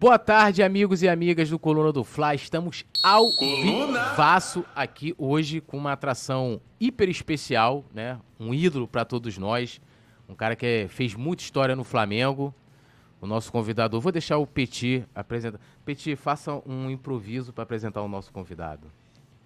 Boa tarde, amigos e amigas do Coluna do Fla. Estamos ao vivaço aqui hoje com uma atração hiper especial, né? Um ídolo para todos nós, um cara que fez muita história no Flamengo. O nosso convidado, vou deixar o Petit apresentar. Petit, faça um improviso para apresentar o nosso convidado.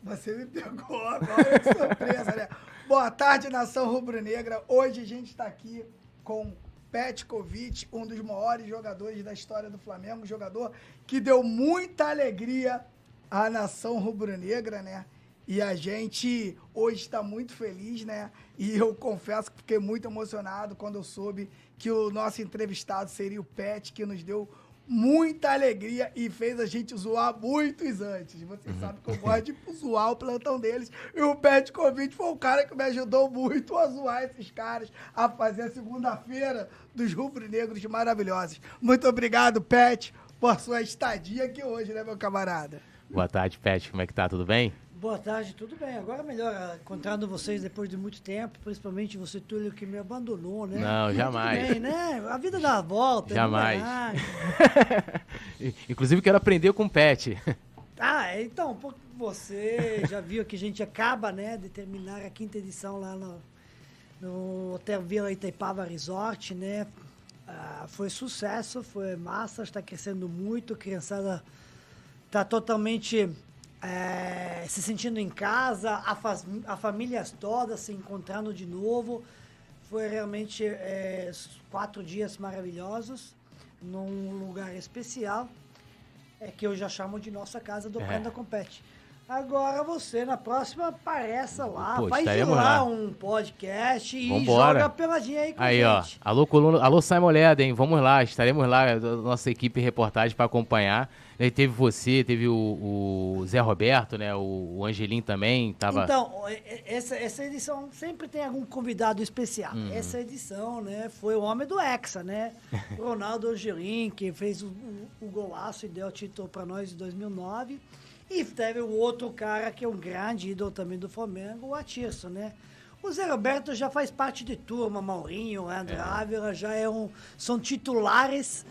Você me pegou agora de surpresa, né? Boa tarde, nação rubro-negra. Hoje a gente está aqui com Petkovic, um dos maiores jogadores da história do Flamengo, jogador que deu muita alegria à nação rubro-negra, né? E a gente hoje está muito feliz, né? E eu confesso que fiquei muito emocionado quando eu soube que o nosso entrevistado seria o Pet, que nos deu muita alegria e fez a gente zoar muitos antes. Vocês uhum. sabem que eu gosto de zoar o plantão deles. E o Pet Covid foi o cara que me ajudou muito a zoar esses caras, a fazer a segunda-feira dos rubro-negros maravilhosos. Muito obrigado, Pet, por sua estadia aqui hoje, né, meu camarada? Boa tarde, Pet. Como é que tá? Tudo bem? Boa tarde, tudo bem. Agora melhor ah, encontrando vocês depois de muito tempo, principalmente você, Túlio, que me abandonou, né? Não, jamais. Bem, né? A vida dá a volta. Jamais. Inclusive, quero aprender com o Pet. Ah, então, você já viu que a gente acaba, né, de terminar a quinta edição lá no, no Hotel Vila Itaipava Resort, né? Ah, foi sucesso, foi massa, está crescendo muito, a criançada está totalmente é, se sentindo em casa, a, faz, a famílias todas se encontrando de novo. Foi realmente é, quatro dias maravilhosos, num lugar especial, é que eu já chamo de nossa casa do é. Prenda Compete. Agora você, na próxima, apareça lá, Pô, faz lá, lá, um podcast e Vambora. joga peladinha aí com Aí, ó. Alô, coluna, alô, Simon Leda, hein? Vamos lá, estaremos lá, nossa equipe reportagem para acompanhar. Aí teve você, teve o, o, Zé Roberto, né? O, o Angelim também tava. Então, essa, essa edição sempre tem algum convidado especial. Uhum. Essa edição, né? Foi o homem do Hexa, né? Ronaldo Angelim, que fez o, o, o golaço e deu o título para nós em 2009. E teve o outro cara que é um grande ídolo também do Flamengo, o Atirso, né? O Zé Roberto já faz parte de turma, Maurinho, André é. Ávila, já é um, são titulares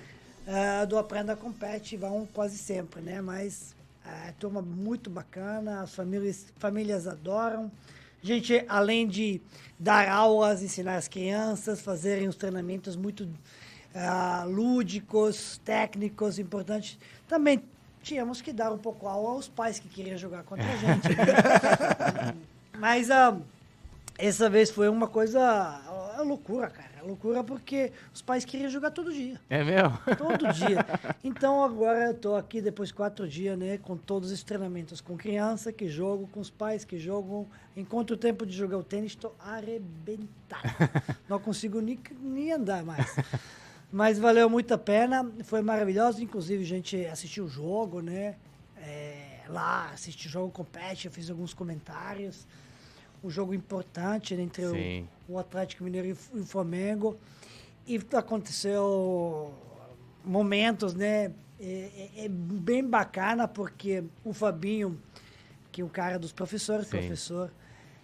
uh, do Aprenda Compete, vão quase sempre, né? Mas uh, é turma muito bacana, as famílias, famílias adoram. A gente, além de dar aulas, ensinar as crianças, fazerem os treinamentos muito uh, lúdicos, técnicos, importantes, também tínhamos que dar um pouco aula aos pais que queriam jogar contra a gente. Né? Mas uh, essa vez foi uma coisa. É loucura, cara. É loucura porque os pais queriam jogar todo dia. É mesmo? Todo dia. Então agora eu tô aqui depois de quatro dias, né? Com todos os treinamentos. Com criança que jogam, com os pais que jogam. Enquanto o tempo de jogar o tênis, estou arrebentado. Não consigo nem, nem andar mais. Mas valeu muito a pena. Foi maravilhoso. Inclusive, a gente assistiu o jogo, né? É, lá, assisti o jogo compete, eu fiz alguns comentários um jogo importante entre o, o, Atlético Mineiro e o Flamengo. E aconteceu momentos, né? É, é, é, bem bacana porque o Fabinho, que é o cara dos professores, Sim. professor,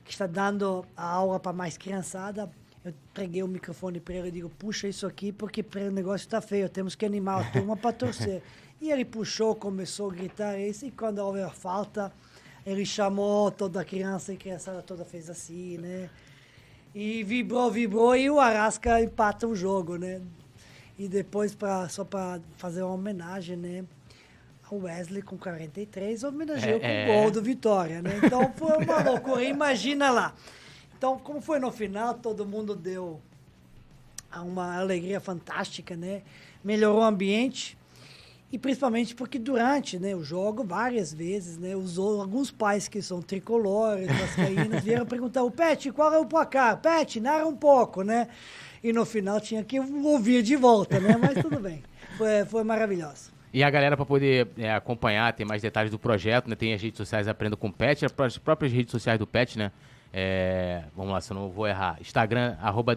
que está dando a aula para mais criançada, eu entreguei o microfone para ele e digo, puxa isso aqui porque o negócio está feio, temos que animar a turma para torcer. e ele puxou, começou a gritar isso, e quando houve a falta, ele chamou toda a criança e a criançada toda fez assim, né? E vibrou, vibrou e o Arasca empata o jogo, né? E depois, pra, só para fazer uma homenagem, né? O Wesley com 43 homenageou é, com o é. gol do Vitória, né? Então foi uma loucura, imagina lá. Então, como foi no final, todo mundo deu uma alegria fantástica, né? Melhorou o ambiente. E principalmente porque durante né, o jogo, várias vezes, né, os, alguns pais que são tricolores, vascaínos, vieram perguntar, o Pet, qual é o placar? Pet, narra um pouco, né? E no final tinha que ouvir de volta, né? Mas tudo bem. Foi, foi maravilhoso. E a galera, para poder é, acompanhar, ter mais detalhes do projeto, né? Tem as redes sociais Aprenda com o Pet, as próprias redes sociais do Pet, né? É, vamos lá, se eu não vou errar. Instagram, arroba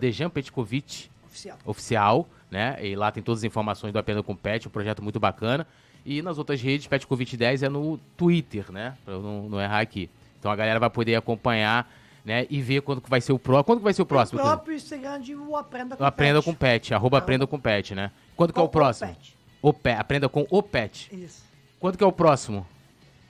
Oficial. Oficial né? E lá tem todas as informações do Aprenda com Pet, um projeto muito bacana. E nas outras redes, Pet Covid 10 é no Twitter, né? Pra eu não, não, errar aqui. Então a galera vai poder acompanhar, né? E ver quando que vai ser o próximo. Quando que vai ser o próximo? O próprio Instagram de o Aprenda com Aprenda Pet. com Pet, arroba Aprenda com Pet, né? Quando que é o próximo? Pet. O pet, aprenda com o pet. Isso. Quando que é o próximo?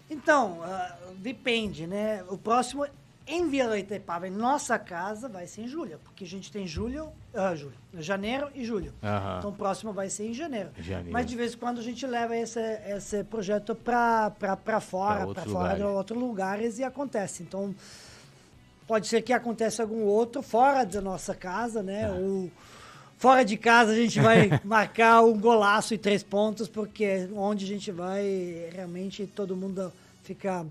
Então, ah, depende, né? O próximo em Vila Itapava, em nossa casa, vai ser em julho, porque a gente tem julho, ah, julho, janeiro e julho. Então o próximo vai ser em janeiro. Janeiro. Mas de vez em quando a gente leva esse, esse projeto para fora, para outros fora de lugares. outros lugares e acontece. Então pode ser que aconteça algum outro fora da nossa casa, né? É. Ou fora de casa a gente vai marcar um golaço e três pontos, porque onde a gente vai, realmente todo mundo fica,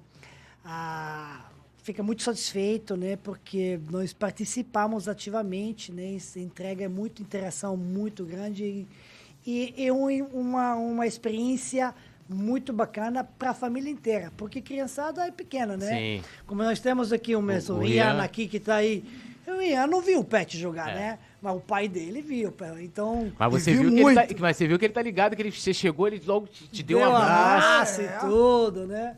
ah, fica muito satisfeito, né? Porque nós participamos ativamente, né? Isso entrega muita interação muito grande e, um- uma, uma experiência muito bacana para a família inteira, porque criançada é pequena, né? Sim. Como nós temos aqui o Ian. aqui que está aí. O Ian não viu o Pet jogar, É. né? Mas o pai dele viu. Então, Mas você, viu viu que ele tá, mas você viu que ele tá ligado, que ele, você chegou, ele logo te, te deu, deu um abraço. abraço É. e tudo, né?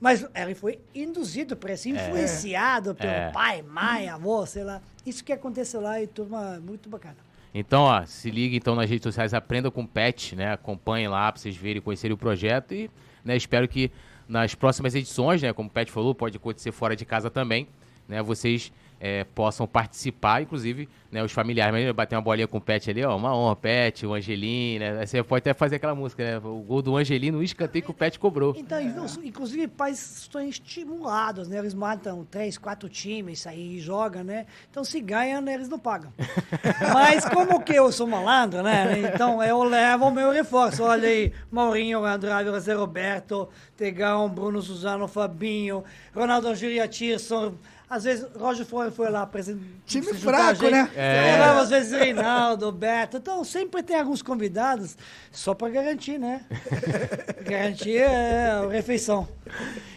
Mas ele foi induzido por isso, influenciado pelo É. pai, mãe, avô, sei lá. Isso que aconteceu lá e turma muito bacana. Então, ó, se liga então nas redes sociais, aprenda com o Pet, né? Acompanhem lá pra vocês verem e conhecerem o projeto e, né, espero que nas próximas edições, né, como o Pet falou, pode acontecer fora de casa também, né, vocês é, possam participar, inclusive, né, os familiares, mas bater uma bolinha com o Pet ali, ó, uma honra, Pet, o Angelino, né, você pode até fazer aquela música, né, o gol do Angelino, o escanteio que o Pet cobrou. Então, inclusive, pais estão estimulados, né? Eles matam três, quatro times aí e jogam, né? Então, se ganham, né, eles não pagam. Mas como que eu sou malandro, né? Então, eu levo o meu reforço. Olha aí, Maurinho, Andrade, Zé Roberto, Tegão, Bruno Suzano, Fabinho, Ronaldo Angelia Tirson. Às vezes, Roger foi, foi lá apresentar. Time fraco, gente. né? É. Levava, às vezes, Reinaldo, Beto. Então, sempre tem alguns convidados, só para garantir, né? garantir é, a refeição.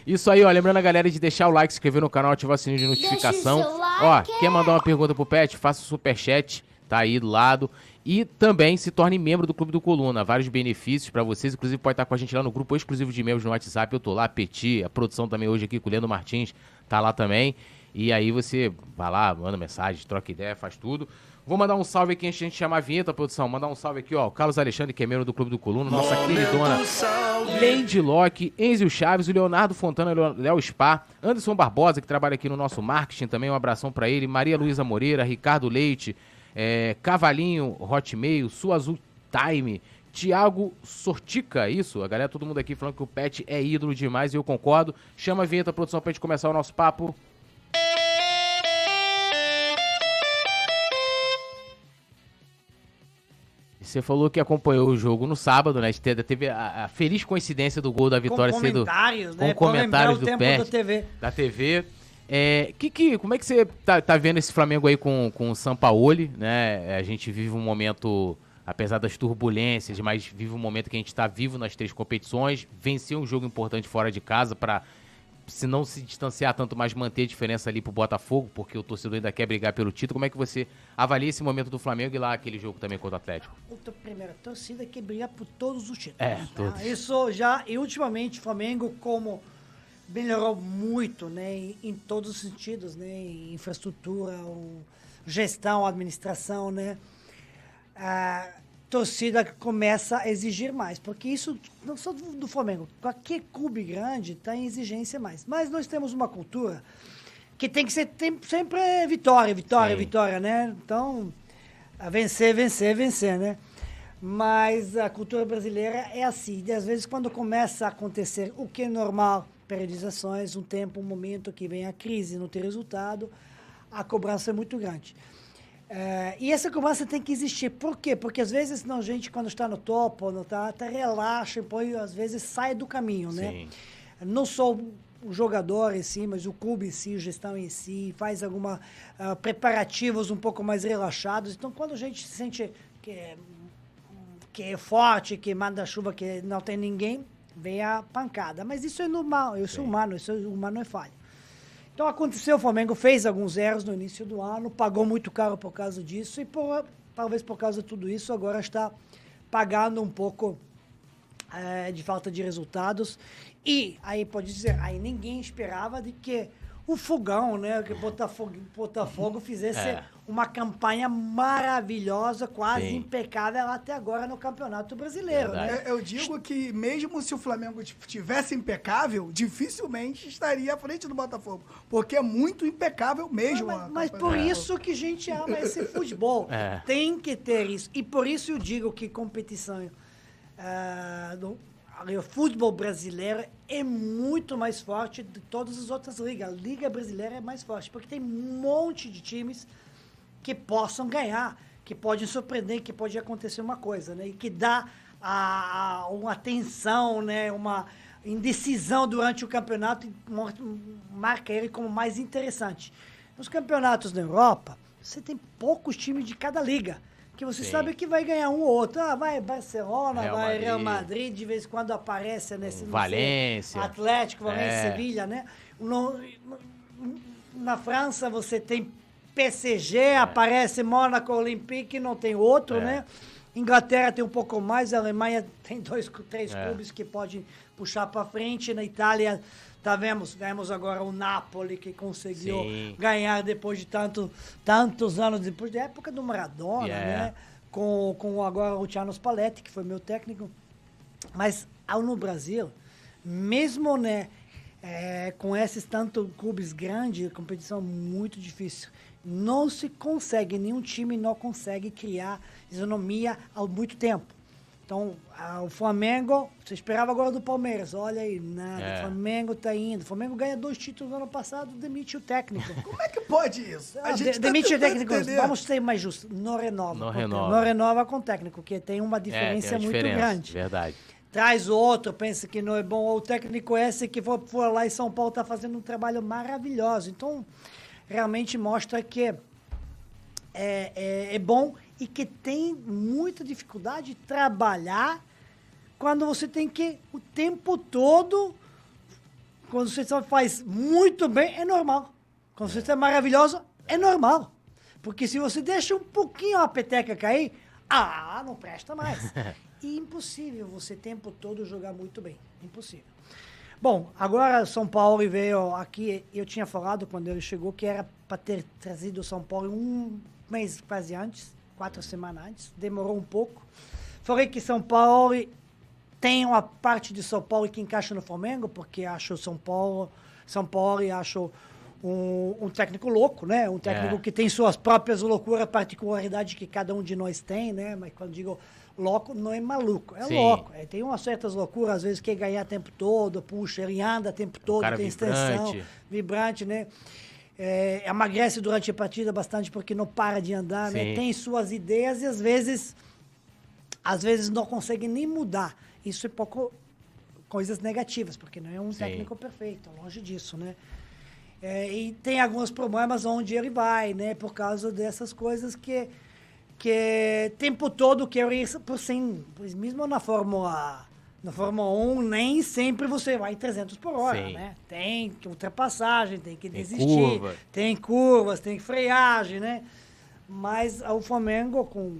Isso aí, ó. Lembrando a galera de deixar o like, se inscrever no canal, ativar o sininho de notificação. seu like. Ó, quer mandar uma pergunta pro Pet? Faça o superchat, tá aí do lado. E também se torne membro do Clube do Coluna. Vários benefícios pra vocês. Inclusive, pode estar com a gente lá no grupo exclusivo de membros no WhatsApp. Eu tô lá, Petit, a produção também hoje aqui com o Leandro Martins, tá lá também. E aí você vai lá, manda mensagem, troca ideia, faz tudo. Vou mandar um salve aqui antes de a gente chamar a vinheta, produção. Mandar um salve aqui, ó. Carlos Alexandre, que é membro do Clube do Coluna, nossa queridona Lady Locke, Enzio Chaves, o Leonardo Fontana, Léo Spa, Anderson Barbosa, que trabalha aqui no nosso marketing também, um abração pra ele, Maria Luísa Moreira, Ricardo Leite, é, Cavalinho, Hotmail, Sua Azul Time, Tiago Sortica, isso, a galera, todo mundo aqui falando que o Pet é ídolo demais e eu concordo. Chama a vinheta, produção, pra gente começar o nosso papo. Você falou que acompanhou o jogo no sábado, né? Teve a, a feliz coincidência do gol da vitória com sendo comentários, com né? Comentários do Pet, da TV. da TV. É, que, que, como é que você tá, tá vendo esse Flamengo aí com, com o Sampaoli, né? A gente vive um momento, apesar das turbulências, mas vive um momento que a gente está vivo nas três competições, venceu um jogo importante fora de casa para se não se distanciar tanto, mas manter a diferença ali pro Botafogo, porque o torcedor ainda quer brigar pelo título. Como é que você avalia esse momento do Flamengo e lá aquele jogo também contra o Atlético? Outra primeira torcida que briga por todos os títulos. É, tá? todos. Isso já, e ultimamente o Flamengo, como melhorou muito, né, em, em todos os sentidos, né, em infraestrutura, o- gestão, administração, né, a torcida começa a exigir mais, porque isso não só do, do Flamengo, qualquer clube grande está em exigência mais. Mas nós temos uma cultura que tem que ser tem- sempre vitória, vitória, Sim. vitória, né? Então, a vencer, vencer, vencer, né? Mas a cultura brasileira é assim. E às vezes, quando começa a acontecer o que é normal, periodizações, um tempo, um momento que vem a crise, não tem resultado, a cobrança é muito grande. É, e essa cobrança tem que existir. Por quê? Porque às vezes não, a gente, quando está no topo, não tá, até relaxa, e põe, às vezes sai do caminho, né? Sim. Não só o jogador em si, mas o clube em si, a gestão em si, faz alguma ah, preparativos um pouco mais relaxados. Então, quando a gente se sente que é, que é forte, que manda chuva, que não tem ninguém, vem a pancada. Mas isso é normal, isso é humano, isso é humano é falha. Então aconteceu, o Flamengo fez alguns erros no início do ano, pagou muito caro por causa disso e por- talvez por causa de tudo isso agora está pagando um pouco eh, de falta de resultados. E aí pode dizer, aí ninguém esperava de que o Fogão, né? Que Botafogo, Botafogo fizesse É. uma campanha maravilhosa, quase Sim. impecável até agora no Campeonato Brasileiro, né? É, Eu digo que mesmo se o Flamengo tivesse impecável, dificilmente estaria à frente do Botafogo. Porque é muito impecável mesmo. Mas, mas por Botafogo. isso que a gente ama esse futebol. É. Tem que ter isso. E por isso eu digo que competição do o futebol brasileiro é muito mais forte de todas as outras ligas. A Liga Brasileira é mais forte, porque tem um monte de times que possam ganhar, que podem surpreender, que pode acontecer uma coisa, né? E que dá a, a- uma tensão, né? Uma indecisão durante o campeonato e marca ele como mais interessante. Nos campeonatos na Europa, você tem poucos times de cada liga. Que você Sim. sabe que vai ganhar um ou outro. Ah, vai Barcelona, Real vai Real Madrid. Madrid, de vez em quando aparece nesse. sei, Valência. Atlético, Valência, É. Sevilha, né? No- na França você tem PSG, aparece Mônaco, Olympique, não tem outro, É. né? Inglaterra tem um pouco mais, a Alemanha tem dois, três É. clubes que podem puxar para frente. Na Itália, tá vemos, vemos agora o Napoli que conseguiu Sim. ganhar depois de tanto, tantos anos, depois da época do Maradona, Yeah. né? Com, com agora o Tiano Spalletti, que foi meu técnico. Mas ao no Brasil, mesmo né, é, com esses tanto clubes grandes, competição muito difícil. Não se consegue, nenhum time não consegue criar isonomia há muito tempo. Então, ah, o Flamengo, você esperava agora do Palmeiras, olha aí, nada. É. O Flamengo tá indo. O Flamengo ganha dois títulos no ano passado, demite o técnico. Como é que pode isso? Ah, de- tá demite o técnico. entender. Vamos ser mais justos. Não renova. Não renova. Não renova com o técnico, que tem uma É, tem diferença a muito diferença, grande. Verdade. Traz outro, pensa que não é bom. Ou o técnico esse que for, for lá em São Paulo está fazendo um trabalho maravilhoso. Então, realmente mostra que é, é, é bom e que tem muita dificuldade de trabalhar quando você tem que o tempo todo, quando você só faz muito bem, é normal. Quando você é maravilhoso, é normal. Porque se você deixa um pouquinho a peteca cair, ah, não presta mais. E impossível você o tempo todo jogar muito bem. Impossível. Bom, agora São Paulo veio aqui. Eu tinha falado quando ele chegou que era para ter trazido o São Paulo um mês quase antes, quatro semanas antes. Demorou um pouco. Falei que São Paulo tem uma parte de São Paulo que encaixa no Flamengo, porque acho São Paulo, São Paulo e acho um, um técnico louco, né? Um técnico É. que tem suas próprias loucuras, particularidades que cada um de nós tem, né? Mas quando digo louco, não é maluco, é Sim. louco. É, tem umas certas loucuras, às vezes quer ganhar tempo todo, puxa, ele anda tempo todo, tem extensão, vibrante. vibrante, né? É, emagrece durante a partida bastante porque não para de andar, né? Sim. Tem suas ideias e às vezes às vezes não consegue nem mudar. Isso é pouco coisas negativas, porque não é um Sim. técnico perfeito, longe disso, né? É, e tem alguns problemas onde ele vai, né? Por causa dessas coisas que que tempo todo quer ir por 100, pois mesmo na Fórmula na Fórmula 1 nem sempre você vai 300 por hora, Sim. né? Tem que ultrapassagem, tem que Tem desistir, curva. tem curvas, tem freagem, né? Mas o Flamengo com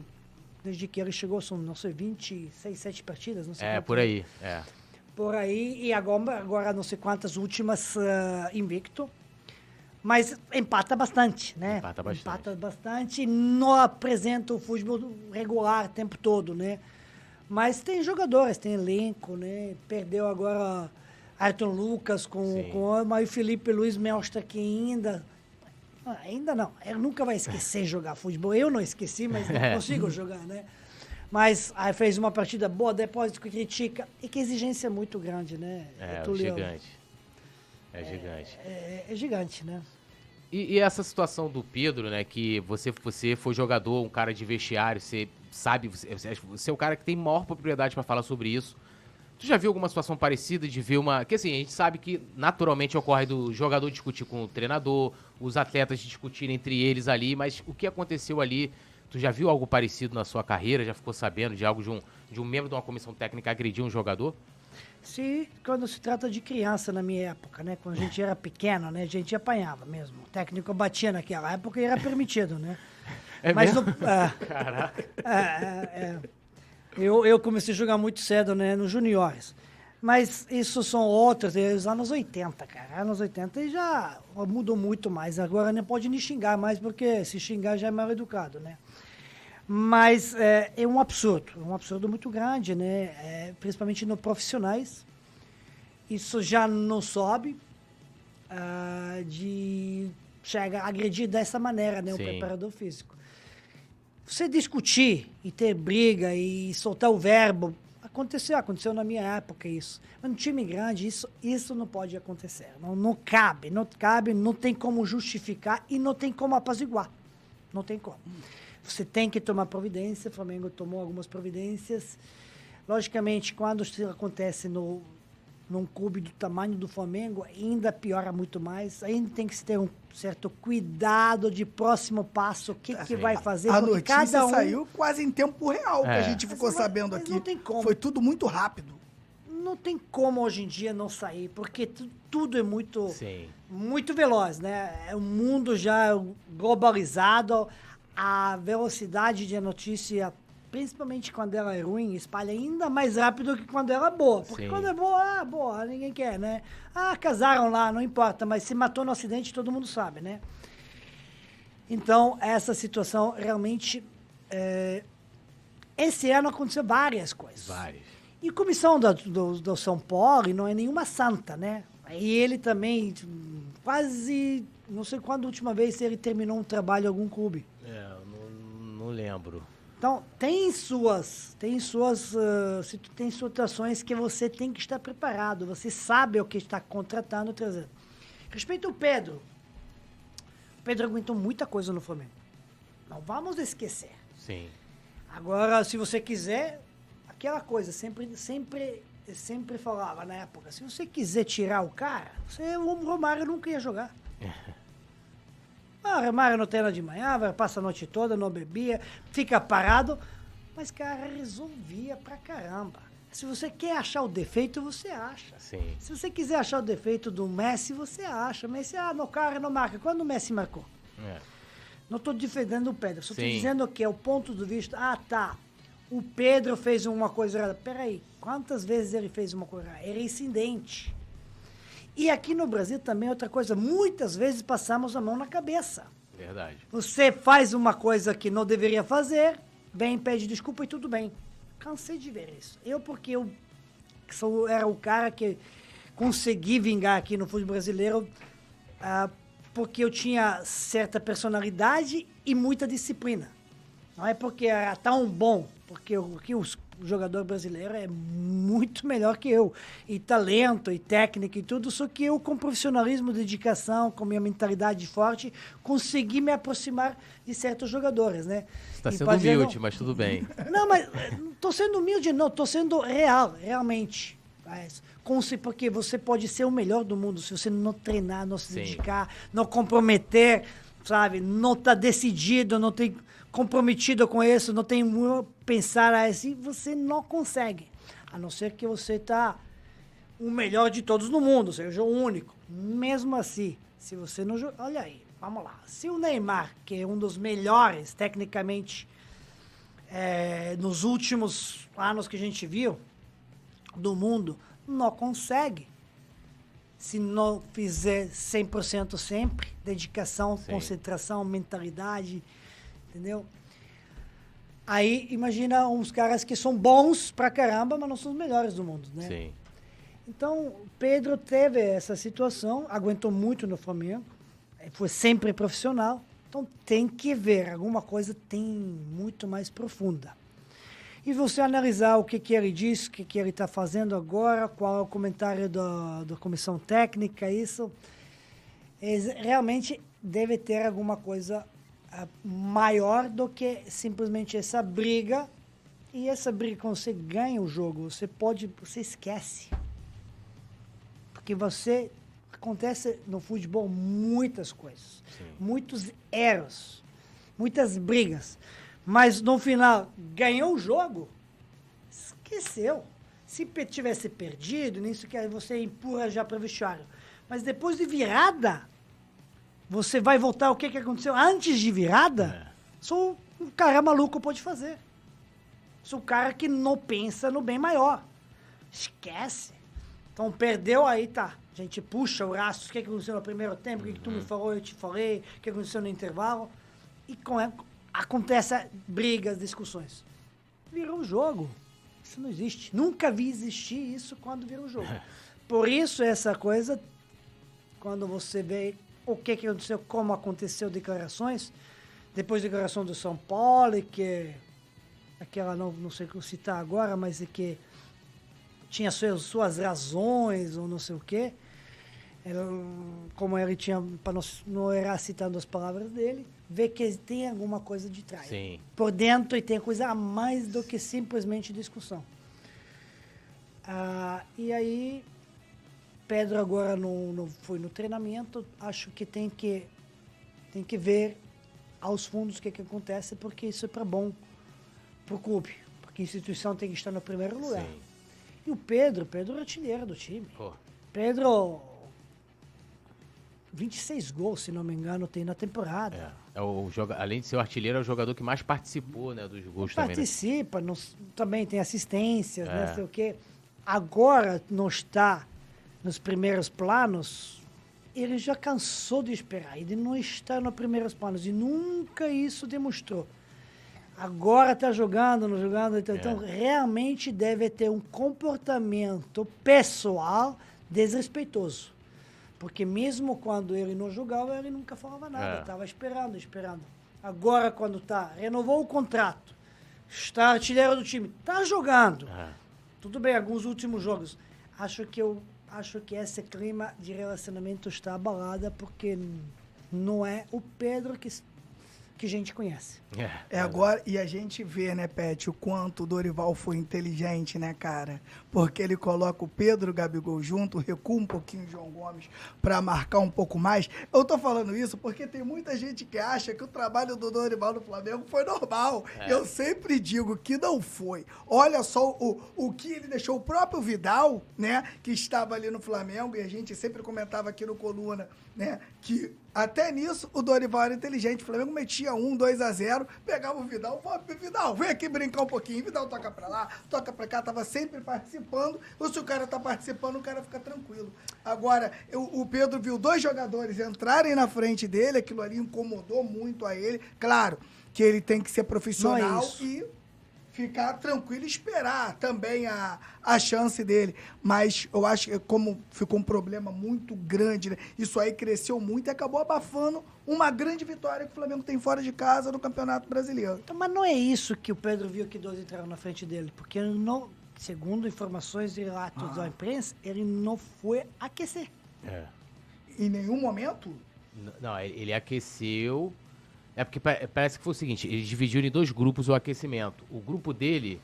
desde que ele chegou são não sei 26, 7 partidas, não sei É, por aí. É. por aí e agora, agora não sei quantas últimas ah, invicto. Mas empata bastante, né? Empata bastante. Empata bastante não apresenta o futebol regular o tempo todo, né? Mas tem jogadores, tem elenco, né? Perdeu agora Ayrton Lucas com, Sim. com mas o Felipe Luiz mostra que ainda. Ah, Ainda não. Ele nunca vai esquecer jogar futebol. Eu não esqueci, mas não É. consigo jogar, né? Mas aí fez uma partida boa, depois critica. E que exigência é muito grande, né? É, Tulio? gigante. É gigante. É, é gigante, né? E, e essa situação do Pedro, né? Que você, você foi jogador, um cara de vestiário, você sabe, você, você é o cara que tem maior propriedade pra falar sobre isso. Tu já viu alguma situação parecida de ver uma. Que assim, a gente sabe que naturalmente ocorre do jogador discutir com o treinador, os atletas discutirem entre eles ali, mas o que aconteceu ali? Tu já viu algo parecido na sua carreira? Já ficou sabendo de algo de um, de um membro de uma comissão técnica agredir um jogador? Se, quando se trata de criança na minha época, né? Quando a gente era pequeno, né? A gente apanhava mesmo. O técnico batia naquela época e era permitido, né? É Mas mesmo? no- é, Caraca. é, é. Eu, eu comecei a jogar muito cedo, né? Nos juniores. Mas isso são outros, é os anos 80, cara. Anos 80 já mudou muito mais. Agora não pode nem xingar mais, porque se xingar já é mal educado, né? Mas é, é um absurdo, um absurdo muito grande, né? É, principalmente no profissionais. Isso já não sobe ah, de chegar a agredir dessa maneira, né? O Sim. preparador físico. Você discutir e ter briga e soltar o verbo, aconteceu, aconteceu na minha época isso. Mas no time grande, isso, isso não pode acontecer. Não, não cabe, não cabe, não tem como justificar e não tem como apaziguar. Não tem como. Você tem que tomar providência, o Flamengo tomou algumas providências. Logicamente, quando isso acontece no, num clube do tamanho do Flamengo, ainda piora muito mais. Ainda tem que se ter um certo cuidado de próximo passo, o que, que vai fazer, A notícia cada um saiu quase em tempo real, que a É. gente ficou Mas não- sabendo mas aqui. não tem como. Foi tudo muito rápido. não tem como hoje em dia não sair, porque tu- tudo é muito Sim. muito veloz, né? É um mundo já globalizado, a velocidade de notícia, principalmente quando ela é ruim, espalha ainda mais rápido que quando ela é boa. Porque Sim. quando é boa, ah, boa, ninguém quer, né? Ah, casaram lá, não importa, mas se matou no acidente, todo mundo sabe, né? Então, essa situação realmente. é, esse ano aconteceu várias coisas. Vários. E comissão da- do, do São Paulo não é nenhuma santa, né? E ele também, quase, não sei quando a última vez ele terminou um trabalho em algum clube. É, não, não lembro. Então, tem suas, tem suas, situ- tem situações que você tem que estar preparado. Você sabe o que está contratando, trazendo. Respeito ao Pedro. O Pedro aguentou muita coisa no Flamengo. Não vamos esquecer. Sim. Agora, se você quiser, aquela coisa, sempre, sempre, sempre falava na época, se você quiser tirar o cara, você, o Romário nunca ia jogar. Ah, o Romário não treina de manhã, passa a noite toda, não bebia, fica parado, mas, cara, resolvia pra caramba. Se você quer achar o defeito, você acha. Sim. Se você quiser achar o defeito do Messi, você acha. Messi, ah, no cara não marca. Quando o Messi marcou? É. Não estou defendendo o Pedro, só estou dizendo que é o ponto de vista. Ah, tá. O Pedro fez uma coisa errada. Peraí, quantas vezes ele fez uma coisa errada? Era incidente. E aqui no Brasil também é outra coisa. Muitas vezes passamos a mão na cabeça. Verdade. Você faz uma coisa que não deveria fazer, vem, pede desculpa e tudo bem. Cansei de ver isso. Eu, porque eu sou, era o cara que consegui vingar aqui no futebol brasileiro ah, porque eu tinha certa personalidade e muita disciplina. Não é porque era tão bom, porque o que os jogador brasileiro é muito melhor que eu. E talento, e técnica e tudo, só que eu, com profissionalismo, dedicação, com minha mentalidade forte, consegui me aproximar de certos jogadores, né? Você está sendo humilde, mas tudo bem. não, mas tô sendo humilde, não, tô sendo real, realmente. Mas, com se- porque você pode ser o melhor do mundo se você não treinar, não se Sim. dedicar, não comprometer, sabe? Não tá decidido, não tem comprometido com isso, não tem mu- pensar assim, você não consegue. A não ser que você tá o melhor de todos no mundo, seja o único. Mesmo assim, se você não joga, olha aí, vamos lá. Se o Neymar, que é um dos melhores tecnicamente é, nos últimos anos que a gente viu do mundo, não consegue. Se não fizer 100% sempre, dedicação, Sim. concentração, mentalidade, entendeu? Aí, imagina uns caras que são bons pra caramba, mas não são os melhores do mundo, né? Sim. Então, Pedro teve essa situação, aguentou muito no Flamengo, eh, foi sempre profissional. Então, tem que ver, alguma coisa tem muito mais profunda. E você analisar o que, que ele diz, o que, que ele está fazendo agora, qual é o comentário da, da comissão técnica, isso realmente deve ter alguma coisa maior do que simplesmente essa briga. E essa briga, quando você ganha o jogo, você pode, você esquece. Porque você acontece no futebol muitas coisas, muitos erros, muitas brigas. Mas no final ganhou o jogo, esqueceu. Se tivesse perdido, nisso que você empurra já para o vestiário. Mas depois de virada, você vai voltar o que, que aconteceu antes de virada? Só um cara maluco pode fazer. Sou o cara que não pensa no bem maior. Esquece. Então perdeu, aí tá. A gente puxa o rastro, o que, que aconteceu no primeiro tempo, o que, que tu me falou, eu te falei, o que aconteceu no intervalo. E com, acontece brigas, discussões. Virou um jogo. Isso não existe. Nunca vi existir isso quando vira um jogo. Por isso, essa coisa, quando você vê o que, que aconteceu, como aconteceu declarações, depois declaração do São Paulo, que aquela, não, não sei como citar agora, mas é que tinha suas, suas razões ou não sei o quê. como ele tinha, para não, não errar citando as palavras dele, vê que tem alguma coisa de trás. Sim. Por dentro e tem coisa a mais do que simplesmente discussão. Ah, e aí, Pedro agora no, no, foi no treinamento, acho que tem que, tem que ver aos fundos o que, que acontece, porque isso é para bom para o clube. Porque a instituição tem que estar no primeiro lugar. Sim. E o Pedro, Pedro é artilheiro do time. Pô. Pedro, 26 gols, se não me engano, tem na temporada. É. É o joga... Além de ser o artilheiro, é o jogador que mais participou né, dos gols também. né? Participa, não- também tem assistências, É. né, sei o quê. Agora não está nos primeiros planos, ele já cansou de esperar. Ele não está nos primeiros planos e nunca isso demonstrou. Agora está jogando, não jogando, então, É. então realmente deve ter um comportamento pessoal desrespeitoso. Porque mesmo quando ele não jogava, ele nunca falava nada, É. estava esperando, esperando. Agora, quando tá, renovou o contrato, está artilheiro do time, está jogando. É. Tudo bem, alguns últimos jogos. Acho que eu acho que esse clima de relacionamento está abalado porque não é o Pedro que, que a gente conhece. É. É agora, e a gente vê, né, Pet, o quanto o Dorival foi inteligente, né, cara? Porque ele coloca o Pedro e o Gabigol junto, recua um pouquinho o João Gomes pra marcar um pouco mais. Eu tô falando isso porque tem muita gente que acha que o trabalho do Dorival no Flamengo foi normal. Eu sempre digo que não foi. Olha só o, o que ele deixou o próprio Vidal, né, que estava ali no Flamengo, e a gente sempre comentava aqui no Coluna, né, que até nisso o Dorival era inteligente. O Flamengo metia um, 2 a 0 pegava o Vidal, "Pô, Vidal, vem aqui brincar um pouquinho. Vidal toca pra lá, toca pra cá, tava sempre participando. Ou se o cara tá participando, o cara fica tranquilo. Agora, eu- o Pedro viu dois jogadores entrarem na frente dele, aquilo ali incomodou muito a ele. Claro que ele tem que ser profissional é e ficar tranquilo e esperar também a, a chance dele. Mas eu acho que como ficou um problema muito grande, né? isso aí cresceu muito e acabou abafando uma grande vitória que o Flamengo tem fora de casa no Campeonato Brasileiro. Então, mas não é isso que o Pedro viu que dois entraram na frente dele, porque não, segundo informações e relatos da imprensa, ele não foi aquecer. É. Em nenhum momento, Não, ele aqueceu. É porque pa- parece que foi o seguinte: eles dividiram em dois grupos o aquecimento. O grupo dele,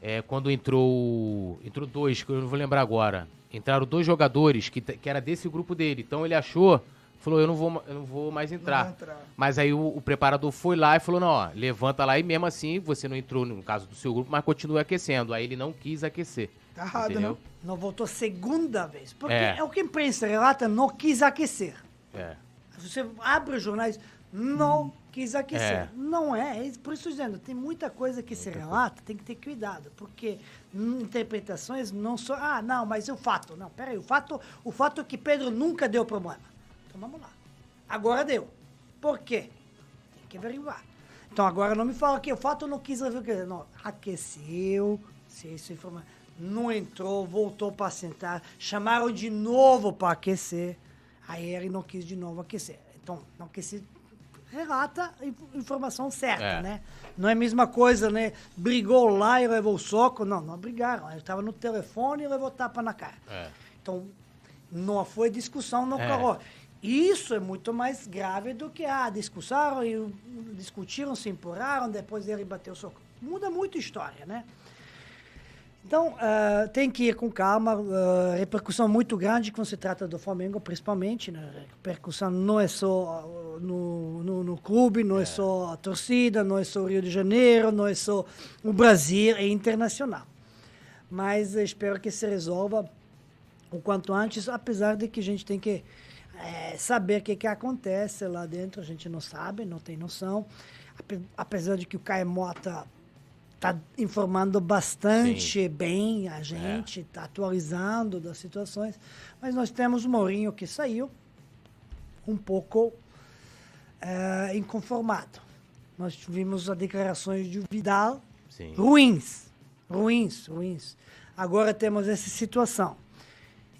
é, quando entrou. Entrou dois, que eu não vou lembrar agora. Entraram dois jogadores que, que era desse grupo dele. Então ele achou, falou: eu não vou, eu não vou mais entrar. entrar. Mas aí o, o preparador foi lá e falou: não, ó, levanta lá e mesmo assim você não entrou no caso do seu grupo, mas continua aquecendo. Aí ele não quis aquecer. Tá errado, entendeu? né? Não voltou segunda vez. Porque É. é, o que a imprensa relata, não quis aquecer. É. Você abre os jornais, não quis aquecer. É. Não é. é Por isso dizendo, tem muita coisa que se relata, tem que ter cuidado. Porque interpretações não são. Ah, não, mas o fato. Não, peraí. O fato, o fato é que Pedro nunca deu problema. Então vamos lá. Agora deu. Por quê? Tem que averiguar. Então agora não me fala que o fato não quis aquecer. Não, aqueceu, se isso é informação. Não entrou, voltou para sentar, chamaram de novo para aquecer. Aí ele não quis de novo aquecer. Então, não aquecer relata a inf- informação certa, É. né? Não é a mesma coisa, né? Brigou lá e levou o soco. Não, não brigaram. Ele estava no telefone e levou tapa na cara. É. Então, não foi discussão no É. calor. Isso é muito mais grave do que, ah, discussaram e discutiram, se empurraram, depois ele bateu o soco. Muda muito a história, né? Então, ah, tem que ir com calma. ah, repercussão muito grande quando se trata do Flamengo, principalmente. Né? Repercussão não é só ah, no, no, no clube, não é. só a torcida, não é só o Rio de Janeiro, não é só o Brasil, é internacional. Mas espero que se resolva o quanto antes, apesar de que a gente tem que eh, saber o que, que acontece lá dentro, a gente não sabe, não tem noção. Ape- Apesar de que o Caio Mota está informando bastante Sim. bem a gente, está atualizando das situações. Mas nós temos o Mourinho que saiu um pouco eh, inconformado. Nós tivemos as declarações de Vidal Sim. ruins, ruins, ruins. Agora temos essa situação.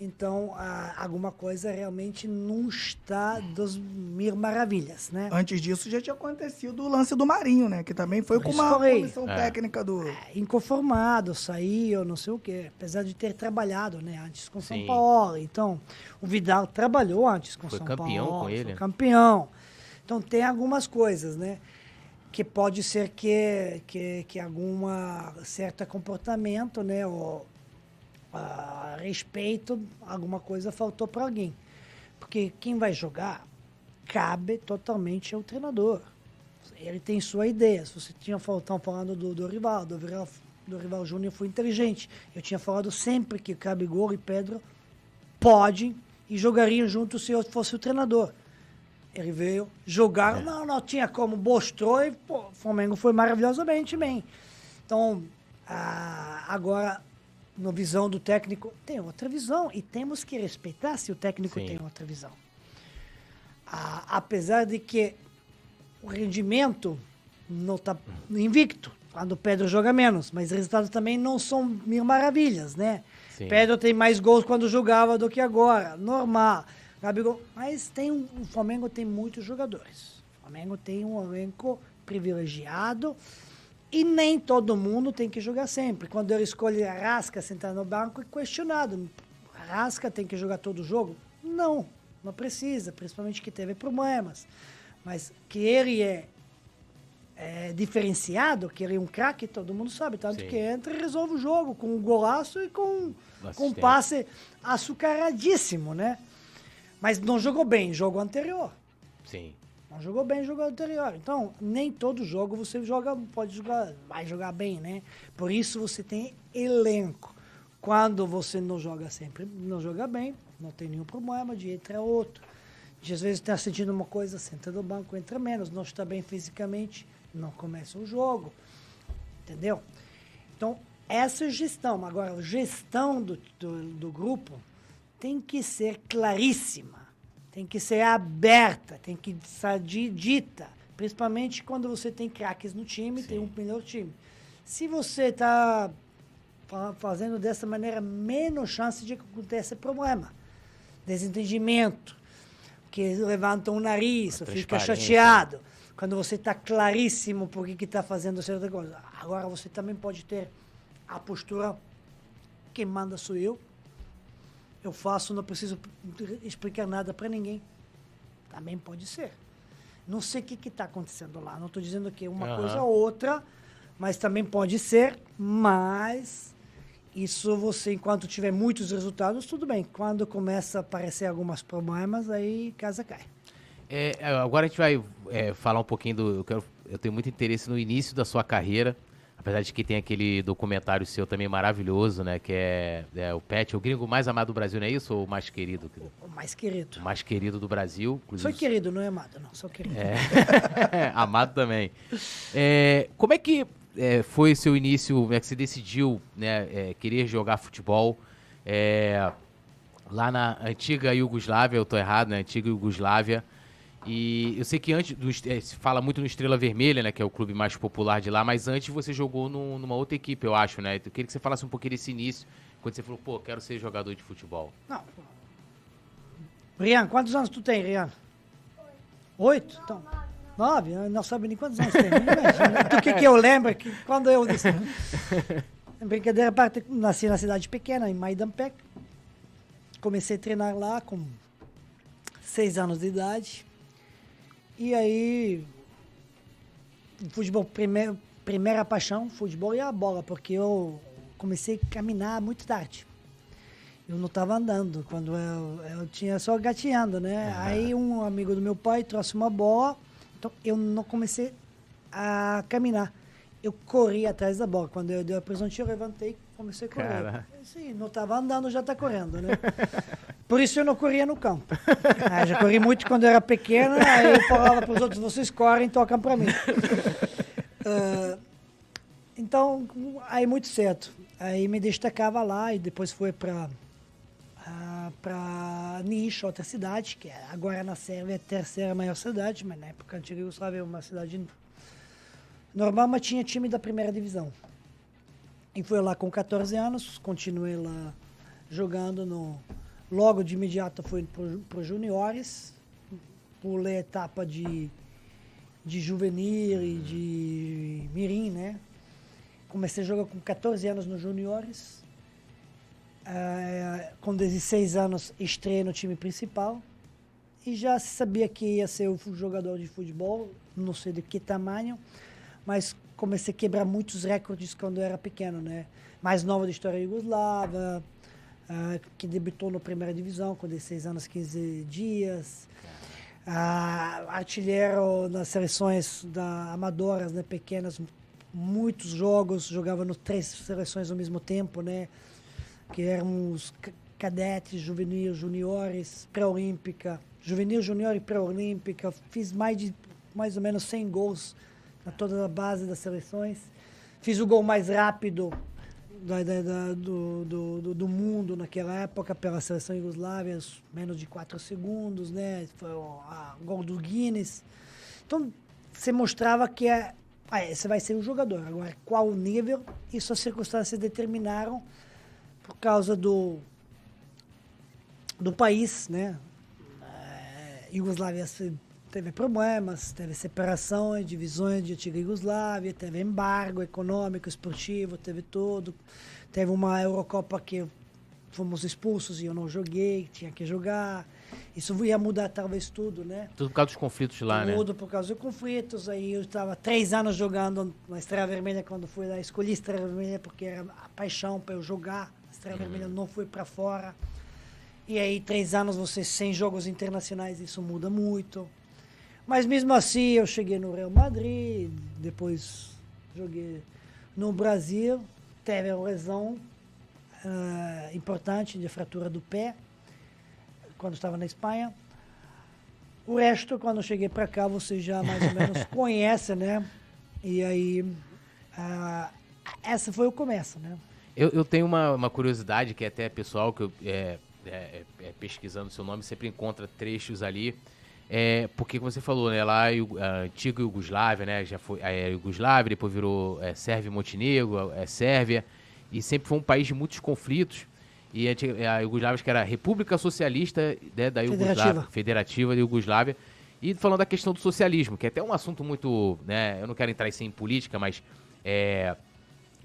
Então, ah, alguma coisa realmente não está das mil maravilhas, né? Antes disso já tinha acontecido o lance do Marinho, né? Que também foi com uma foi. comissão É. técnica do. inconformado, saiu, não sei o quê. Apesar de ter trabalhado, né, antes com São Sim. Paulo. Então, o Vidal trabalhou antes com Foi São campeão Paulo. com ele. Foi campeão. Então, tem algumas coisas, né? Que pode ser que, que, que alguma certo comportamento, né? Ou, ah, respeito, alguma coisa faltou para alguém. Porque quem vai jogar cabe totalmente ao treinador. Ele tem sua ideia. Se você tinha estão falando do, do rival, do rival, do rival Júnior foi inteligente. Eu tinha falado sempre que Gabigol e Pedro podem e jogariam juntos se eu fosse o treinador. Ele veio jogar, não, não tinha como, mostrou e pô, o Flamengo foi maravilhosamente bem. Então, ah, agora, na visão do técnico, tem outra visão e temos que respeitar se o técnico Sim. tem outra visão. Apesar de que o rendimento não está invicto, quando o Pedro joga menos, mas os resultados também não são mil maravilhas, né? Sim. Pedro tem mais gols quando jogava do que agora, normal. Gabigol, mas tem um, o Flamengo tem muitos jogadores. O Flamengo tem um elenco privilegiado e nem todo mundo tem que jogar sempre. Quando eu escolhi a Rasca sentar no banco, é questionado. Rasca tem que jogar todo jogo? Não, não precisa, principalmente que teve problemas. Mas que ele é, é diferenciado, que ele é um craque, todo mundo sabe. Tanto Sim. que entra e resolve o jogo com um golaço e com, com um passe açucaradíssimo, né? Mas não jogou bem jogo anterior. Sim. Não jogou bem jogo anterior. Então, nem todo jogo você joga, pode jogar, vai jogar bem, né? Por isso você tem elenco. Quando você não joga sempre, não joga bem, não tem nenhum problema de entrar outro. De, às vezes está sentindo uma coisa, senta no banco, entra menos, não está bem fisicamente, não começa o jogo. Entendeu? Então, essa é gestão. Agora, a gestão do, do, do grupo tem que ser claríssima, tem que ser aberta, tem que ser di- dita, principalmente quando você tem craques no time, tem um melhor time. Se você está fazendo dessa maneira, menos chance de que aconteça problema. Desentendimento, que levantam o nariz, fica chateado. Quando você está claríssimo por que está fazendo certa coisa. Agora você também pode ter a postura, quem manda sou eu, eu faço, não preciso explicar nada para ninguém. Também pode ser. Não sei o que está acontecendo lá. Não estou dizendo que é uma Aham. coisa ou outra, mas também pode ser. Mas isso você, enquanto tiver muitos resultados, tudo bem. Quando começa a aparecer alguns problemas, aí casa cai. É, agora a gente vai é, falar um pouquinho do. Eu, quero, eu tenho muito interesse no início da sua carreira. Apesar de que tem aquele documentário seu também maravilhoso, né? Que é, é o Pet, o gringo mais amado do Brasil, não é isso? Ou o mais querido? O mais querido. O mais querido do Brasil. Sou inclusive- querido, não é amado, não. Sou querido. É. Amado também. É, como é que é, foi seu início, como é que você decidiu né, é, querer jogar futebol é, lá na antiga Iugoslávia, eu tô errado, na antiga Iugoslávia. E eu sei que antes, do, é, se fala muito no Estrela Vermelha, né, que é o clube mais popular de lá, mas antes você jogou num- numa outra equipe, eu acho, né? Eu queria que você falasse um pouquinho desse início, quando você falou, pô, quero ser jogador de futebol. Não. Rian, quantos anos tu tem, Rian? Oito? Então, nove? Eu Não sabe nem quantos anos tem. Do que, que eu lembro que quando eu disse. Brincadeira parte, nasci na cidade pequena, em Maidampec. Comecei a treinar lá com seis anos de idade. E aí, futebol, primeiro, primeira paixão, futebol e a bola, porque eu comecei a caminhar muito tarde. Eu não estava andando, quando eu, eu tinha só gateando, né? Aí um amigo do meu pai trouxe uma bola, então eu não comecei a caminhar. Eu corri atrás da bola. Quando eu dei a presentinha, eu levantei comecei a correr. Cara. Sim, não estava andando, já está correndo, né? Por isso eu não corria no campo. Ah, já corri muito quando eu era pequena, aí eu falava para os outros, vocês correm, tocam para mim. Ah, Então, aí muito certo. Aí me destacava lá e depois foi para uh, para Niš, outra cidade, que é, agora na Sérvia é a terceira maior cidade, mas na época antiga Yugoslávia é uma cidade normal, mas tinha time da primeira divisão. E fui lá com 14 anos, continuei lá jogando no. Logo de imediato fui para os juniores, pulei a etapa de, de juvenil e de mirim, né? Comecei a jogar com 14 anos nos juniores. Uh, com 16 anos estreiei no time principal. E já sabia que ia ser o jogador de futebol, não sei de que tamanho, mas comecei a quebrar muitos recordes quando eu era pequeno, né? Mais nova da história Yugoslava, uh, que debutou na primeira divisão com 16 anos, 15 dias. Uh, artilheiro nas seleções da amadoras, né, pequenas, muitos jogos, jogava nas três seleções ao mesmo tempo, né? Que eram os cadetes, juvenil, juniores, pré-olímpica, juvenil, junior e pré-olímpica. Fiz mais de mais ou menos 100 gols na toda a base das seleções. Fiz o gol mais rápido da, da, da, do, do, do, mundo naquela época pela seleção Yugoslávia, menos de 4 segundos, né? Foi o gol do Guinness. Então, você mostrava que é, ah, esse vai ser o jogador. Agora, qual o nível? Isso as circunstâncias determinaram por causa do, do país, né? É, Iugoslávia teve problemas, teve separações, divisões de antiga Iugoslávia, teve embargo econômico, esportivo, teve tudo. Teve uma Eurocopa que fomos expulsos e eu não joguei, tinha que jogar. Isso ia mudar talvez tudo, né? Tudo por causa dos conflitos lá, tudo né? Tudo por causa dos conflitos. Aí eu estava três anos jogando na Estrela Vermelha quando fui lá. Escolhi Estrela Vermelha porque era a paixão para eu jogar. A Estrela uhum. Vermelha não fui para fora. E aí, três anos, você sem jogos internacionais, isso muda muito. Mas mesmo assim, eu cheguei no Real Madrid, depois joguei no Brasil, teve uma lesão uh, importante de fratura do pé quando estava na Espanha. O resto, quando eu cheguei para cá, você já mais ou menos conhece, né? E aí, uh, essa foi o começo, né? Eu, eu tenho uma, uma, curiosidade que é até pessoal, que eu, é, é, é, pesquisando seu nome, sempre encontra trechos ali. É, porque, como você falou, né, lá a antiga Iugoslávia, né, já foi a Iugoslávia, depois virou é, Sérvia e Montenegro, é, Sérvia, e sempre foi um país de muitos conflitos. E a, a Iugoslávia, que era a República Socialista né, da Iugoslávia, Federativa. Federativa da Iugoslávia. E falando da questão do socialismo, que é até um assunto muito. Né, eu não quero entrar em política, mas. É,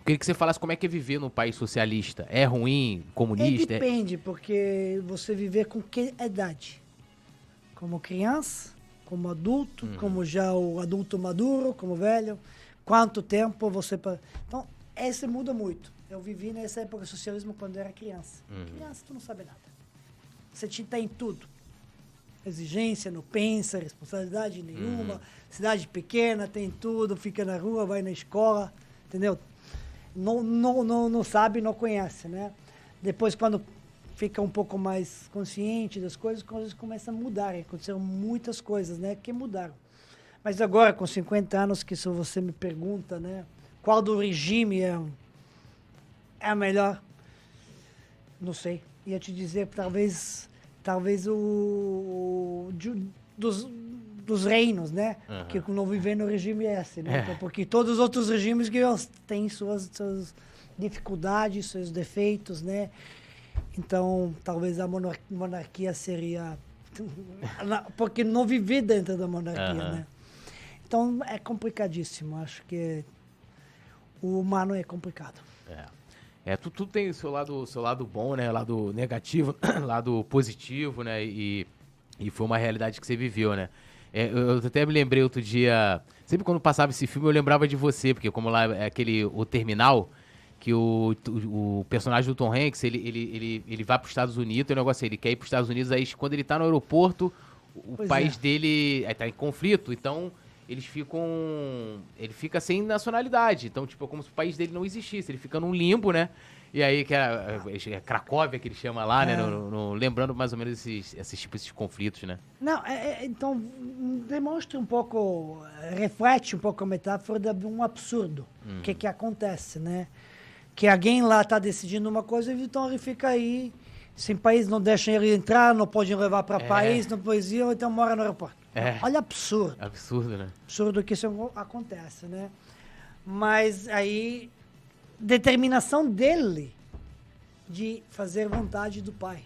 queria que você falasse como é que é viver num país socialista. É ruim, comunista? É, depende, porque você viver com que idade? Como criança, como adulto, uhum. como já o adulto maduro, como velho. Quanto tempo você. Então, esse muda muito. Eu vivi nessa época do socialismo quando eu era criança. Uhum. Criança, tu não sabe nada. Você tem tudo. Exigência, não pensa, responsabilidade nenhuma. Uhum. Cidade pequena, tem tudo, fica na rua, vai na escola, entendeu? Não, não, não, não sabe, não conhece, né? Depois, quando fica um pouco mais consciente das coisas, coisas começam a mudar. Aconteceram muitas coisas, né, que mudaram. Mas agora, com 50 anos, que se você me pergunta, né, qual do regime é é a melhor. Não sei. Ia te dizer, talvez, talvez o, o dos, dos reinos, né? Uhum. Que não viver no regime esse, né? É. Então, porque todos os outros regimes que têm suas, suas dificuldades, seus defeitos, né? Então, talvez a monarquia seria porque não viver dentro da monarquia, uhum. né? Então é complicadíssimo. Acho que o humano é complicado. É. É, tudo, tudo tem o seu lado, seu lado bom, né? Lado negativo, lado positivo, né? E, e foi uma realidade que você viveu, né? É, eu até me lembrei outro dia. Sempre quando passava esse filme, eu lembrava de você, porque como lá é aquele o terminal, que o, o, o personagem do Tom Hanks, ele, ele, ele, ele vai para os Estados Unidos, tem um negócio aí, ele quer ir para os Estados Unidos, aí quando ele está no aeroporto, o pois país é. dele está em conflito, então eles ficam. Ele fica sem nacionalidade. Então, tipo, é como se o país dele não existisse. Ele fica num limbo, né? E aí, que é, é, é Cracóvia que ele chama lá, né? É. No, no- lembrando mais ou menos esses, esses tipos de conflitos, né? Não, é- é- então hum, demonstra um pouco, reflete um pouco a metáfora de um absurdo. O que que acontece, né? Que alguém lá está decidindo uma coisa e então ele fica aí, sem país não deixam ele entrar, não podem levar para É. país, não pode ir, então mora no aeroporto. É. Olha absurdo. Absurdo, né? absurdo que isso acontece, né? Mas aí, determinação dele de fazer vontade do pai.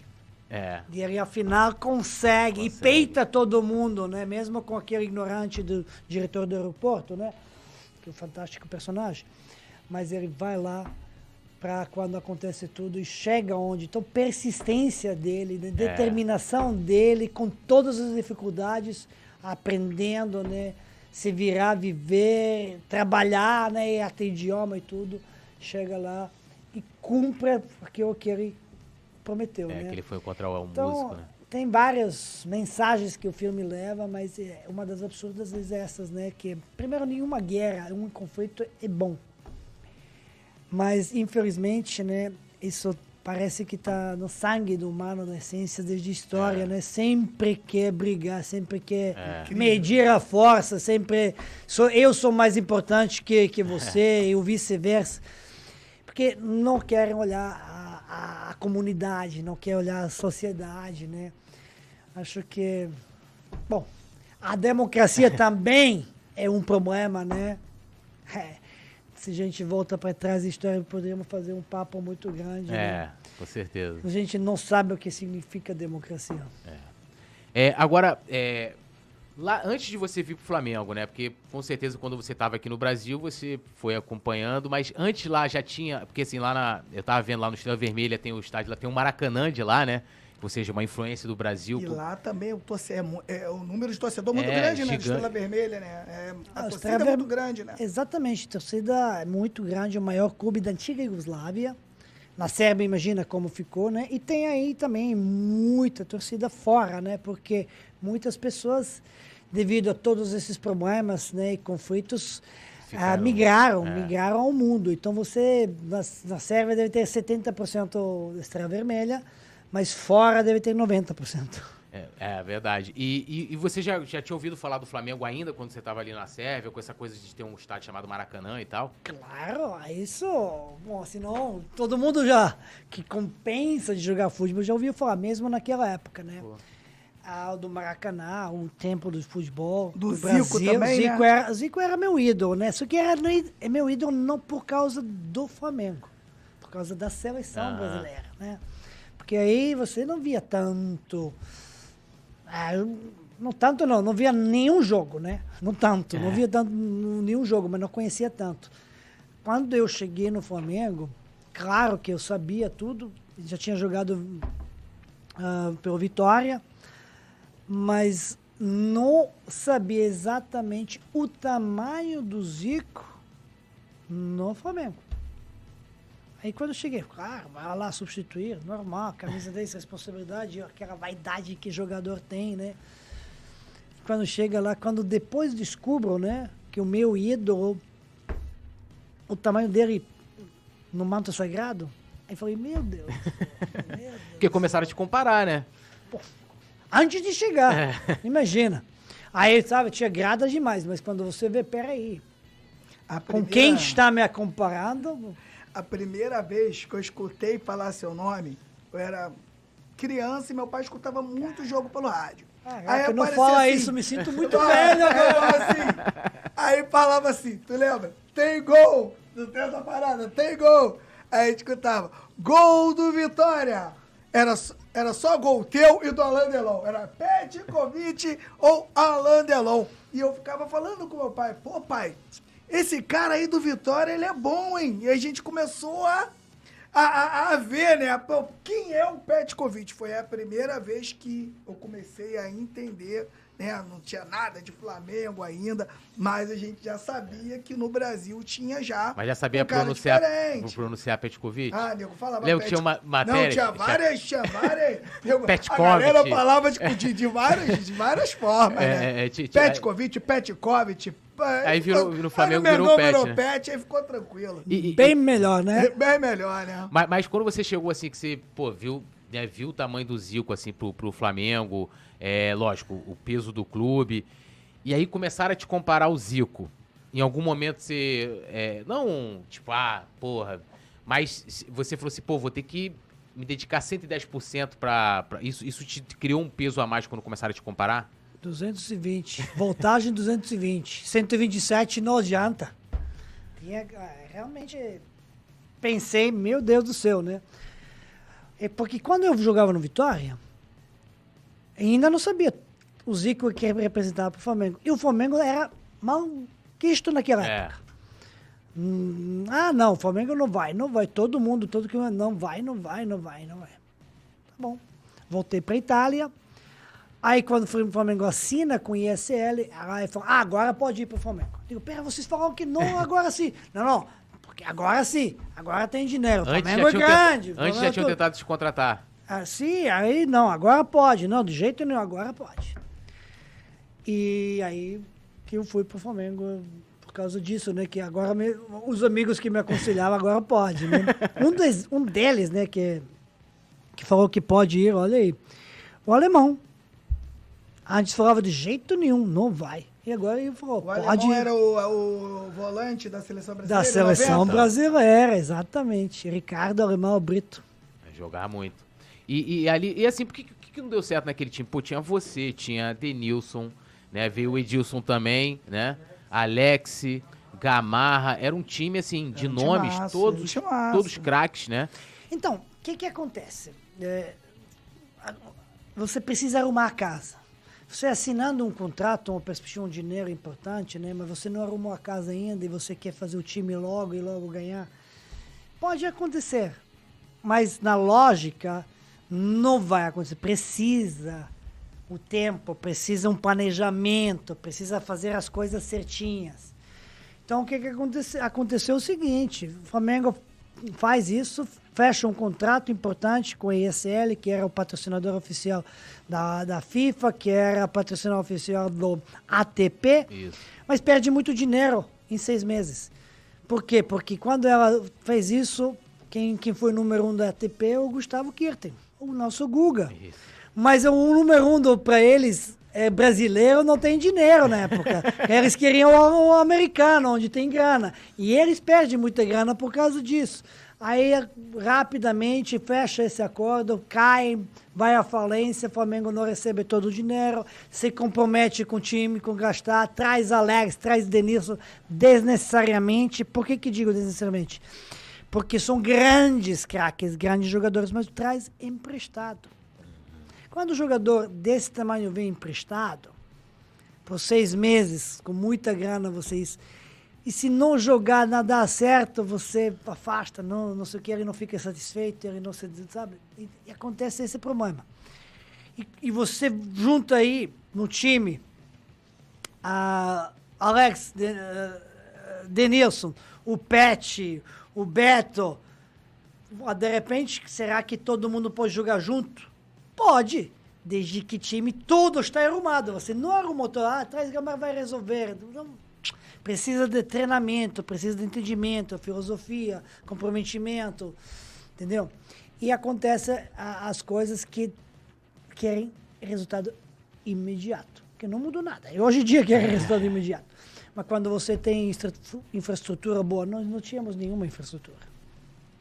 É. E ele, afinal, consegue, e Consegue. peita todo mundo, né? Mesmo com aquele ignorante do diretor do aeroporto, né? Que é um fantástico personagem. Mas ele vai lá para quando acontece tudo e chega onde. Então, persistência dele, né? determinação dele, com todas as dificuldades, aprendendo, né? Se virar, viver, trabalhar, né? E até idioma e tudo. Chega lá e cumpre aquilo que ele prometeu, É, né? que ele foi encontrar o Então, músico, né? tem várias mensagens que o filme leva, mas é, uma das absurdas é essas, né? Que, primeiro, nenhuma guerra, um conflito é bom. Mas, infelizmente, né? Isso parece que está no sangue do humano, na essência desde a história, né? Sempre quer brigar, sempre quer É. medir a força, sempre... Sou, eu sou mais importante que, que você e o vice-versa porque não querem olhar a, a- a comunidade, não querem olhar a sociedade, né? Acho que, bom, a democracia também é um problema, né? É, se a gente volta para trás da história, poderíamos fazer um papo muito grande. né? É, com certeza. A gente não sabe o que significa democracia. É, agora, é, lá antes de você vir pro Flamengo, né? Porque com certeza quando você estava aqui no Brasil, você foi acompanhando, mas antes lá já tinha, porque assim, lá na, eu tava vendo lá no Estrela Vermelha, tem o estádio, lá tem o Maracanã de lá, né? Ou seja, uma influência do Brasil. E lá também o, torce, é, é o número de torcedor muito É, grande, né? De gigante. Estrela Vermelha, né? É, a Ah, o torcida Estrela é muito grande, né? Exatamente, torcida é muito grande, o maior clube da antiga Iugoslávia. Na Sérvia, imagina como ficou, né? E tem aí também muita torcida fora, né? Porque muitas pessoas, devido a todos esses problemas né, e conflitos, ah, Ficaram- migraram, é. migraram ao mundo. Então você, na, na Sérvia deve ter 70% estrela vermelha, mas fora deve ter 90%. É, é verdade. E, e, e você já, já tinha ouvido falar do Flamengo ainda quando você estava ali na Sérvia, com essa coisa de ter um estádio chamado Maracanã e tal? Claro, isso, bom, senão todo mundo já que compensa de jogar futebol já ouviu falar, mesmo naquela época, né? Pô. Ah, o do Maracanã, o templo do futebol. Do Zico também, Zico, né? era, Zico era meu ídolo, né? Só que era é meu ídolo não por causa do Flamengo, por causa da seleção Aham. brasileira, né? Porque aí você não via tanto. Ah, não tanto não, não via nenhum jogo, né? Não tanto, não via tanto nenhum jogo, mas não conhecia tanto. Quando eu cheguei no Flamengo, claro que eu sabia tudo, já tinha jogado ah, pelo Vitória, mas não sabia exatamente o tamanho do Zico no Flamengo. Aí quando eu cheguei, claro, vai lá substituir, normal, camisa 10, responsabilidade, aquela vaidade que jogador tem, né? Quando chega lá, quando depois descubro, né, que o meu ídolo, o tamanho dele no manto sagrado, aí falei, meu Deus, meu Deus. Porque começaram a te comparar, né? Antes de chegar, imagina. Aí, sabe, tinha grada demais, mas quando você vê, peraí, A com primeira- quem está me comparando, A primeira vez que eu escutei falar seu nome, eu era criança e meu pai escutava muito jogo pelo rádio. Caraca, não aparecia fala assim, isso, me sinto muito Não, velho eu agora. falava assim. Aí falava assim, tu lembra? Tem gol! Não tem essa parada, tem gol! Aí a gente escutava, gol do Vitória! Era, era só gol teu e do Alain Delon. Era Petkovic ou Alain Delon. E eu ficava falando com meu pai, pô pai, esse cara aí do Vitória, ele é bom, hein? E a gente começou a, a, a, ver, né? Quem é o Petkovic? Foi a primeira vez que eu comecei a entender né? Não tinha nada de Flamengo ainda, mas a gente já sabia que no Brasil tinha já. Mas já sabia um cara pronunciar, diferente. pronunciar Petkovic? Ah, nego, falava Lembra que tinha uma matéria Não, tinha várias, tinha várias. nego, a Petkovic. galera falava de, de, de várias, de várias formas, É, né? é, é, Petkovic, Petkovic. Aí virou- no Flamengo aí virou Pet, virou né? Pet, aí ficou tranquilo. E- e- Bem melhor, né? Bem melhor, né? Mas, mas quando você chegou assim, que você, pô, viu, né, viu o tamanho do Zico, assim, pro, pro Flamengo, é, lógico, o peso do clube, e aí começaram a te comparar ao Zico. Em algum momento você, é, não, tipo, ah, porra, mas você falou assim, pô, vou ter que me dedicar 110% pra, pra isso, isso te criou um peso a mais quando começaram a te comparar? 220. Voltagem 220. 127 não adianta. É, realmente pensei, meu Deus do céu, né? É porque quando eu jogava no Vitória, ainda não sabia o Zico que representava para o Flamengo. E o Flamengo era mal quisto naquela É. época. Hum, ah, não, o Flamengo não vai, não vai. Todo mundo, todo que não vai, não vai, não vai, não vai. Tá bom. Voltei para Itália. Aí quando o Flamengo assina com o ISL, aí falou, ah, agora pode ir pro Flamengo. Digo, pera, vocês falaram que não, agora sim. Não, não, porque agora sim, agora tem dinheiro. O Antes Flamengo é grande. antes já tinham tudo. tentado te contratar. Ah, sim, aí não, agora pode. Não, de jeito nenhum, agora pode. E aí que eu fui pro Flamengo por causa disso, né? Que agora me- os amigos que me aconselhavam agora pode, né? Um, des- um deles, né, que, que falou que pode ir, olha aí, o alemão. Antes falava de jeito nenhum, não vai. E agora ele falou, O pode era o, o volante da seleção brasileira. Da seleção 90? brasileira, exatamente. Ricardo Alemão Brito. Jogar muito. E, e ali, e assim, por que, que que não deu certo naquele time? Pô, tinha você, tinha Denilson, né? Veio o Edilson também, né? Alex, Gamarra. Era um time, assim, de um nomes, timaço, todos, um todos craques, né? Então, o que que acontece? É, você precisa arrumar a casa. Você assinando um contrato, uma perspectiva, um dinheiro importante, né? Mas você não arrumou a casa ainda e você quer fazer o time logo e logo ganhar. Pode acontecer. Mas na lógica, não vai acontecer. Precisa o tempo, precisa um planejamento, precisa fazer as coisas certinhas. Então, o que, que aconteceu? Aconteceu o seguinte: o Flamengo faz isso, fecha um contrato importante com a ESL, que era o patrocinador oficial da, da FIFA, que era patrocinador oficial do ATP, Isso. mas perde muito dinheiro em seis meses. Por quê? Porque quando ela fez isso, quem, quem foi o número um da ATP é o Gustavo Kirten, o nosso Guga. Isso. Mas o número um para eles é brasileiro não tem dinheiro na época. eles queriam o, o americano, onde tem grana. E eles perdem muita grana por causa disso. Aí, rapidamente, fecha esse acordo, cai, vai à falência, o Flamengo não recebe todo o dinheiro, se compromete com o time, com gastar, traz Alex, traz Denilson desnecessariamente. Por que, que digo desnecessariamente? Porque são grandes craques, grandes jogadores, mas traz emprestado. Quando o jogador desse tamanho vem emprestado, por seis meses, com muita grana, vocês. E se não jogar, não dar certo, você afasta, não, não sei o que, ele não fica satisfeito, ele não se. Sabe? E, e acontece esse problema. E, e você junta aí no time a Alex De, eh, Denilson, o Pet, o Beto. De repente, será que todo mundo pode jogar junto? Pode, desde que time todo está arrumado. Você não arrumou, ah, traz Gamar vai resolver. Não, precisa de treinamento, precisa de entendimento, filosofia, comprometimento, entendeu? E acontece a- as coisas que querem resultado imediato, que não mudou nada. E hoje em dia querem resultado imediato. Mas quando você tem infraestrutura boa, nós não tínhamos nenhuma infraestrutura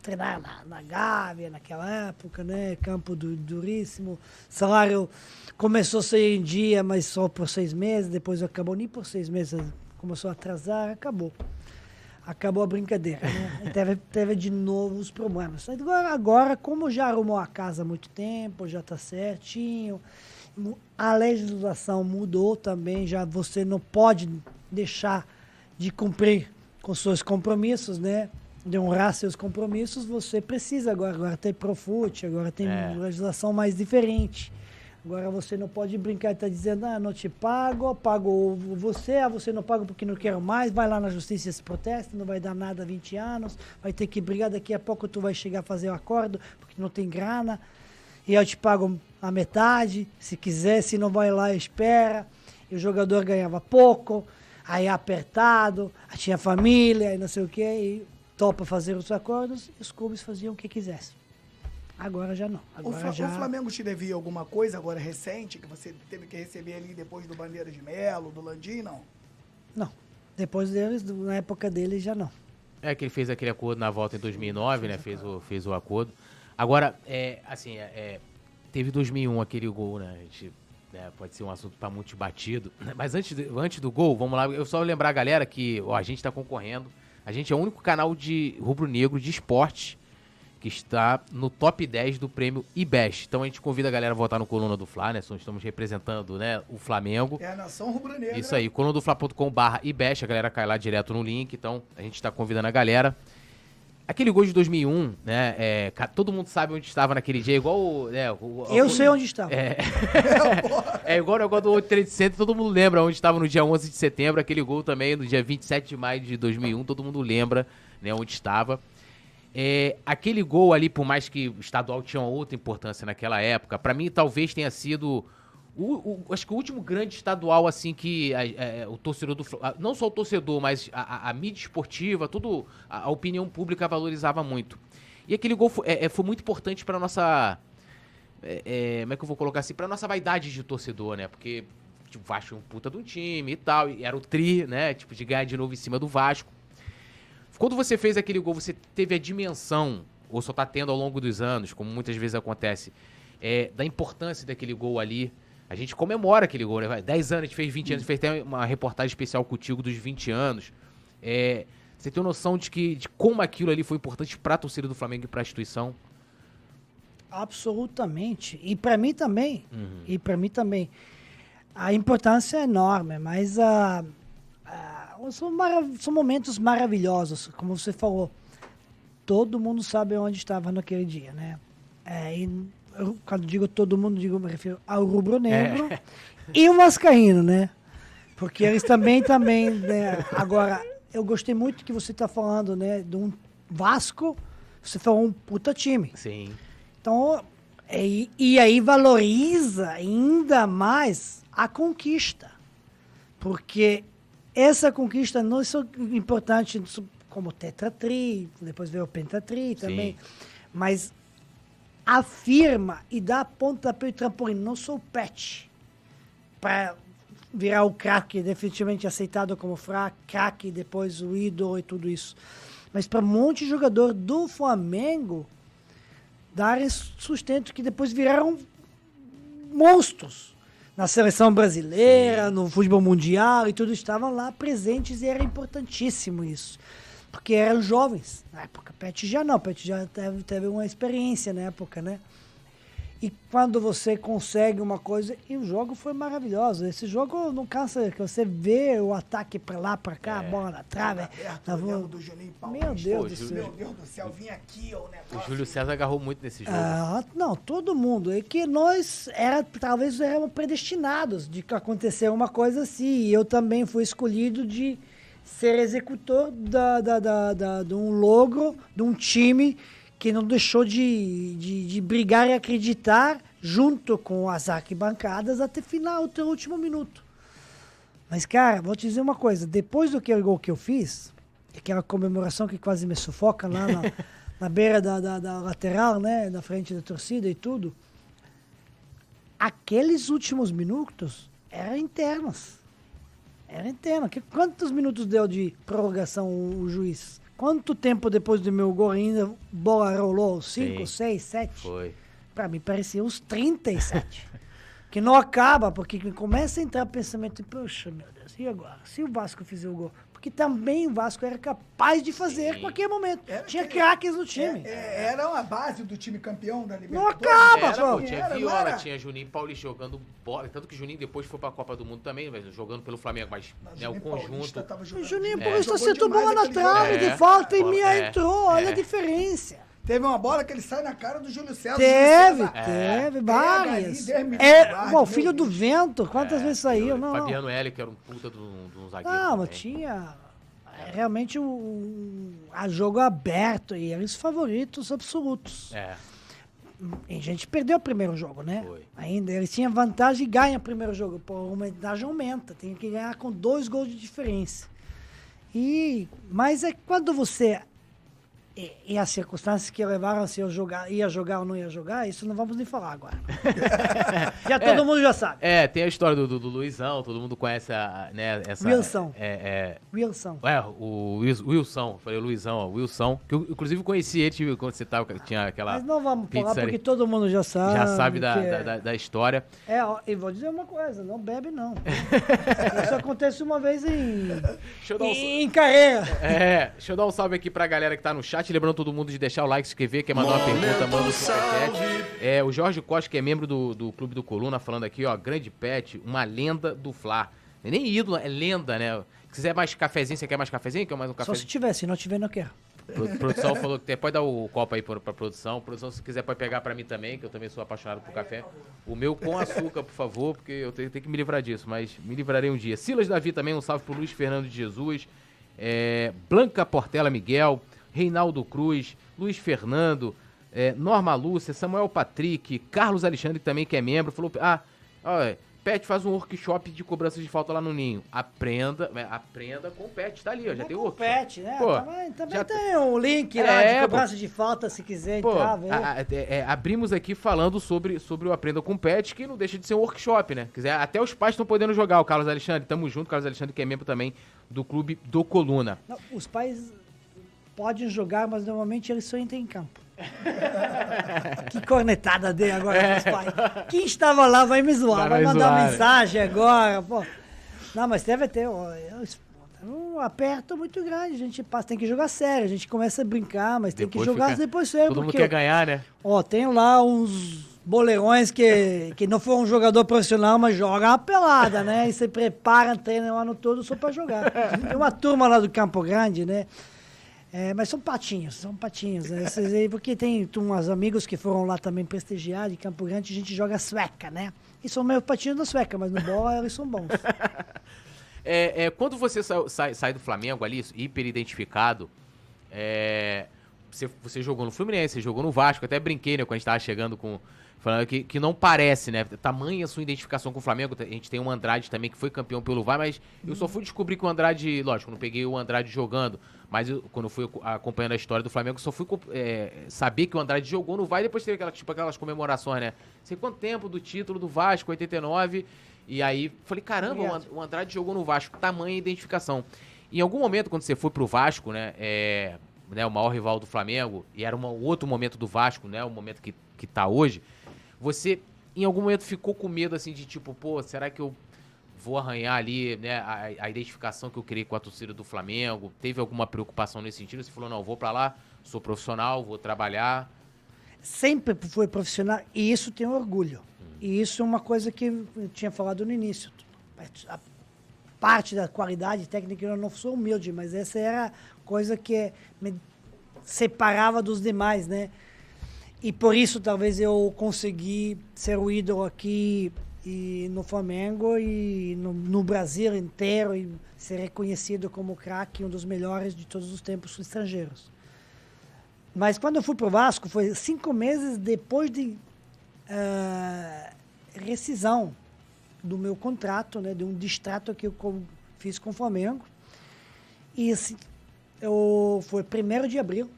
treinar na, na Gávea naquela época, né? Campo du, duríssimo. Salário começou a ser em dia, mas só por seis meses. Depois acabou nem por seis meses. Começou a atrasar, acabou. Acabou a brincadeira, né? Teve, teve de novo os problemas. Agora, agora, como já arrumou a casa há muito tempo, já está certinho, a legislação mudou também, já você não pode deixar de cumprir com seus compromissos, né? De honrar seus compromissos, você precisa agora. Agora tem Profut, agora tem É. legislação mais diferente. Agora você não pode brincar e tá dizendo, ah, não te pago, pago você, ah, você não paga porque não quero mais, vai lá na justiça e se protesta, não vai dar nada há 20 anos, vai ter que brigar, daqui a pouco tu vai chegar a fazer o acordo, porque não tem grana, e eu te pago a metade, se quiser, se não vai lá, espera. E o jogador ganhava pouco, aí apertado, aí tinha família, e não sei o quê, e topa fazer os acordos, e os clubes faziam o que quisessem. Agora já não. Agora o, Fla já... o Flamengo te devia alguma coisa agora recente que você teve que receber ali depois do Bandeira de Melo, do Landim, não? Não. Depois deles, na época dele, já não. É que ele fez aquele acordo na volta em 2009, né? Fez o, fez o acordo. Agora, é, assim, é, é teve 2001 aquele gol, né? A gente, né, pode ser um assunto para muito batido. Mas antes, de, antes do gol, vamos lá, eu só lembrar a galera que ó, a gente está concorrendo. A gente é o único canal de rubro-negro de esporte que está no top 10 do prêmio IBEST. Então a gente convida a galera a votar no Coluna do Fla, né? Estamos representando né, o Flamengo. É a nação rubro-negra. Isso aí, colunadofla.com.br IBEST, a galera cai lá direto no link. Então a gente está convidando a galera. Aquele gol de 2001, né? É, todo mundo sabe onde estava naquele dia, igual. Né, o, Eu o, sei onde estava. É, é igual o negócio do 8 Trade Center, todo mundo lembra onde estava no dia 11 de setembro. Aquele gol também, no dia 27 de maio de 2001, todo mundo lembra né, onde estava. É, aquele gol ali, por mais que o estadual tinha outra importância naquela época, para mim talvez tenha sido o, o, acho que o último grande estadual, assim, que a, a, é, o torcedor do. Não só o torcedor, mas a, mídia esportiva, tudo. A, opinião pública valorizava muito. E aquele gol foi, é, é foi muito importante para nossa. É, é, como é que eu vou colocar assim? Para nossa vaidade de torcedor, né? Porque tipo, o Vasco é um puta de um time e tal. E era o tri, né? Tipo, de ganhar de novo em cima do Vasco. Quando você fez aquele gol, você teve a dimensão, ou só tá tendo ao longo dos anos, como muitas vezes acontece, é, da importância daquele gol ali. A gente comemora aquele gol, né? 10 anos, a gente fez 20 anos, fez até uma reportagem especial contigo dos 20 anos. É, você tem noção de, que, de como aquilo ali foi importante para a torcida do Flamengo e para a instituição? Absolutamente. E para mim também. Uhum. E para mim também. A importância é enorme, mas a. Uh são, são momentos maravilhosos, como você falou. Todo mundo sabe onde estava naquele dia, né? É, e eu, quando digo todo mundo, digo, me refiro ao rubro-negro é. e o vascaíno, né? Porque eles também, também, né? Agora, eu gostei muito que você está falando, né? De um Vasco, você falou um puta time. Sim. Então, e, e aí valoriza ainda mais a conquista. Porque essa conquista não é só importante como tetratri, depois veio o pentatri também, Sim. mas afirma e dá pontapé e trampolim. Não sou pet para virar o craque, definitivamente aceitado como craque, depois o ídolo e tudo isso. Mas para um monte de jogador do Flamengo darem sustento que depois viraram monstros na seleção brasileira, no futebol mundial e tudo, estavam lá presentes e era importantíssimo isso. Porque eram jovens. Na época, Pet já não, Pet já teve, teve uma experiência na época, né? E quando você consegue uma coisa, e o jogo foi maravilhoso. Esse jogo não cansa, que você vê o ataque para lá, para cá, é. a bola na trave. Na do Juninho Paulista. Meu Deus do céu. Meu Deus do céu, vinha aqui o negócio. O Júlio César agarrou muito nesse jogo. Ah, não, todo mundo. É que nós era, talvez éramos predestinados de que acontecer uma coisa assim. E eu também fui escolhido de ser executor da, da, da, da, de um logro, de um time que não deixou de, de, de brigar e acreditar junto com as arquibancadas até final, até o último minuto. Mas, cara, vou te dizer uma coisa. Depois do que gol que eu fiz, aquela comemoração que quase me sufoca lá na, na beira da, da, da, lateral, né? Na frente da torcida e tudo. Aqueles últimos minutos eram internos. Era interno. Quantos minutos deu de prorrogação o, o juiz? Quanto tempo depois do meu gol ainda bola rolou? 5, 6, 7? Foi. Pra mim parecia uns 37. que não acaba, porque começa a entrar pensamento, poxa, meu Deus, e agora? Se o Vasco fizer o gol, que também o Vasco era capaz de fazer a qualquer momento. Era, tinha craques no time. É, é, era uma base do time campeão da Libertadores. Não acaba, era, pô. Tinha era, Viola, era. tinha Juninho Paulista jogando bola. Tanto que Juninho depois foi pra Copa do Mundo também, jogando pelo Flamengo, mas né, o conjunto. O Juninho Paulista acertou bola na trave de falta e Minha entrou. Olha a diferença. Teve uma bola que ele sai na cara do Júlio César. Teve, Júlio César teve, várias. É, bom, meu filho do vento, quantas vezes saiu? Não, não. Fabiano L, que era um puta de um, de um zagueiro. Não, também. tinha é, realmente um, a jogo aberto e eram os favoritos absolutos. É, E a gente perdeu o primeiro jogo, né? Foi. Ainda eles tinham vantagem e ganham o primeiro jogo. Pô, a vantagem aumenta, tem que ganhar com dois gols de diferença. E mas é quando você e, e as circunstâncias que levaram se eu jogar, ia jogar ou não ia jogar, isso não vamos nem falar agora. já todo mundo já sabe. É, tem a história do, do, do Luizão, todo mundo conhece a, né, essa... Wilson. É, Wilson. é, é, o Wils- Wilson, falei Luizão, ó, Wilson, que eu inclusive conheci ele quando você tava, tinha aquela... Mas não vamos falar porque todo mundo já sabe. Já sabe da, da, é- da- da história. É, ó, e vou dizer uma coisa, não bebe não. Isso acontece uma vez em, Deixa eu dar um, em carreira. É, deixa eu dar um salve aqui pra galera que tá no chat. Lembrando todo mundo de deixar o like, se inscrever, quer mandar uma pergunta, manda o superchat. É, o Jorge Costa, que é membro do, do Clube do Coluna, falando aqui, ó, grande pet, uma lenda do Fla. Não é nem ídolo, é lenda, né? Se quiser mais cafezinho, você quer mais cafezinho? Quer mais um Só se cafezinho? tiver, se não tiver, não quero. Pro- produção falou que tem. Pode dar o copo aí pra, pra produção. Produção, se quiser, pode pegar pra mim também, que eu também sou apaixonado por café. O meu com açúcar, por favor, porque eu tenho, tenho que me livrar disso, mas me livrarei um dia. Silas Davi também, um salve pro Luiz Fernando de Jesus. É, Blanca Portela Miguel, Reinaldo Cruz, Luiz Fernando, é, Norma Lúcia, Samuel Patrick, Carlos Alexandre, que também que é membro, falou: Ah, olha, Pet faz um workshop de cobrança de falta lá no Ninho. Aprenda, é, aprenda com o Pet, tá ali, ó, já tem o workshop. Pet, né? Pô, também também já tem um link lá É, de pô. cobrança de falta, se quiser Pô, entrar, a- a- é, é, abrimos aqui falando sobre, sobre o Aprenda com Pet, que não deixa de ser um workshop, né? Quiser, até os pais estão podendo jogar. O Carlos Alexandre, tamo junto. Carlos Alexandre, que é membro também do clube do Coluna. Não, os pais podem jogar, mas normalmente eles só entram em campo. que cornetada dei agora pros pais. Quem estava lá vai me zoar, Vai vai, mandar zoar. mensagem agora, pô. Não, mas deve ter, ó, eu- um aperto muito grande, a gente passa, tem que jogar sério, a gente começa a brincar, mas tem que Depois jogar fica- depois sério, Todo mundo porque quer ganhar, né? Ó, tem lá uns boleirões que, que não foi um jogador profissional, mas joga uma pelada, né? E se prepara, treina o ano todo só pra jogar. Tem uma turma lá do Campo Grande, né? É, mas são patinhos, são patinhos. né? Porque tem uns amigos que foram lá também prestigiar de Campo Grande, a gente joga sueca, né? E são meio patinhos da sueca, mas no bola eles são bons. É, é, quando você sa- sai, sai do Flamengo ali, hiper identificado, é, você, você jogou no Fluminense, você jogou no Vasco, até brinquei, né, quando a gente tava chegando com. Falando que, que não parece, né? Tamanha sua identificação com o Flamengo. A gente tem o Andrade também, que foi campeão pelo VAR, mas eu só fui descobrir que o Andrade, lógico, não peguei o Andrade jogando, mas eu- quando fui acompanhando a história do Flamengo, só fui é, saber que o Andrade jogou no e depois teve aquela, tipo, aquelas comemorações, né? Sei quanto tempo do título do Vasco, 89. E aí falei, caramba, o Andrade jogou no Vasco, tamanha identificação. Em algum momento, quando você foi pro Vasco, né, é, né, o maior rival do Flamengo, e era um outro momento do Vasco, né, o momento que, que tá hoje, você em algum momento ficou com medo, assim, de tipo, pô, será que eu vou arranhar ali, né, a, a identificação que eu criei com a torcida do Flamengo? Teve alguma preocupação nesse sentido? Você falou, não, vou pra lá, sou profissional, vou trabalhar. sempre foi profissional e isso tem orgulho. E isso é uma coisa que eu tinha falado no início. A parte da qualidade técnica eu não sou humilde, mas essa era a coisa que me separava dos demais, né? E por isso talvez eu consegui ser o ídolo aqui e no Flamengo e no, no Brasil inteiro e ser reconhecido como craque, um dos melhores de todos os tempos estrangeiros. Mas quando eu fui pro Vasco, foi cinco meses depois de ah, rescisão do meu contrato, né, de um distrato que eu fiz com o Flamengo. E assim, eu, foi primeiro de abril.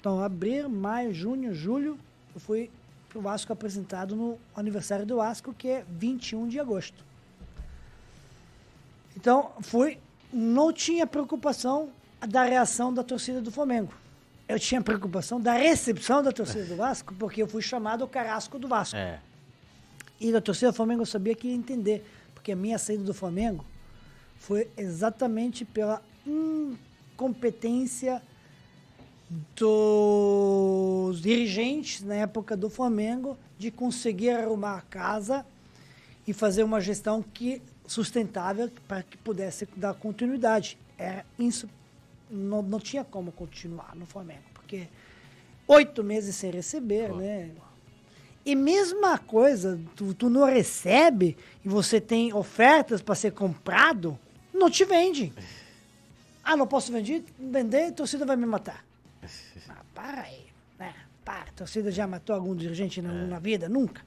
Então, abril, maio, junho, julho, eu fui pro Vasco apresentado no aniversário do Vasco, que é 21 de agosto. Então, fui, não tinha preocupação da reação da torcida do Flamengo. Eu tinha preocupação da recepção da torcida do Vasco, porque eu fui chamado o carrasco do Vasco. É. E da torcida do Flamengo eu sabia que ia entender, porque a minha saída do Flamengo foi exatamente pela incompetência dos dirigentes na época do Flamengo de conseguir arrumar a casa e fazer uma gestão que sustentável para que pudesse dar continuidade. Era isso não, não tinha como continuar no Flamengo, porque oito meses sem receber, né? E mesma coisa, tu, tu não recebe e você tem ofertas para ser comprado, não te vende. Ah, não posso vender? Vender, a torcida vai me matar. Ah, para aí, né? Para, a torcida já matou algum dirigente na, na vida? Nunca.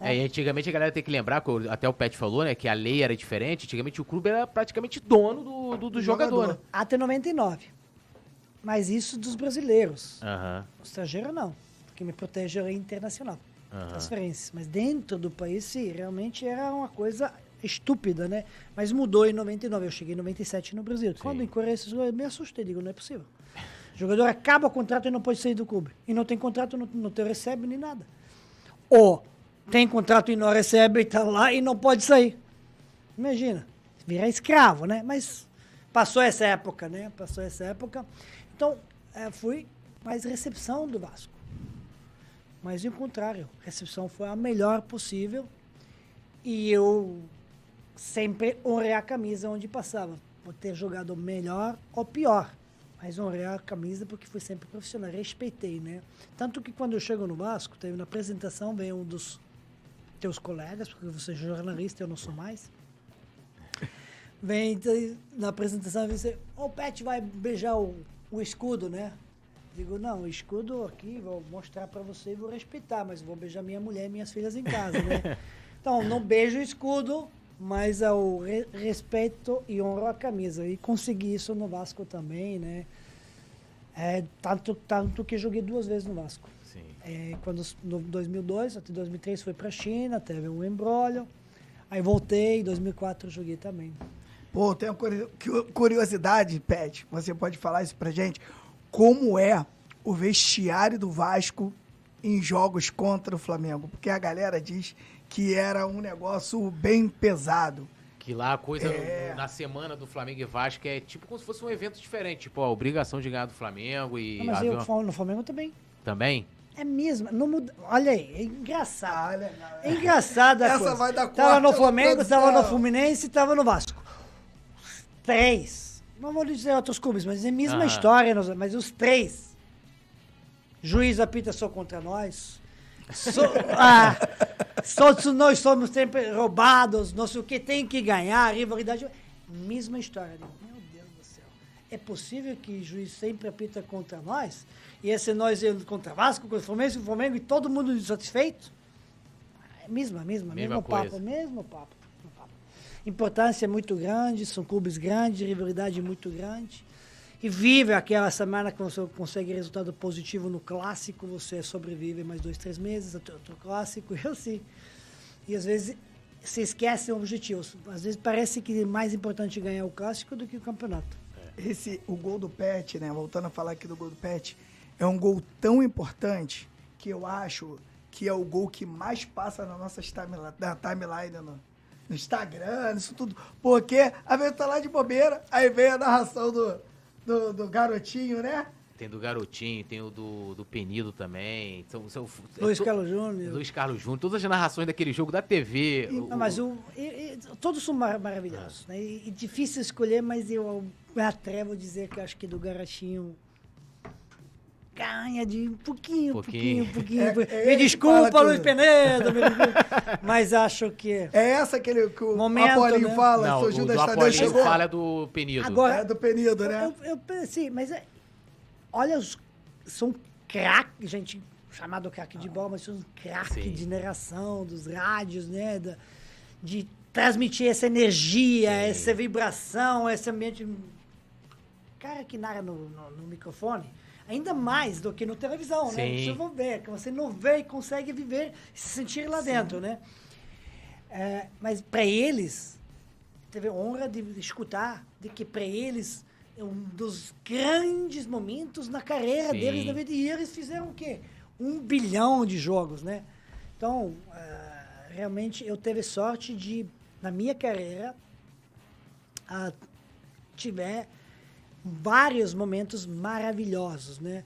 É, e antigamente a galera tem que lembrar, até o Pet falou, né, que a lei era diferente. Antigamente o clube era praticamente dono do, do, do jogador, jogador. né? Até 99. Mas isso dos brasileiros. Aham. O estrangeiro não, porque me protege a lei internacional. Transferências. Mas dentro do país, sim, realmente era uma coisa estúpida, né? Mas mudou em 99. Eu cheguei em 97 no Brasil. Quando encorrei esses eu me assustei. Digo, não é possível. O jogador acaba o contrato e não pode sair do clube. E não tem contrato, não, não te recebe nem nada. Ou tem contrato e não recebe, e tá lá e não pode sair. Imagina, virar escravo, né? Mas passou essa época, né? Passou essa época. Então, eh, fui mais recepção do Vasco. Mas o contrário, a recepção foi a melhor possível e eu sempre honrei a camisa onde passava. Pode ter jogado melhor ou pior, mas honrei a camisa porque fui sempre profissional, respeitei, né? Tanto que quando eu chego no Vasco, teve na apresentação, vem um dos teus colegas, porque você é jornalista, eu não sou mais. Vem na apresentação e você, o Pet vai beijar o, o escudo, né? Digo, não, o escudo aqui, vou mostrar pra você e vou respeitar, mas vou beijar minha mulher e minhas filhas em casa, né? Então, não beijo o escudo, mas ao re- respeito e honro a camisa. E consegui isso no Vasco também, né? É, tanto, tanto que joguei duas vezes no Vasco. Sim. É, quando no 2002 até 2003 fui para China, teve um embrólio. Aí voltei, em 2004 joguei também. Pô, tenho uma curi- cu- curiosidade, Pet. Você pode falar isso pra gente? Como é o vestiário do Vasco em jogos contra o Flamengo? Porque a galera diz que era um negócio bem pesado. Que lá a coisa É. na semana do Flamengo e Vasco é tipo como se fosse um evento diferente. Tipo, a obrigação de ganhar do Flamengo e. Não, mas eu uma- no Flamengo também. Também? É mesmo, não muda. Olha aí, é engraçado. Ah, legal. É engraçado a Essa coisa. vai dar Tava no Flamengo, tava no Fluminense, tava no Vasco. Os Três. Não vou dizer outros clubes, mas é a mesma Aham. história, mas os três. Juiz apita só contra nós. So, ah, todos nós somos sempre roubados, não sei o que, tem que ganhar, rivalidade. Mesma história. Meu Deus do céu. É possível que o juiz sempre apita contra nós? E esse nós contra Vasco, contra o Flamengo, o Flamengo e todo mundo insatisfeito? É mesma, mesma, Mesma mesmo coisa. papo, mesmo papo, mesmo papo. Importância muito grande, são clubes grandes, rivalidade muito grande. E vive aquela semana que você consegue resultado positivo no clássico, você sobrevive mais dois, três meses, até outro clássico, e assim. E às vezes se esquece o objetivo. Às vezes parece que é mais importante ganhar o clássico do que o campeonato. Esse, o gol do Pet, né? Voltando a falar aqui do gol do Pet, é um gol tão importante que eu acho que é o gol que mais passa na nossa timeline, na timeline no, no Instagram, isso tudo. Porque às vezes tá lá de bobeira, aí vem a narração do, do, do garotinho, né? Tem do Garotinho, tem o do, do Penido também. São, são, Luiz to- Carlos Júnior. Luiz Carlos Júnior. Todas as narrações daquele jogo da TV. E- o- mas o, e- e- todos são mar- maravilhosos. Né? E, e difícil escolher, mas eu me atrevo a dizer que eu acho que do Garotinho ganha de um pouquinho, Pouquinho. pouquinho, pouquinho. É- pouquinho. é me desculpa, Luiz. Penedo, me desculpa, mas acho que. É essa que, ele, que o Momento, Apolinho né? fala, Não, seu o Apolinho chegou. fala é do Penido. Agora- É do Penido, né? Eu, eu pensei, mas é, olha, os, são craques, gente chamado craque de bola, mas são craque Sim. de narração, dos rádios, né? da- de transmitir essa energia, Sim. essa vibração, esse ambiente. Cara que narra no, no- no microfone, ainda mais do que no televisão, né? Sim. Você não vê, que você não vê e consegue viver, se sentir lá dentro, né? É, mas para eles, teve a honra de escutar de que para eles é um dos grandes momentos na carreira Sim. deles na vida e eles fizeram o quê? Um bilhão de jogos, né? Então, ah, realmente eu tive sorte de na minha carreira ah, tiver vários momentos maravilhosos, né?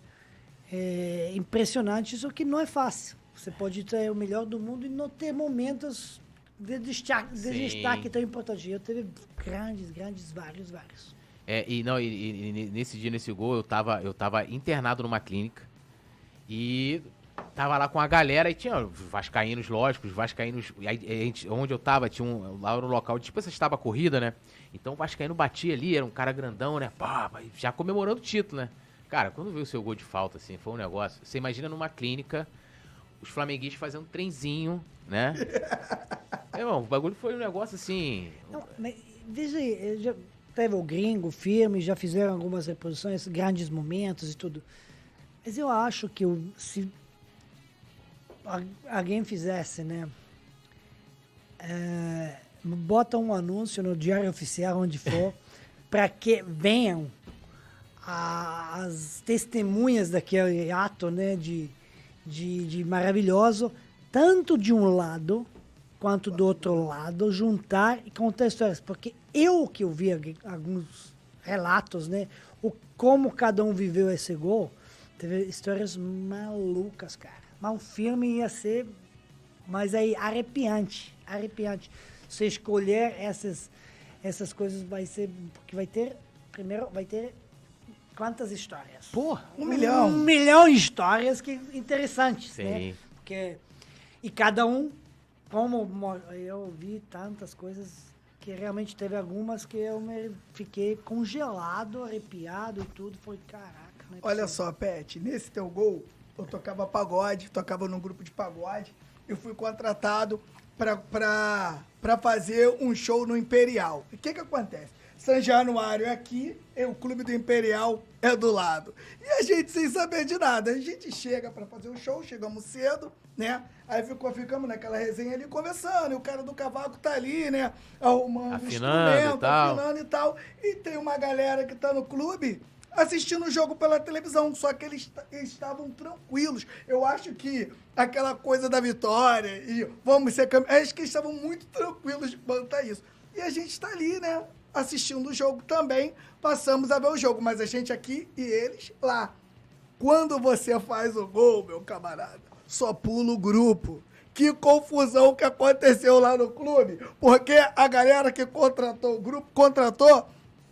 É impressionante isso que não é fácil. Você pode ter o melhor do mundo e não ter momentos de destaque, de destaque tão importante. Eu teve grandes, grandes, vários, vários. É, e não, e, e- e nesse dia, nesse gol, eu tava, eu tava internado numa clínica. E tava lá com a galera e tinha os vascaínos, lógico, os vascaínos... aí, onde eu tava, tinha um... Lá um local, tipo essa estava corrida, né? Então o vascaíno batia ali, era um cara grandão, né? Pá, já comemorando o título, né? Cara, quando veio o seu gol de falta, assim, foi um negócio... Você imagina numa clínica, os flamenguistas fazendo um trenzinho, né? Meu irmão, o bagulho foi um negócio assim... Não, mas veja aí, eh, já teve o gringo, filme, já fizeram algumas reproduções, grandes momentos e tudo. Mas eu acho que o- se alguém fizesse, né? eh, bota um anúncio no diário oficial, onde for, para que venham a- as testemunhas daquele ato, né? De, de, de maravilhoso, tanto de um lado quanto do outro lado, juntar e contar histórias. Porque eu que ouvi alguns relatos, né? O, como cada um viveu esse gol, teve histórias malucas, cara. Mas o filme ia ser, mas aí, arrepiante, arrepiante. Você escolher essas, essas coisas vai ser, porque vai ter, primeiro, vai ter quantas histórias? Porra! Um milhão. Um milhão de histórias que interessantes, né? Sim. Porque, e cada um, como mo- eu vi tantas coisas que realmente teve algumas que eu me fiquei congelado, arrepiado e tudo. Foi, caraca, né? Olha só, Pet, nesse teu gol, eu tocava pagode, tocava num grupo de pagode. Eu fui contratado pra fazer um show no Imperial. E o que que acontece? São Januário é aqui, e o Clube do Imperial é do lado. E a gente sem saber de nada. A gente chega pra fazer o show, chegamos cedo, né? Aí ficou, ficamos naquela resenha ali conversando, e o cara do cavaco tá ali, né? Arrumando Afinando e instrumento, tal. afinando e tal. E tem uma galera que tá no clube assistindo o jogo pela televisão, só que eles, estavam tranquilos. Eu acho que aquela coisa da vitória e vamos ser campeões, acho que eles estavam muito tranquilos quanto a isso. E a gente está ali, né, assistindo o jogo também, passamos a ver o jogo, mas a gente aqui e eles lá. Quando você faz o gol, meu camarada, só pula o grupo. Que confusão que aconteceu lá no clube, porque a galera que contratou o grupo contratou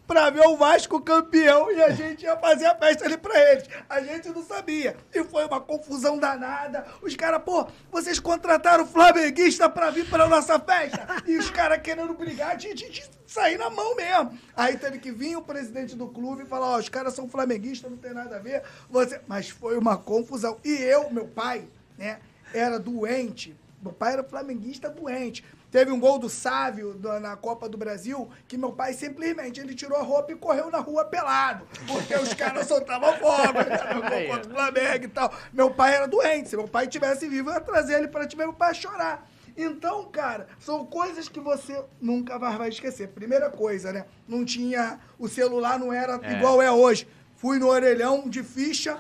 pra ver o Vasco campeão e a gente ia fazer a festa ali pra eles. A gente não sabia. E foi uma confusão danada. Os caras, pô, vocês contrataram flamenguista pra vir pra nossa festa. E os caras querendo brigar, a gente sair na mão mesmo. Aí teve que vir o presidente do clube e falar, ó, os caras são flamenguistas, não tem nada a ver. Você... Mas foi uma confusão. E eu, meu pai, né, era doente. Meu pai era flamenguista doente. Teve um gol do Sávio na Copa do Brasil que meu pai simplesmente ele tirou a roupa e correu na rua pelado. Porque os caras soltavam fogo, ele tava ó. contra o Flamengo e tal. Meu pai era doente. Se meu pai tivesse vivo, eu ia trazer ele para ver meu pai chorar. Então, cara, são coisas que você nunca vai esquecer. Primeira coisa, né? Não tinha. O celular não era É. igual é hoje. Fui no orelhão de ficha,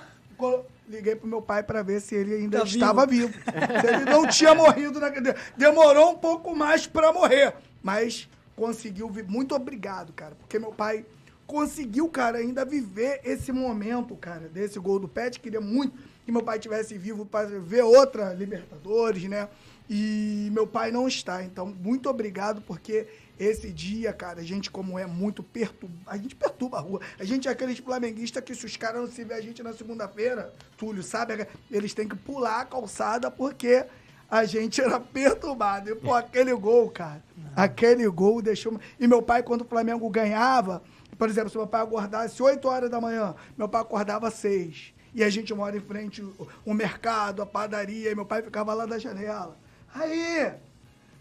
liguei pro meu pai para ver se ele ainda Tá estava vivo. se ele não tinha morrido naquele. Demorou um pouco mais para morrer, mas conseguiu. vi- Muito obrigado, cara, porque meu pai conseguiu, cara, ainda viver esse momento, cara, desse gol do Pet. Queria muito que meu pai tivesse vivo para ver outra Libertadores, né? E meu pai não está. Então, muito obrigado, porque esse dia, cara, a gente, como é muito perturbado, a gente perturba a rua. A gente é aqueles flamenguistas que, se os caras não se vê a gente na segunda-feira, Túlio, sabe? Eles têm que pular a calçada porque a gente era perturbado. E, pô, aquele gol, cara, aquele gol deixou. E meu pai, quando o Flamengo ganhava, por exemplo, se meu pai acordasse 8 horas da manhã, meu pai acordava às 6. E a gente mora em frente o, o mercado, a padaria, e meu pai ficava lá da janela. Aí,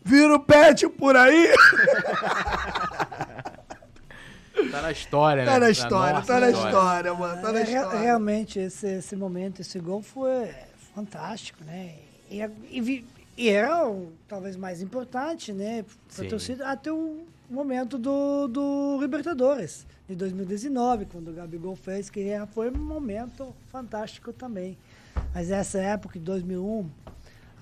vira o pet por aí. Tá na história, né? Tá na história, tá na história, mano. Tá na É, história. Realmente, esse, esse momento, esse gol foi fantástico, né? E, e e era o talvez mais importante, né? Para Sim. a torcida, até o momento do, do Libertadores, de 2019, quando o Gabigol fez, que era- foi um momento fantástico também. Mas essa época, de 2001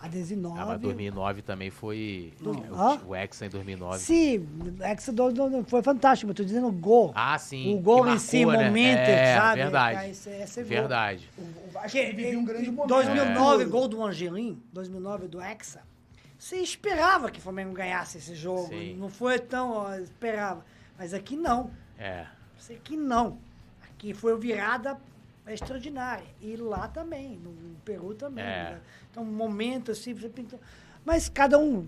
a 19... Ah, mas 2009 também foi. Não. o, o Hexa em 2009. Sim, Exodus foi fantástico, mas tô dizendo o gol. Ah, sim. o gol que em si, o marcou, né? momento, é, sabe? Verdade. Esse, esse gol. Verdade. O Vasco Que, vivia um grande momento. 2009, É. gol do Angelim, 2009 do Hexa. Você esperava que o Flamengo ganhasse esse jogo. Sim. Não foi tão, ó, esperava. Mas aqui não. É. Isso aqui não. Aqui foi virada é extraordinária. E lá também, no Peru também. É. né? Então, um momento assim, você pintou. Mas cada um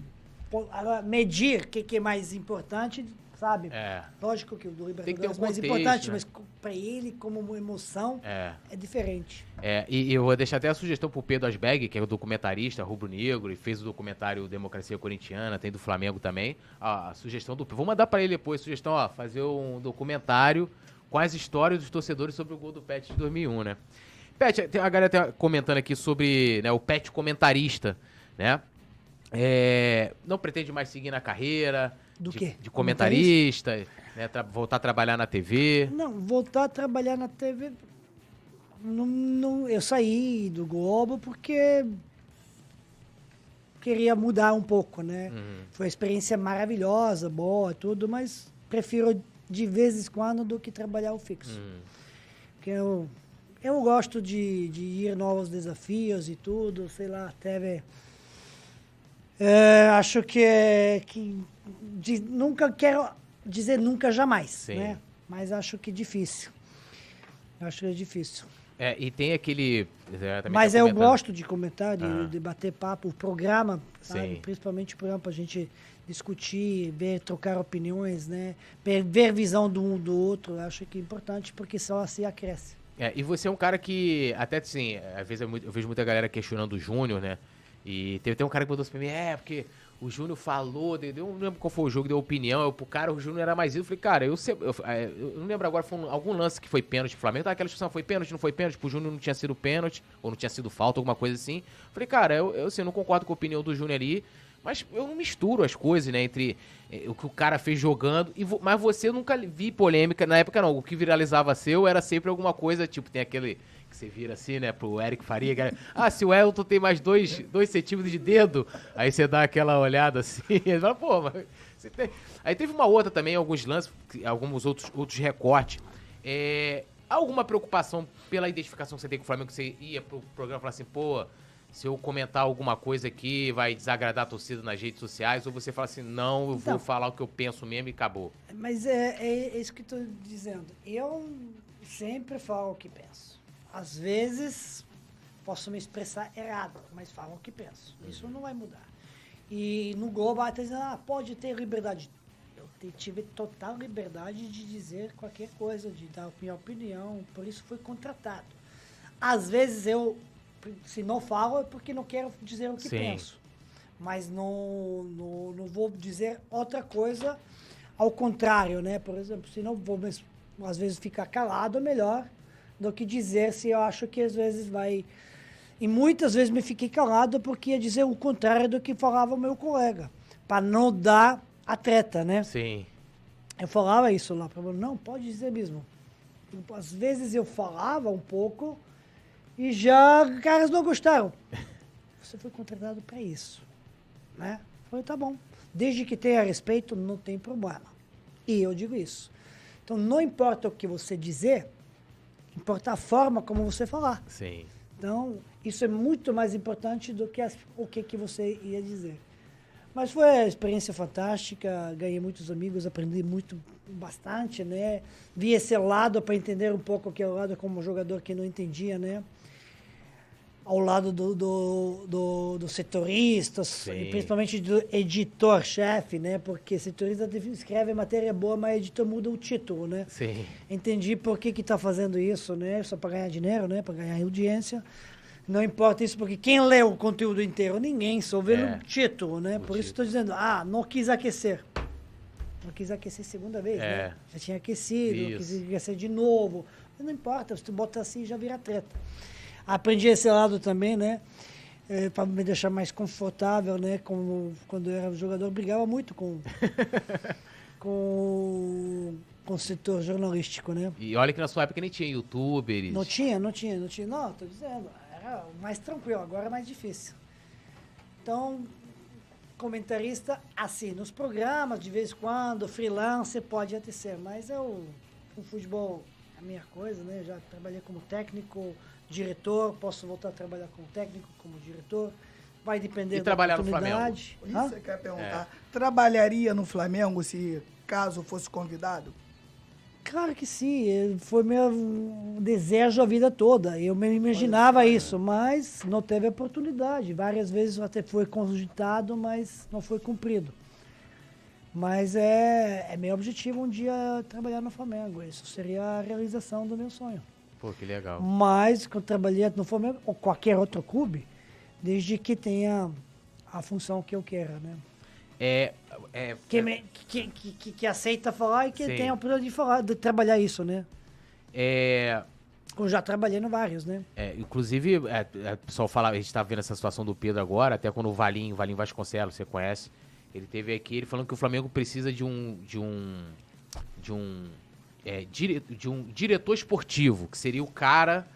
medir o que, que é mais importante, sabe? É. Lógico que o do Tem que ter Libertadores um é mais contexto, importante, né? mas para ele, como uma emoção, É. é diferente. É, e, e eu vou deixar até a sugestão pro Pedro Asbeg, que é o documentarista rubro-negro e fez o documentário Democracia Corintiana, tem do Flamengo também. A, a sugestão do. Vou mandar pra ele depois, sugestão, ó, fazer um documentário com as histórias dos torcedores sobre o gol do Pet de 2001, né? Pet, tem a galera tá comentando aqui sobre né, o Pet comentarista, né? É, não pretende mais seguir na carreira Do de, quê? de comentarista, né, tra- voltar a trabalhar na TV. Não, voltar a trabalhar na TV. Não, não, eu saí do Globo porque queria mudar um pouco, né? Uhum. Foi uma experiência maravilhosa, boa, tudo, mas prefiro de vez em quando do que trabalhar o fixo. Uhum. Porque eu, eu gosto de, de ir novos desafios e tudo, sei lá, até ver. É, acho que, é, que de- nunca quero dizer nunca jamais, Sim. né? Mas acho que difícil. Acho que é difícil. É, e tem aquele. é, Mas tá eu gosto de comentar, de, Ah. de bater papo, o programa, sabe? Principalmente o programa pra gente discutir, ver, trocar opiniões, né? Ver, ver visão do um do outro, eu acho que é importante, porque só assim acresce. É, e você é um cara que, até assim, às vezes eu, mu- eu vejo muita galera questionando o Júnior, né? E teve até um cara que botou assim pra mim, é, porque o Júnior falou, deu, deu- não lembro qual foi o jogo, deu opinião, eu, pro cara o Júnior era mais isso. Eu falei, cara, eu, eu, é, eu não lembro agora, foi um- algum lance que foi pênalti pro Flamengo, tá, aquela discussão, foi pênalti, não foi pênalti, pro Júnior não tinha sido pênalti, ou não tinha sido falta, alguma coisa assim. Eu falei, cara, eu, eu assim, não concordo com a opinião do Júnior ali, mas eu não misturo as coisas, né, entre eh, o que o cara fez jogando, e mas você eu nunca vi polêmica, na época não, o que viralizava seu era sempre alguma coisa, tipo, tem aquele que você vira assim, né, pro Eric Faria, ah, se o Elton tem mais dois, dois centímetros de dedo, aí você dá aquela olhada assim, e fala, pô, mas você tem... Aí teve uma outra também, alguns lances, alguns outros, outros recortes, é, alguma preocupação pela identificação que você tem com o Flamengo, que você ia pro programa e falar assim, pô, se eu comentar alguma coisa aqui vai desagradar a torcida nas redes sociais, ou você fala assim, não, eu vou Então. falar o que eu penso mesmo e acabou. Mas é, é, é isso que estou dizendo. Eu sempre falo o que penso. Às vezes posso me expressar errado, mas falo o que penso. Isso não vai mudar. E no Globo até dizendo, ah, pode ter liberdade. Eu tive total liberdade de dizer qualquer coisa, de dar minha opinião, por isso fui contratado. Às vezes eu, se não falo, é porque não quero dizer o que Sim. penso. Mas não, não, não vou dizer outra coisa ao contrário, né? Por exemplo, se não vou, às vezes, ficar calado é melhor do que dizer se eu acho que às vezes vai. E muitas vezes me fiquei calado porque ia dizer o contrário do que falava o meu colega, para não dar a treta, né? Sim. Eu falava isso lá para ele, não, pode dizer mesmo. Às vezes eu falava um pouco e já os caras não gostaram. Você foi contratado para isso, né? Falei, tá bom. Desde que tenha respeito, não tem problema. E eu digo isso. Então, não importa o que você dizer, importa a forma como você falar. Sim. Então, isso é muito mais importante do que as- o que, que você ia dizer. Mas foi uma experiência fantástica, ganhei muitos amigos, aprendi muito, bastante, né? Vi esse lado para entender um pouco que é o lado como jogador que não entendia, né? Ao lado do, do, do, do setorista, Sim. principalmente do editor-chefe, né? Porque setorista escreve matéria boa, mas editor muda o título, né? Sim. Entendi por que que tá fazendo isso, né? Só para ganhar dinheiro, né? Para ganhar audiência. Não importa isso, porque quem lê o conteúdo inteiro? Ninguém, só vê É. o título, né? O Por isso título. estou dizendo, ah, não quis aquecer. Não quis aquecer segunda vez, É. né? Já tinha aquecido, Isso. quis aquecer de novo. Não importa, se tu bota assim, já vira treta. Aprendi esse lado também, né? para me deixar mais confortável, né? Como quando eu era jogador, eu brigava muito com, com, com o setor jornalístico, né? E olha que na sua época nem tinha youtubers. Não tinha, não tinha, não tinha. Não, tô dizendo, era mais tranquilo, agora é mais difícil. Então, comentarista, assim, nos programas, de vez em quando, freelancer pode até ser, mas eu, o futebol é a minha coisa, né? Já trabalhei como técnico, diretor, posso voltar a trabalhar como técnico, como diretor. Vai depender E da trabalhar no Flamengo? oportunidade. Isso Hã? você quer É. perguntar. Trabalharia no Flamengo se caso fosse convidado? Claro que sim, eh, foi meu desejo a vida toda. Eu me imaginava isso, mas não teve oportunidade. Várias vezes até foi cogitado, mas não foi cumprido. Mas é, é meu objetivo um dia trabalhar no Flamengo. Isso seria a realização do meu sonho. Pô, que legal. Mas que eu trabalhei no Flamengo ou qualquer outro clube, desde que tenha a função que eu queira, né? É, é, Que, é- me- que, que, que, aceita falar e que Sim. tem a oportunidade de falar, de trabalhar isso, né? é, Eu já trabalhei no vários, né? É, inclusive, é, é, fala, a gente tá vendo essa situação do Pedro agora, até quando o Valinho, Valinho Vasconcelos, você conhece, ele teve aqui, ele falando que o Flamengo precisa de um de um de um é, dire, de um diretor esportivo, que seria o cara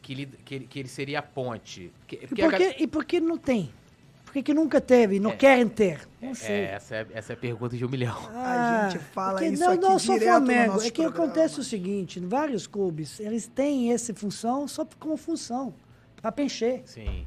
que ele, que ele, que ele seria a ponte. Que- E por, que, e por que não tem? Por que, que nunca teve não É. querem ter? Não sei. é, essa, é, essa é a pergunta de um milhão. A gente fala porque isso não, aqui não só direto no Flamengo. nosso É que programa. acontece o seguinte, em vários clubes, eles têm essa função só como função, para preencher. Sim.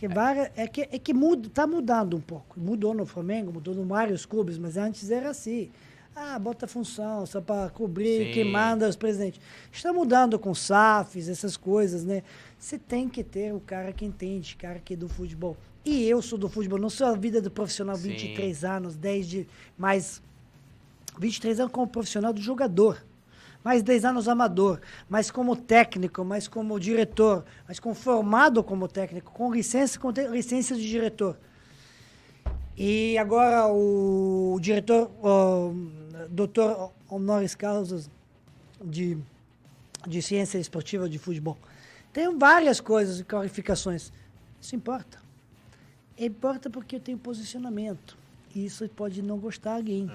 Que várias, é que, é que muda, tá mudando um pouco. Mudou no Flamengo, mudou em vários clubes, mas antes era assim. Ah, bota função, só para cobrir Sim. quem manda os presidentes. Está mudando com SAFs, essas coisas, né? Você tem que ter o cara que entende, cara que é do futebol. E eu sou do futebol, não sou a vida do profissional Sim. 23 anos, 10 de. Mais 23 anos como profissional do jogador. Mais 10 anos amador, mais como técnico, mais como diretor, mais como formado como técnico, com licença, com licença de diretor. E agora o diretor, o doutor honoris causa de, de ciência esportiva de futebol. Tem várias coisas e qualificações. Isso importa. Importa porque eu tenho posicionamento. E isso pode não gostar alguém.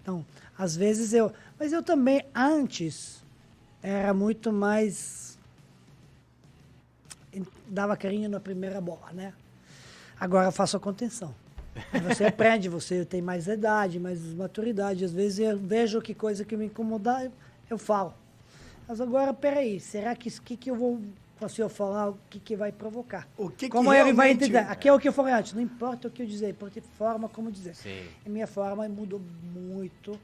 Então, às vezes eu. Mas eu também, antes, era muito mais. dava carinho na primeira bola, né? Agora eu faço a contenção. Você aprende, você tem mais idade, mais maturidade. Às vezes eu vejo que coisa que me incomodar, eu, falo. Mas agora, peraí, será que o que, que eu vou. Se eu falar, o que, que vai provocar? O que que como ele vai entender? Aqui é o que eu falei antes, não importa o que eu dizer, importa a forma como dizer. Sim. A minha forma mudou muito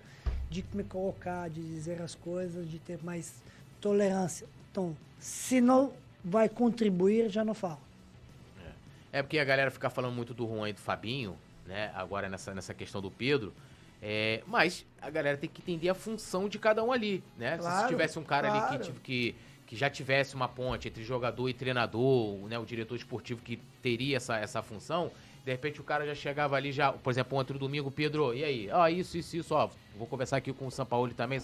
de me colocar, de dizer as coisas, de ter mais tolerância. Então, se não vai contribuir, já não falo. É porque a galera fica falando muito do Juan e do Fabinho, né? Agora nessa, nessa questão do Pedro. É, mas a galera tem que entender a função de cada um ali, né? Se- se Claro, tivesse um cara ali claro. que, tive- que, que já tivesse uma ponte entre jogador e treinador, né? O diretor esportivo que teria essa, essa função, de repente o cara já chegava ali, já, por exemplo, ontem no domingo, Pedro, e aí? Ó, isso, isso, isso, ó. Vou conversar aqui com o São Paulo também.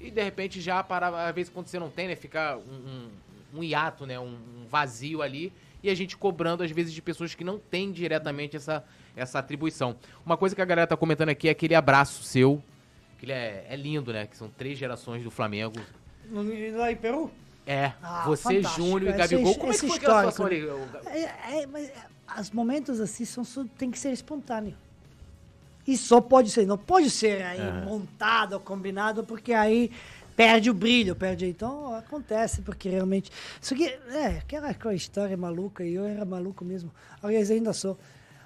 E de repente já parava, às vezes quando você não tem, né? Fica um, um, um hiato, né? Um, um vazio ali. E a gente cobrando, às vezes, de pessoas que não têm diretamente essa, essa atribuição. Uma coisa que a galera tá comentando aqui é aquele abraço seu, que ele é, é lindo, né? Que são três gerações do Flamengo. Lá em Peru? É, Ah, você. Júnior e Esse- Gabigol. Como é que esse foi aquela situação ali? É, é, mas é, os momentos assim são, tem que ser espontâneo. E só pode ser, não pode ser aí montado ou combinado, porque aí perde o brilho, perde. Então acontece, porque realmente. Isso aqui é aquela, aquela história maluca, e eu era maluco mesmo. Aliás, ainda sou.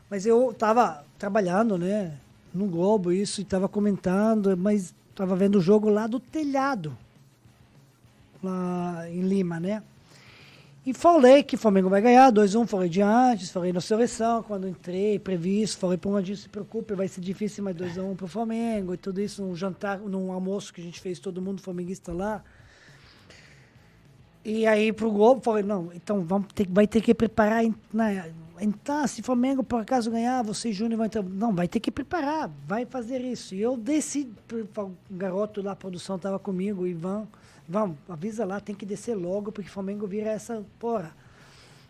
Mas eu tava trabalhando, né, no Globo, isso, e tava comentando, mas tava vendo o jogo lá do telhado, lá em Lima, né? E falei que o Flamengo vai ganhar, 2-1, falei de antes, falei na seleção, quando entrei, previsto, falei para o Andinho, se preocupe, vai ser difícil, mas 2x1 para o Flamengo, e tudo isso num jantar, num almoço que a gente fez, todo mundo flamenguista lá. E aí pro Globo, falei, não, então vamos ter, vai ter que preparar, na, então, se o Flamengo por acaso ganhar, você Júnior vai ter, não, vai ter que preparar, vai fazer isso. E eu desci, o garoto lá, a produção estava comigo, o Ivan, vamos, avisa lá, tem que descer logo, porque o Flamengo vira essa, porra.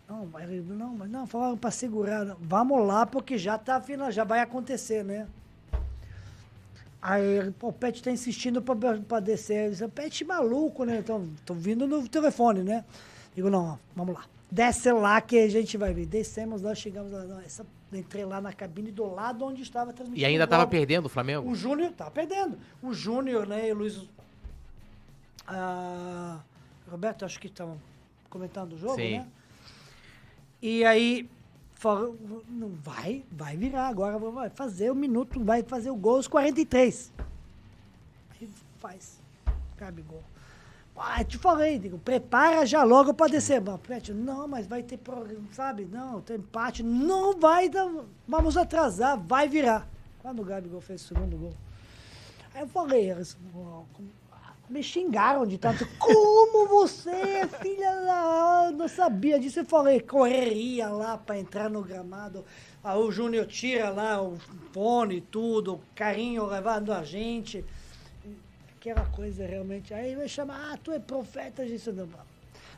Não, mas, não, mas não, falaram para segurar. não. Vamos lá, porque já tá final, já vai acontecer, né? Aí pô, o Pet tá insistindo pra, pra descer. Eu disse, Pet maluco, né? Então, tô vindo no telefone, né? Digo, não, vamos lá. Desce lá que a gente vai ver. Descemos lá, chegamos lá. Não, essa, entrei lá na cabine do lado onde estava transmitindo. E ainda o tava Globo. perdendo o Flamengo? O Júnior tava perdendo. O Júnior, né, e o Luiz. Ah, Roberto, acho que estavam comentando o jogo, Sim. né? E aí, não vai, vai virar agora, vai fazer o minuto, vai fazer o gol aos 43. Aí faz. Gabigol. Ah, te falei, digo, prepara já logo pra descer. Mas, Pet, não, mas vai ter programa, sabe? Não, tem empate. Não vai dar. Vamos atrasar, vai virar. Quando o Gabigol fez o segundo gol. Aí eu falei, me xingaram de tanto. Como você, filha da. Não sabia disso. Eu falei, correria lá pra entrar no gramado. Aí o Júnior tira lá o fone e tudo, o carinho levando a gente. Aquela coisa realmente. Aí vai chamar, ah, tu é profeta disso. Não,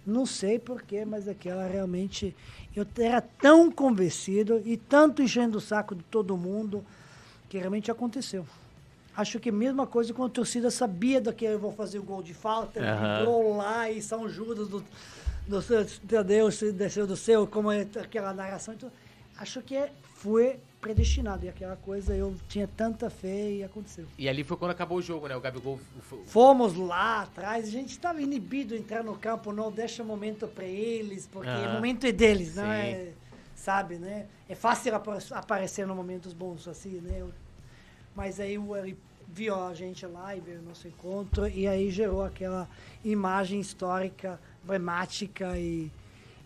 não sei porquê, mas aquela realmente. Eu era tão convencido e tanto enchendo o saco de todo mundo que realmente aconteceu. Acho que a mesma coisa com a torcida sabia do que eu vou fazer o gol de falta, entrou lá e São Judas do, do seu, se desceu do céu, como é aquela narração. Então, acho que foi predestinado. E aquela coisa eu tinha tanta fé e aconteceu. E ali foi quando acabou o jogo, né? O Gabigol. f- f- Fomos lá atrás, a gente estava inibido a entrar no campo, não deixa momento para eles, porque o momento é deles, não Sim. é? Sabe, né? É fácil apa- aparecer no momentos bons assim, né? Eu- Mas aí o- ele viu a gente lá e veio o nosso encontro e aí gerou aquela imagem histórica, emblemática e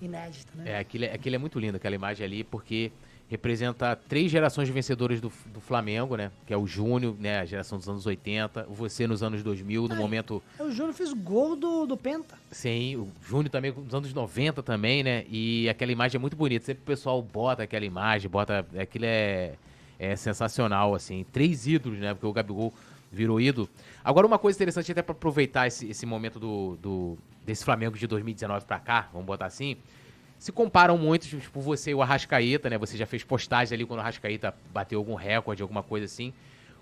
inédita, né? É, aquilo, é- aquilo é muito lindo, aquela imagem ali, porque representa três gerações de vencedores do, do Flamengo, né? Que é o Júnior, né? A geração dos anos 80, você nos anos 2000, no Ai. momento O Júnior fez gol do, do Penta. Sim, o Júnior também nos anos 90 também, né? E aquela imagem é muito bonita. Sempre o pessoal bota aquela imagem, bota. Aquilo é, é sensacional, assim. Três ídolos, né? Porque o Gabigol virou ídolo. Agora, uma coisa interessante, até pra aproveitar esse, esse momento do, do- desse Flamengo de 2019 pra cá, vamos botar assim. Se comparam muito, tipo, você e o Arrascaeta, né? Você já fez postagem ali quando o Arrascaeta bateu algum recorde, alguma coisa assim.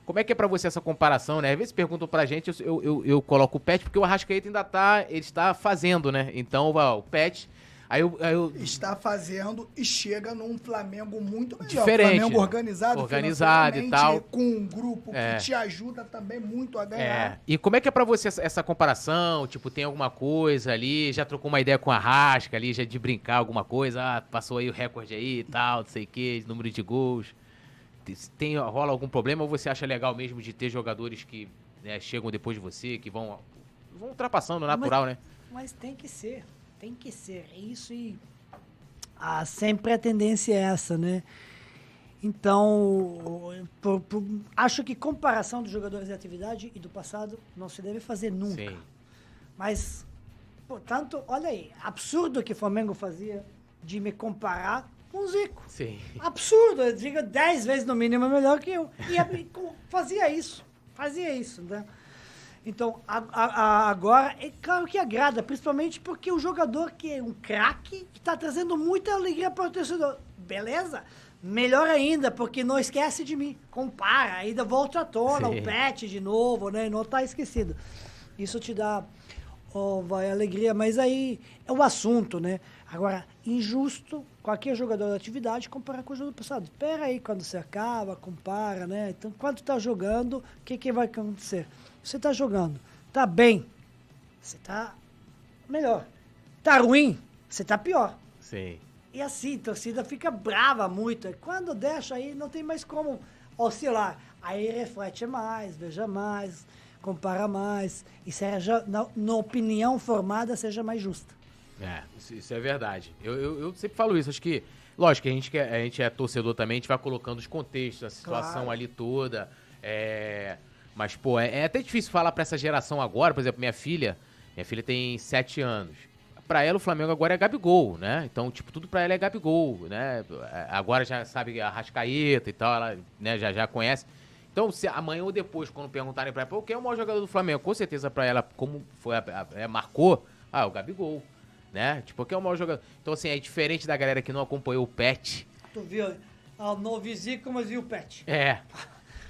Como é que é pra você essa comparação, né? Às vezes perguntam pra gente, eu, eu, eu coloco o Pet, porque o Arrascaeta ainda tá, ele está fazendo, né? Então, o Pet, aí eu, aí eu Está fazendo e chega num Flamengo muito melhor. Diferente, Flamengo organizado, Organizado e tal. Com um grupo É. que te ajuda também muito a É. ganhar. E como é que é pra você essa, essa comparação? Tipo, tem alguma coisa ali? Já trocou uma ideia com a Rasca ali, já de brincar alguma coisa? Ah, passou aí o recorde aí e tal, não sei o que, número de gols. Tem- rola algum problema ou você acha legal mesmo de ter jogadores que né, chegam depois de você, que vão, vão ultrapassando o natural, né? Mas tem que ser, tem que ser. Isso e ah, sempre a tendência é essa, né? Então, por- por- acho que comparação dos jogadores de atividade e do passado não se deve fazer nunca. Sim. Mas, portanto, olha aí, absurdo que o Flamengo fazia de me comparar com o Zico. Sim. Absurdo, eu digo dez vezes no mínimo melhor que eu. E fazia isso, fazia isso, né? Então, a- a- agora, é claro que agrada, principalmente porque o jogador que é um craque está trazendo muita alegria para o torcedor. Beleza? Melhor ainda, porque não esquece de mim. Compara, ainda volta à tona, Sim. o pet de novo, né? Não tá esquecido. Isso te dá ó, vai alegria, mas aí é o assunto, né? Agora, injusto qualquer jogador da atividade comparar com o jogo passado. Espera aí, quando você acaba, compara, né? Então, quando tá jogando, o que, que vai acontecer? Você tá jogando, tá bem, você tá melhor. Tá ruim, você tá pior. Sim. E assim, a torcida fica brava muito. E Quando deixa aí, não tem mais como oscilar. Aí reflete mais, veja mais, compara mais. E seja, na, na opinião formada, seja mais justa. É, isso, isso é verdade. Eu, eu, eu sempre falo isso. Acho que, lógico, a gente, quer, a gente é torcedor também, a gente vai colocando os contextos, a situação Claro. ali toda. É, mas, pô, é, é até difícil falar pra essa geração agora. Por exemplo, minha filha, minha filha tem 7 anos. Pra ela, o Flamengo agora é Gabigol, né? Então, tipo, tudo pra ela é Gabigol, né? É, Agora já sabe a Rascaeta e tal, ela né, já, já conhece. Então, se amanhã ou depois, quando perguntarem pra ela, pô, quem é o maior jogador do Flamengo? Com certeza pra ela, como foi a, a- é, marcou, ah, o Gabigol, né? Tipo, quem é o maior jogador? Então, assim, é diferente da galera que não acompanhou o Pet. Tu viu? Ah, não vi Zico, mas vi o Pet. É,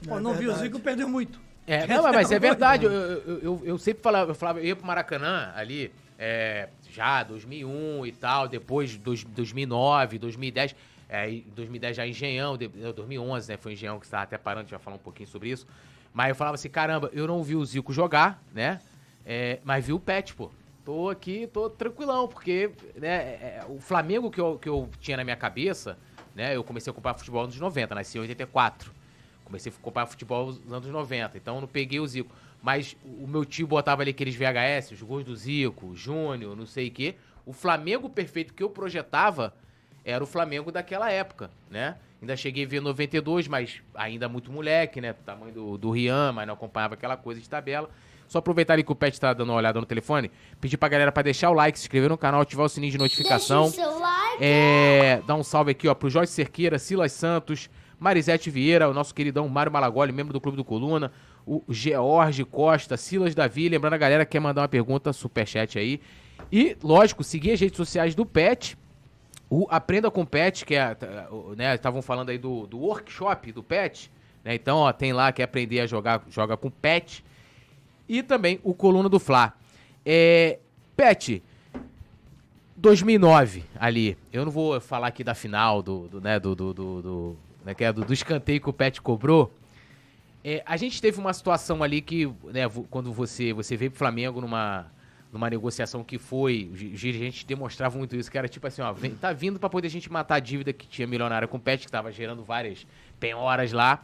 Pô, É não vi o. Zico, perdeu muito. É, não, mas- é verdade. Eu, eu, eu, eu sempre falava, eu falava, eu ia pro Maracanã ali, é, já 2001 e tal, depois dois- 2009, 2010. É, em 2010 já Engenhão, de- não, 2011, né? Foi Engenhão que estava até parando, a gente vai falar um pouquinho sobre isso. Mas eu falava assim, caramba, eu não vi o Zico jogar, né? É, mas vi o Pet, pô. Tô aqui, tô tranquilão, porque né, é, o Flamengo que eu, que eu tinha na minha cabeça, né? Eu comecei a acompanhar futebol nos 90, nasci em 84. Comecei a acompanhar futebol nos anos 90, então eu não peguei o Zico. Mas o meu tio botava ali aqueles VHS, os gols do Zico, Júnior, não sei o quê. O Flamengo perfeito que eu projetava era o Flamengo daquela época, né? Ainda cheguei a ver 92, mas ainda muito moleque, né? Tamanho do, do Rian, mas não acompanhava aquela coisa de tabela. Só aproveitar ali que o Pet tá dando uma olhada no telefone, pedir pra galera pra deixar o like, se inscrever no canal, ativar o sininho de notificação. Deixa o seu like. É, dá um salve aqui, ó, pro Jorge Cerqueira, Silas Santos, Marisete Vieira, o nosso queridão Mário Malagoli, membro do Clube do Coluna, o George Costa, Silas Davi, lembrando a galera que quer mandar uma pergunta, superchat aí. E, lógico, seguir as redes sociais do Pet, o Aprenda com Pet, que é, né, estavam falando aí do, do workshop do Pet, né, então, ó, tem lá, quer aprender a jogar, joga com Pet, e também o Coluna do Fla. É, Pet, 2009 ali. Eu não vou falar aqui da final do, do né, do, do, do, do, né, que é do, do escanteio que o Pet cobrou. É, a gente teve uma situação ali que, né, quando você você veio pro Flamengo numa numa negociação que foi, os dirigentes demonstravam muito isso, que era tipo assim, ó, vem, tá vindo pra poder a gente matar a dívida que tinha milionária com o Pet, que tava gerando várias penhoras lá.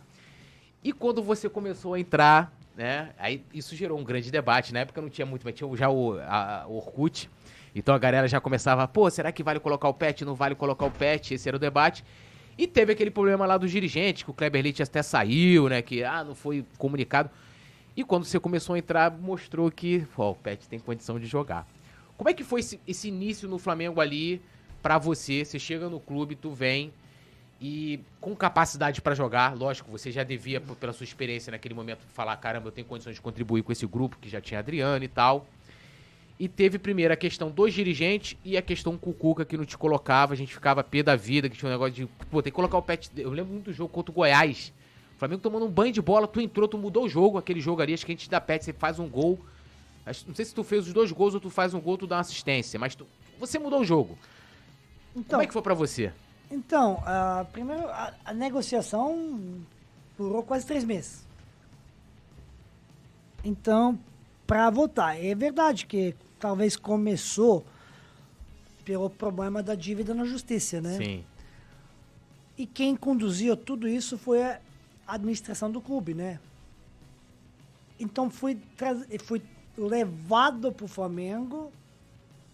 E quando você começou a entrar, né? Aí isso gerou um grande debate. Na época não tinha muito, mas tinha já o, a- o Orkut. Então a galera já começava, pô, será que vale colocar o pet? Não vale colocar o pet? Esse era o debate. E teve aquele problema lá dos dirigentes, que o Kleber Leite até saiu, né? Que ah, não foi comunicado. E quando você começou a entrar, mostrou que pô, o pet tem condição de jogar. Como é que foi esse, esse início no Flamengo ali pra você? Você chega no clube, tu vem e com capacidade pra jogar, lógico, você já devia, pela sua experiência naquele momento, falar: caramba, eu tenho condições de contribuir com esse grupo que já tinha Adriano e tal. E teve primeiro a questão dos dirigentes e a questão com o Cuca que não te colocava, a gente ficava pé da vida, que tinha um negócio de, pô, tem que colocar o pet. Eu lembro muito do jogo contra o Goiás. O Flamengo tomando um banho de bola, tu entrou, tu mudou o jogo, aquele jogo ali, acho que a gente dá pet, você faz um gol. Não sei se tu fez os dois gols ou tu faz um gol, tu dá uma assistência, mas tu- você mudou o jogo. Então, Como é que foi pra você? então a, primeiro, a, a negociação durou quase três meses. Então, para votar, é verdade que talvez começou pelo problema da dívida na justiça, né? Sim. E quem conduziu tudo isso foi a administração do clube, né? Então fui, fui levado para o Flamengo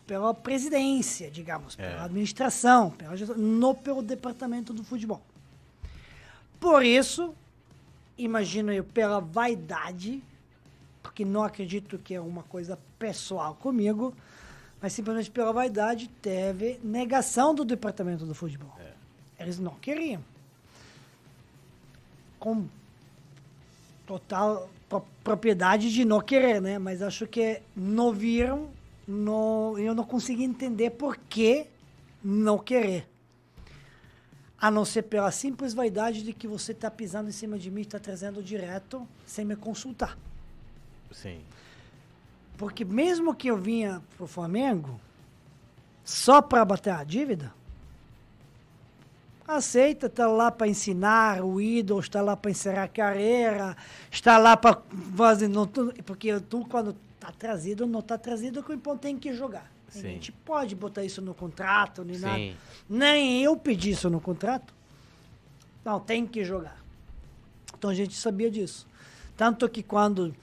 pela presidência, digamos, pela administração, pela não pelo departamento do futebol. Por isso, imagino eu, pela vaidade, porque não acredito que é uma coisa pessoal comigo, mas simplesmente pela vaidade teve negação do departamento do futebol. Eles não queriam. Com total pro- propriedade de não querer, né? Mas acho que não viram, não, eu não consegui entender por que não querer. A não ser pela simples vaidade de que você está pisando em cima de mim, está trazendo direto, sem me consultar. Sim. Porque mesmo que eu vinha pro Flamengo só para bater a dívida, aceita, tá lá para ensinar o ídolo, está lá para encerrar a carreira, está lá para fazer. não Porque tu, quando tá trazido, não tá trazido, que o importante tem que jogar. A Sim. gente pode botar isso no contrato, nem nada. Sim. Nem eu pedi isso no contrato. Não, tem que jogar. Então a gente sabia disso. Tanto que quando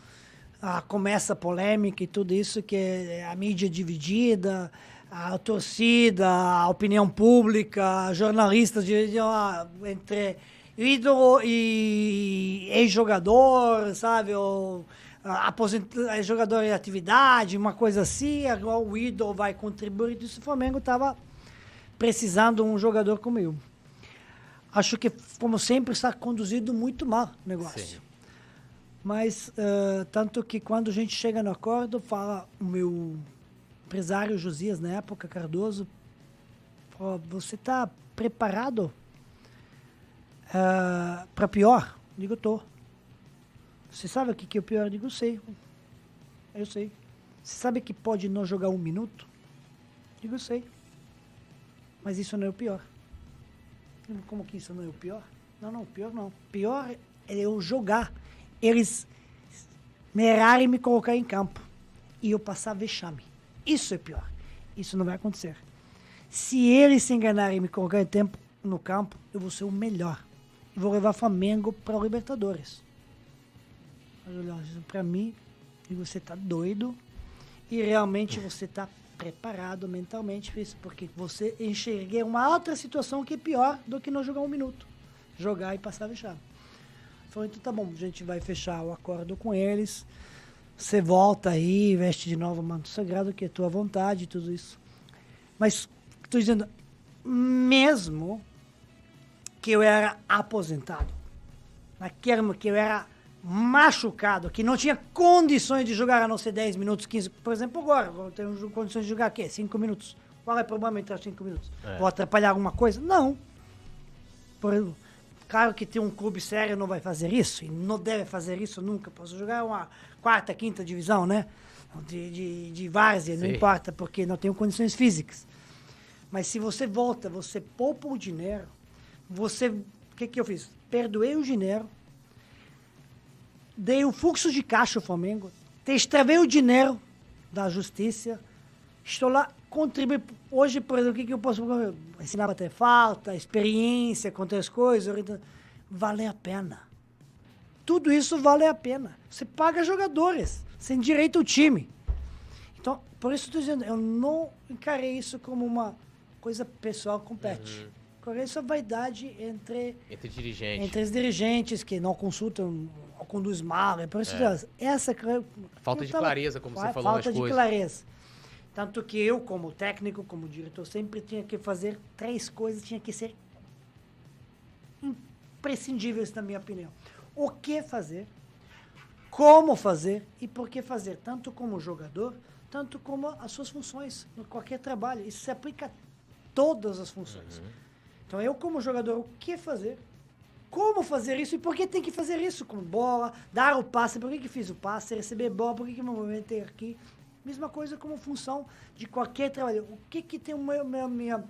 ah, começa a polêmica e tudo isso, que é a mídia dividida, a torcida, a opinião pública, jornalistas ah, entre ídolo e ex-jogador, sabe? Ou ah, aposent... eh, jogador em atividade, uma coisa assim, agora o ídolo vai contribuir. Isso o Flamengo estava precisando um jogador como eu. Acho que, como sempre, está conduzido muito mal o negócio. Sim. Mas, eh, tanto que quando a gente chega no acordo, fala o meu empresário Josias, na época, Cardoso, você está preparado para pior? Digo, tô. Você sabe o que, que é o pior? Digo, sei. Eu sei. Você sabe que pode não jogar um minuto? Digo, sei. Mas isso não é o pior. Digo, Como que isso não é o pior? Não, não, pior não. Pior é eu jogar. Eles me errarem e me colocar em campo. E eu passar vexame. Isso é pior. Isso não vai acontecer. Se eles se enganarem e me colocar em tempo no campo, eu vou ser o melhor. vou levar Flamengo para o Libertadores. Para mim, você tá doido e realmente você tá preparado mentalmente para isso, porque você enxerguei uma outra situação que é pior do que não jogar um minuto. Jogar e passar fechado. Falei, então tá bom, a gente vai fechar o acordo com eles. Você volta aí, veste de novo o manto sagrado, que é tua vontade, tudo isso. Mas, estou dizendo, mesmo que eu era aposentado, naquele que eu era machucado, que não tinha condições de jogar a não ser 10 minutos, 15. Por exemplo, agora, eu tenho condições de jogar aqui, 5 minutos. Qual é o problema entrar 5 minutos? É. Vou atrapalhar alguma coisa? Não. Por exemplo, claro que tem um clube sério não vai fazer isso, e não deve fazer isso nunca. Posso jogar uma quarta, quinta divisão, né? De, de, de várzea, não importa, porque não tenho condições físicas. Mas se você volta, você poupa o dinheiro, você. O que, que eu fiz? Perdoei o dinheiro, dei o fluxo de caixa ao Flamengo, extravei o dinheiro da justiça, estou lá, contribuir. Hoje, por exemplo, o que, que eu posso ensinar a ter falta, experiência, contar as coisas, vale a pena. Tudo isso vale a pena. Você paga jogadores, sem direito ao time. Então, por isso estou dizendo, eu não encarei isso como uma coisa pessoal com pet. Uhum. Encarei isso a vaidade entre, entre dirigentes. Entre os dirigentes que não consultam conduz mal. É por isso é. que essa falta de clareza, como você falou Falta de coisas. clareza. Tanto que eu, como técnico, como diretor, sempre tinha que fazer três coisas, tinha que ser imprescindíveis, na minha opinião. O que fazer, como fazer e por que fazer, tanto como jogador, tanto como as suas funções, em qualquer trabalho. Isso se aplica a todas as funções. Uhum. Então, eu, como jogador, o que fazer, como fazer isso e por que tem que fazer isso com bola, dar o passe, por que, que fiz o passe, receber bola, por que, que me movimentei aqui. Mesma coisa como função de qualquer trabalho. O que, que tem o meu, meu, minha,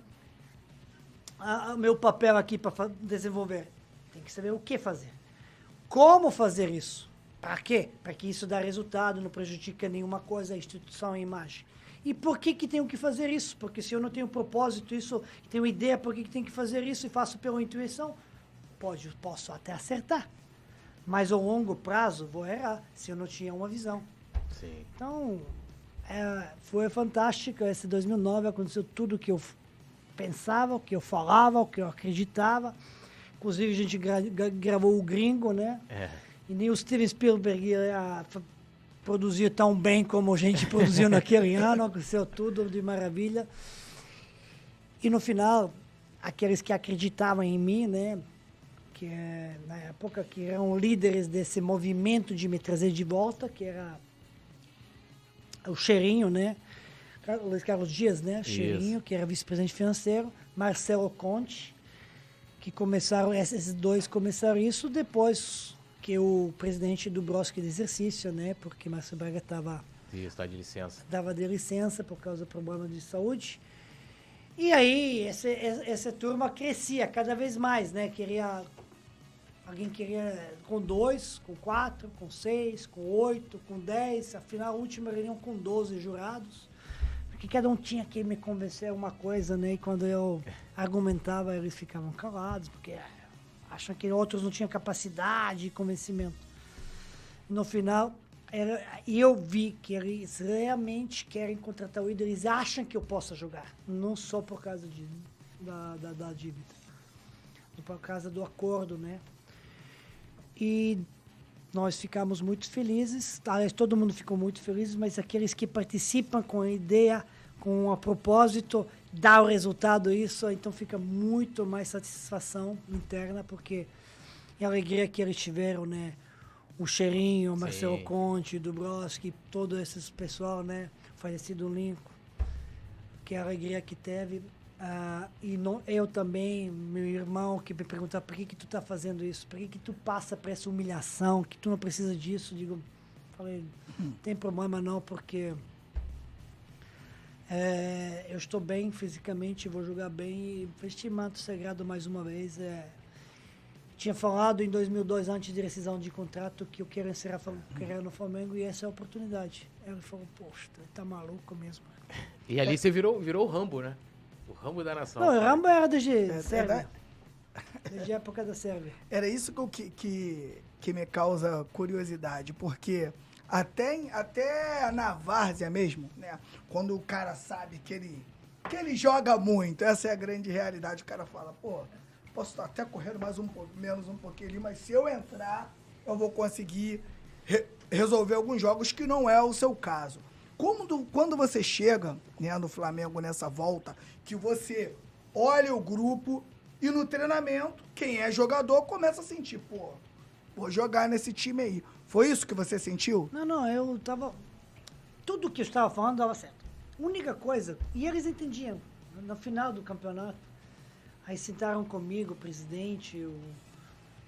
a, a, meu papel aqui para desenvolver? Tem que saber o que fazer. Como fazer isso? Para quê? Para que isso dê resultado, não prejudique nenhuma coisa, a instituição, a imagem. E por que, que tenho que fazer isso? Porque se eu não tenho propósito, isso, tenho ideia por que, que tenho que fazer isso e faço pela intuição, Pode, posso até acertar, mas ao longo prazo vou errar se eu não tinha uma visão. Sim. Então, é, foi fantástico. Esse 2009 aconteceu tudo o que eu pensava, o que eu falava, o que eu acreditava. Inclusive, a gente gra gravou o Gringo, né? É. E nem o Steven Spielberg ia produzir tão bem como a gente produziu naquele ano. Aconteceu tudo de maravilha. E no final, aqueles que acreditavam em mim, né? que é, na época que eram líderes desse movimento de me trazer de volta, que era o Cheirinho, né? Luiz Carlos Dias, né? Cheirinho, que era vice-presidente financeiro, Marcelo Conte, que começaram, esses dois começaram isso depois que o presidente do Brosque de exercício, né? Porque Márcio Braga estava está de licença. Estava de licença por causa do problema de saúde. E aí, essa, essa turma crescia cada vez mais, né? Queria Alguém queria com dois, com quatro, com seis, com oito, com dez. Afinal, a última reunião com doze jurados. Porque cada um tinha que me convencer uma coisa, né? E quando eu argumentava, eles ficavam calados, porque acham que outros não tinham capacidade de convencimento. No final, eu vi que eles realmente querem contratar o ídolo, eles acham que eu possa jogar, não só por causa de, da, da, da dívida, por causa do acordo, né? E nós ficamos muito felizes, aliás, todo mundo ficou muito feliz, mas aqueles que participam com a ideia, com a propósito, dá o resultado isso, então fica muito mais satisfação interna, porque é a alegria que eles tiveram, né? O Cheirinho, o Marcelo Sim. Conte, Dubrovski, todo esse pessoal, né? Falecido Lincoln, que é a alegria que teve. Uh, e não, eu também, meu irmão, que me perguntava por que, que tu tá fazendo isso, por que, que tu passa por essa humilhação, que tu não precisa disso. Digo, falei, não tem problema não, porque é, eu estou bem fisicamente, vou jogar bem. E este manto sagrado mais uma vez. É, tinha falado em 2002, antes de rescisão de contrato, que eu quero encerrar a carreira no Flamengo e essa é a oportunidade. Ele falou, poxa, tá maluco mesmo. E ali você virou, virou o Rambo, né? O Rambo da nação. Não, o Rambo era desde é, sério. Desde a época da Sérvia. Era isso que, que, que, me causa curiosidade, porque até, até na várzea mesmo, né? Quando o cara sabe que ele, que ele joga muito, essa é a grande realidade. O cara fala, pô, posso estar até correndo mais um pouco, menos um pouquinho ali, mas se eu entrar, eu vou conseguir re- resolver alguns jogos que não é o seu caso. Como do- quando você chega né, no Flamengo nessa volta, que você olha o grupo e no treinamento, quem é jogador começa a sentir, pô, vou jogar nesse time aí. Foi isso que você sentiu? Não, não, eu tava. Tudo que eu estava falando dava certo. Única coisa, e eles entendiam, no final do campeonato, aí sentaram comigo o presidente, o,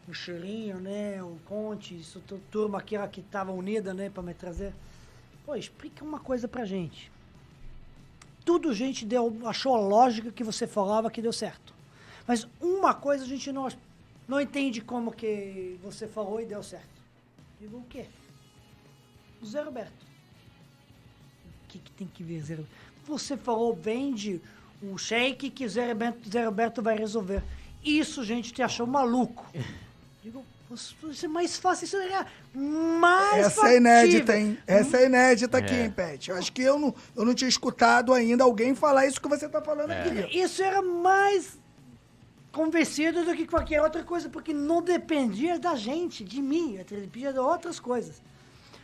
o Cheirinho, né, o Conte, isso, tu- turma aqui ó, que estava unida, né, para me trazer. Pô, explica uma coisa pra gente. Tudo gente deu, achou a lógica que você falava que deu certo. Mas uma coisa a gente não, não entende como que você falou e deu certo. Digo o quê? Zé Roberto. O que, que tem que ver, Zé Roberto? Você falou, vende o shake que Zé Roberto, Zé Roberto vai resolver. Isso, gente, te achou maluco. Digo, isso é mais fácil, isso é mais Essa é inédita, factível. hein? Essa é inédita aqui, É. hein, Pet? Eu acho que eu não, eu não tinha escutado ainda alguém falar isso que você tá falando aqui. Isso era mais convencido do que qualquer outra coisa, porque não dependia da gente, de mim, dependia de outras coisas.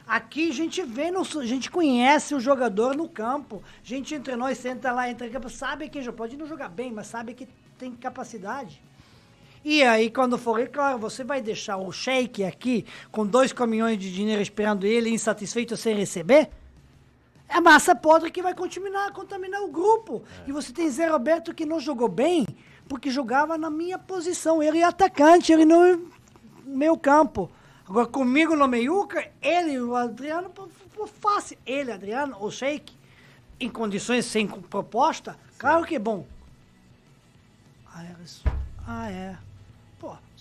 Aqui a gente vê, no, a gente conhece o jogador no campo, a gente entre nós senta lá, entra em campo, sabe que já pode não jogar bem, mas sabe que tem capacidade. E aí, quando for, é claro, você vai deixar o Sheik aqui com dois caminhões de dinheiro esperando ele, insatisfeito sem receber? É massa podre que vai continuar a contaminar o grupo. E você tem Zé Roberto que não jogou bem, porque jogava na minha posição. Ele é atacante, ele no meu campo. Agora, comigo no meiuca, ele, o Adriano, fácil. Ele, Adriano, o Sheik, em condições sem proposta, claro que é bom. Ah, é isso. Ah, é.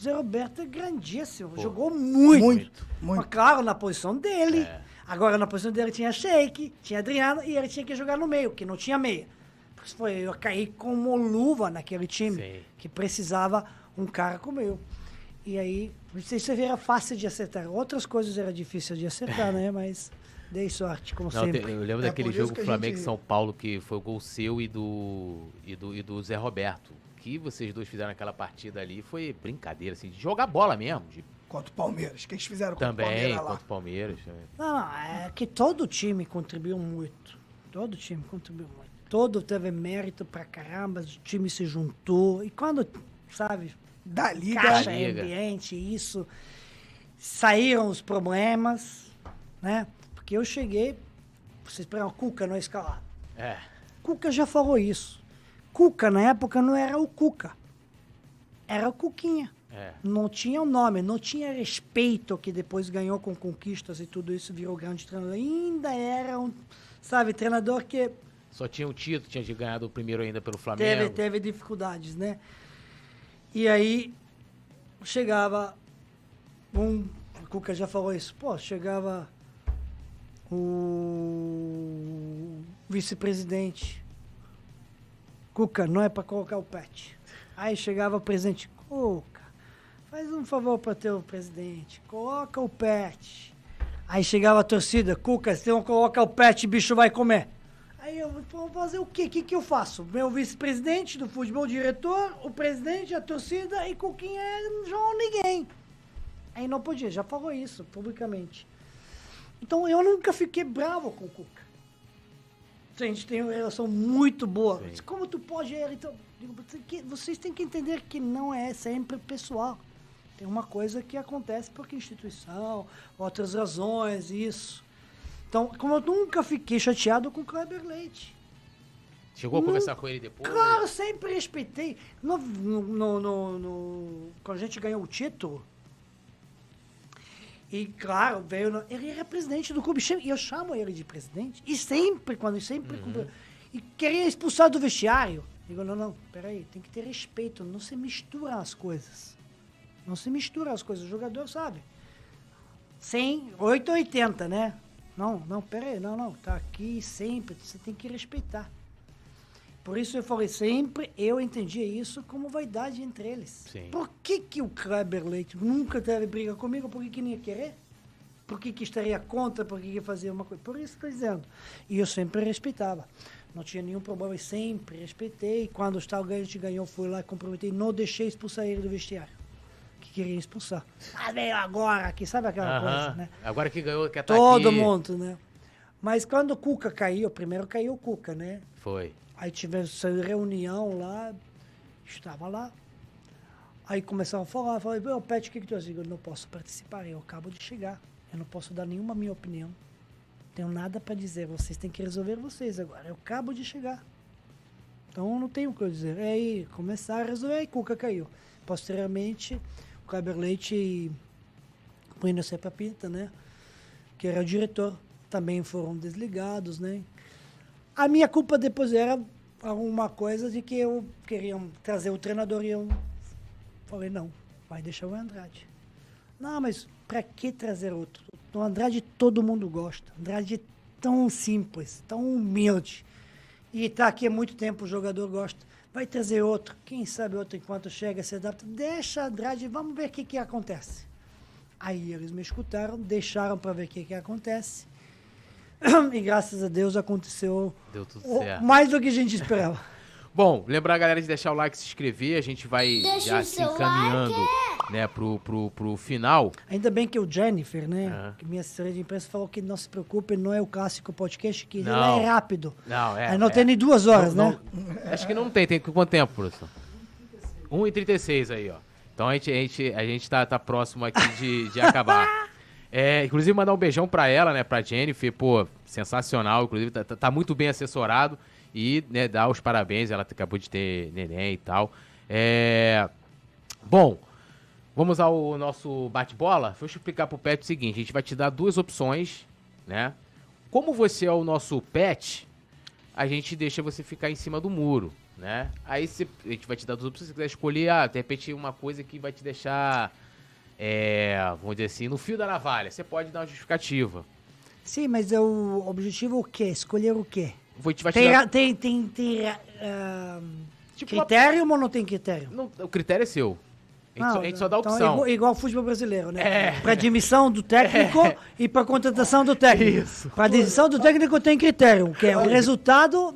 Pô, Zé Roberto é grandíssimo. Jogou muito. Muito, muito. Mas, claro, na posição dele. É. Agora, na posição dele tinha Sheik, tinha Adriano e ele tinha que jogar no meio, que não tinha meia. Foi, eu caí como luva naquele time, que precisava um cara como eu. E aí, isso era fácil de acertar. Outras coisas era difícil de acertar, né? Mas dei sorte, como Não, te- sempre. eu lembro É daquele jogo Flamengo e gente- São Paulo que foi o gol seu e do, e do, e do Zé Roberto. Que vocês dois fizeram naquela partida ali foi brincadeira, assim, de jogar bola mesmo. de- Contra o Palmeiras. O que eles fizeram contra o também, Palmeiras lá? contra o Palmeiras. né? Não, não, é que todo time contribuiu muito. Todo time contribuiu muito. Todo teve mérito pra caramba, o time se juntou. E quando, sabe, Da Liga. caixa Liga. ambiente, isso, saíram os problemas, né? Porque eu cheguei, vocês esperam, o Cuca não é escalado. É, Cuca já falou isso. Cuca, na época, não era o Cuca. Era o Cuquinha. é. Não tinha o nome, não tinha respeito que depois ganhou com conquistas e tudo isso, virou grande treinador. Ainda era um, sabe, treinador que Só tinha um título, tinha de ganhado o primeiro ainda pelo teve, Flamengo. teve dificuldades, né? E aí chegava um, o Cuca já falou isso, pô, chegava o vice-presidente. Cuca, não é para colocar o pet. Aí chegava o presidente, Cuca, faz um favor para teu presidente, coloca o pet. Aí chegava a torcida, Cuca, se não coloca o pet, bicho vai comer. Aí eu vou fazer o quê? O que, que eu faço? Meu vice-presidente do futebol, diretor, o presidente, a torcida e Cuquinha João ninguém. Aí não podia, já falou isso publicamente. Então eu nunca fiquei bravo com o Cuca. A gente tem uma relação muito boa. Sim. Como tu pode ir? Então, digo, vocês têm que entender que não é sempre pessoal. Tem uma coisa que acontece porque instituição, outras razões, isso. Então, como eu nunca fiquei chateado com o Kleber Leite. Chegou a conversar com ele depois? Claro, sempre respeitei. No, no- no- no- quando a gente ganhou o título, e claro, veio. no- ele era presidente do clube, e eu chamo ele de presidente. E sempre, quando sempre. E queria expulsar do vestiário. Digo, não, não, peraí, tem que ter respeito, não se mistura as coisas. Não se mistura as coisas, o jogador sabe. 100, 8 ou 80, né? Não, não, peraí, não, não, tá aqui sempre, você tem que respeitar. Por isso eu falei sempre, eu entendia isso como vaidade entre eles. Sim. Por que, que o Kleber Leite nunca teve briga comigo? Por que, que não ia querer? Por que, que estaria contra? Por que, que fazia uma coisa? Por isso estou dizendo. E eu sempre respeitava. Não tinha nenhum problema, eu sempre respeitei. Quando o gente ganhou, fui lá e comprometi. Não deixei expulsar ele do vestiário. Que queria expulsar. Ah, veio agora aqui, sabe aquela coisa, né? Agora que ganhou, quer estar Todo aqui. mundo, né? Mas quando o Cuca caiu, primeiro caiu o Cuca, né? Foi. Aí tivemos reunião lá, estava lá. Aí começaram a falar, falei, meu, Pet, o que, que tu acha? Eu não posso participar, eu acabo de chegar. Eu não posso dar nenhuma minha opinião. Tenho nada para dizer, vocês têm que resolver vocês agora. Eu acabo de chegar. Então não tenho o que eu dizer. Aí começaram a resolver, aí Cuca caiu. Posteriormente, o Kleber Leite e o Inocê Papita, né? Que era o diretor, também foram desligados, né? A minha culpa depois era alguma coisa de que eu queria trazer o treinador e eu falei, não, vai deixar o Andrade. Não, mas para que trazer outro? O Andrade todo mundo gosta. O Andrade é tão simples, tão humilde. E tá aqui há muito tempo, o jogador gosta. Vai trazer outro. Quem sabe outro enquanto chega, se adapta. Deixa Andrade, vamos ver o que, que acontece. Aí eles me escutaram, deixaram para ver o que, que acontece. E graças a Deus aconteceu Deu tudo o- certo. mais do que a gente esperava. Bom, lembrar a galera de deixar o like e se inscrever. A gente vai Deixa já o se seu encaminhando né, pro, pro, pro final. Ainda bem que o Jennifer, né, que minha assessora de imprensa falou que não se preocupe, não é o clássico podcast, que ele Não. é rápido. Não, é. Aí não é. tem nem duas horas, Não- né? não- acho que não tem. Tem quanto tempo, professor? 1h36 aí, ó. Então a gente, a gente, a gente tá, tá próximo aqui de, de acabar. É, inclusive, mandar um beijão pra ela, né? Pra Jennifer, pô, sensacional. Inclusive, tá, tá- tá muito bem assessorado. E, né, dar os parabéns. Ela acabou de ter neném e tal. É. Bom, vamos ao nosso bate-bola? Deixa eu explicar pro Pet o seguinte: a gente vai te dar duas opções, né? Como você é o nosso pet, a gente deixa você ficar em cima do muro, né? Aí a gente vai te dar duas opções, se você quiser escolher, ah, de repente uma coisa que vai te deixar, é, vamos dizer assim, no fio da navalha. Você pode dar uma justificativa. Sim, mas é o objetivo o quê? Escolher o quê? Vou te, vai te Tem, dar, tem, tem, tem ah, tipo, uma- critério ou não tem critério? não, o critério é seu. A gente, só, a gente só dá então é opção. igual, igual ao futebol brasileiro, né? É. Para admissão do técnico e para contratação do técnico. Isso. Para admissão do técnico tem critério, que é o resultado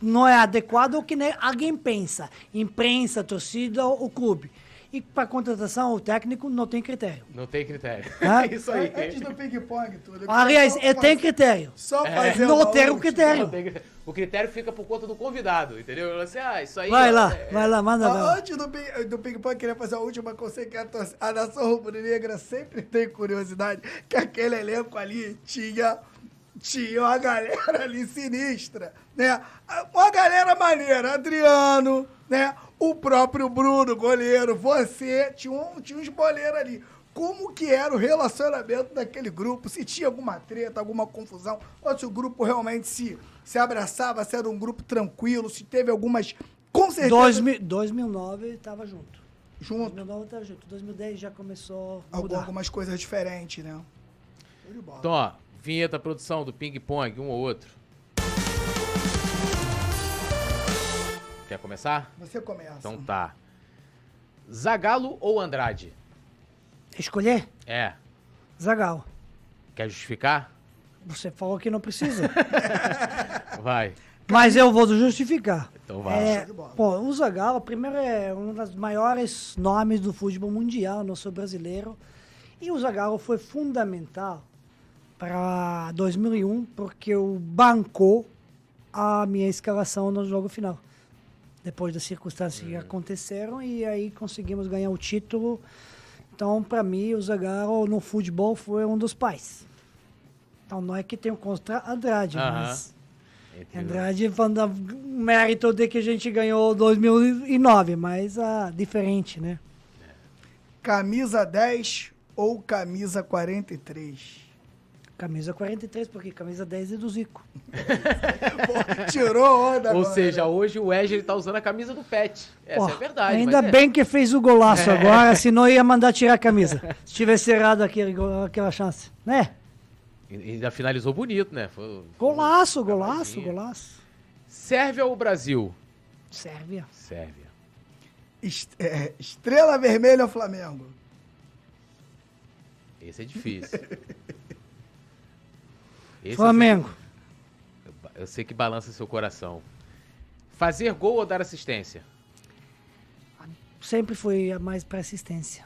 não é adequado ao que alguém pensa. Imprensa, torcida ou o clube. E para contratação, o técnico não tem critério. Não tem critério. Ah. É isso aí. Antes do ping-pong, tudo. Aliás, só tenho fazer- critério. Só É. fazer Não uma tem o critério. Não tem critério. O critério fica por conta do convidado, entendeu? Você, ah, isso aí. Vai ó, lá, é- vai lá, manda Ó, lá. Antes do, ping- do ping-pong, eu queria fazer a última torce- a nação rubro-negra sempre tem curiosidade, que aquele elenco ali tinha, tinha uma galera ali sinistra, né? Uma galera maneira, Adriano, né? O próprio Bruno, goleiro, você, tinha, um, tinha uns boleiros ali. Como que era o relacionamento daquele grupo? Se tinha alguma treta, alguma confusão, ou se o grupo realmente se, se abraçava, se era um grupo tranquilo, se teve algumas... Com certeza... 2000, 2009 estava junto. Junto. 2009 estava junto. 2010 já começou a mudar. algumas coisas diferentes, né? Show de bola. Então, ó, vinheta, produção do ping-pong, um ou outro. Quer começar? Você começa. Então tá. Zagalo ou Andrade? Escolher? É. Zagal. Quer justificar? Você falou que não precisa. Vai. Mas eu vou justificar. Então vai. É, pô, o Zagallo, primeiro, é um dos maiores nomes do futebol mundial, não sou brasileiro. E o Zagallo foi fundamental para 2001, porque o bancou a minha escalação no jogo final. Depois das circunstâncias que aconteceram, e aí conseguimos ganhar o título. Então, para mim, o Zagallo no futebol foi um dos pais. Então, não é que tenho contra Andrade, Aham. mas Entre- Andrade falando o mérito de que a gente ganhou 2009, mas ah, diferente, né? Camisa 10 ou camisa 43? Camisa 43, porque camisa 10 é do Zico. Pô, tirou onda Ou agora, seja, né? hoje o Wesley tá usando a camisa do Pet. Essa Pô, é verdade. Ainda mas é. bem que fez o golaço agora, senão ia mandar tirar a camisa. Se tivesse errado aquele, aquela chance, né? E- Ainda finalizou bonito, né? Foi, Golaço, golaço, golaço. Sérvia ou Brasil? Sérvia. Sérvia. Est- é, Estrela Vermelha ou Flamengo? Esse é difícil. Esse Flamengo. Eu sei, eu sei que balança seu coração. Fazer gol ou dar assistência? Sempre foi mais pra assistência.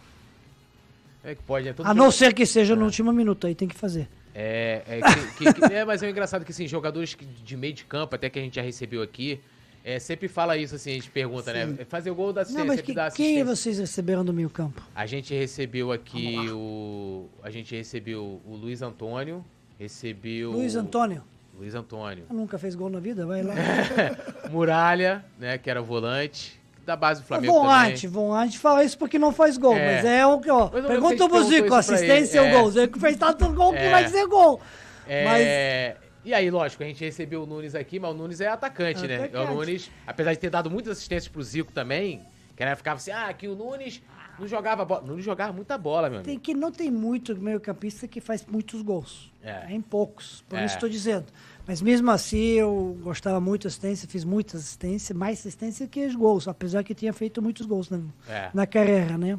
É que pode, é todo A não jogo- ser que seja no último minuto, aí tem que fazer. É, é, que- que- que- é, mas é engraçado que assim, jogadores que- de meio de campo, até que a gente já recebeu aqui, é, sempre fala isso assim, a gente pergunta, né? Fazer o gol ou dar assistência? Não, mas que, dá quem assistência. vocês receberam do meio campo? A gente recebeu aqui o. A gente recebeu o Luiz Antônio, recebeu. Luiz Antônio. Luiz Antônio. Nunca fez gol na vida, vai lá. Muralha, né? Que era volante. Da base do Flamengo. Volante, também. volante fala isso porque não faz gol, É. mas é o que, ó. Mas eu que Pergunta o Buzico, pra assistência ou é. gol? Que fez tanto gol que É. vai ser gol. É, E aí, lógico, a gente recebeu o Nunes aqui, mas o Nunes é atacante, né? Atacante. O Nunes, apesar de ter dado muitas assistências pro Zico também, que era ficava assim, ah, que o Nunes não jogava bola. O Nunes jogava muita bola, meu amigo. Tem que não tem muito meio campista que faz muitos gols. É. Tem poucos, por É. isso estou dizendo. Mas mesmo assim, eu gostava muito de assistência, fiz muita assistência, mais assistência que os gols, apesar que tinha feito muitos gols na, É. na carreira, né?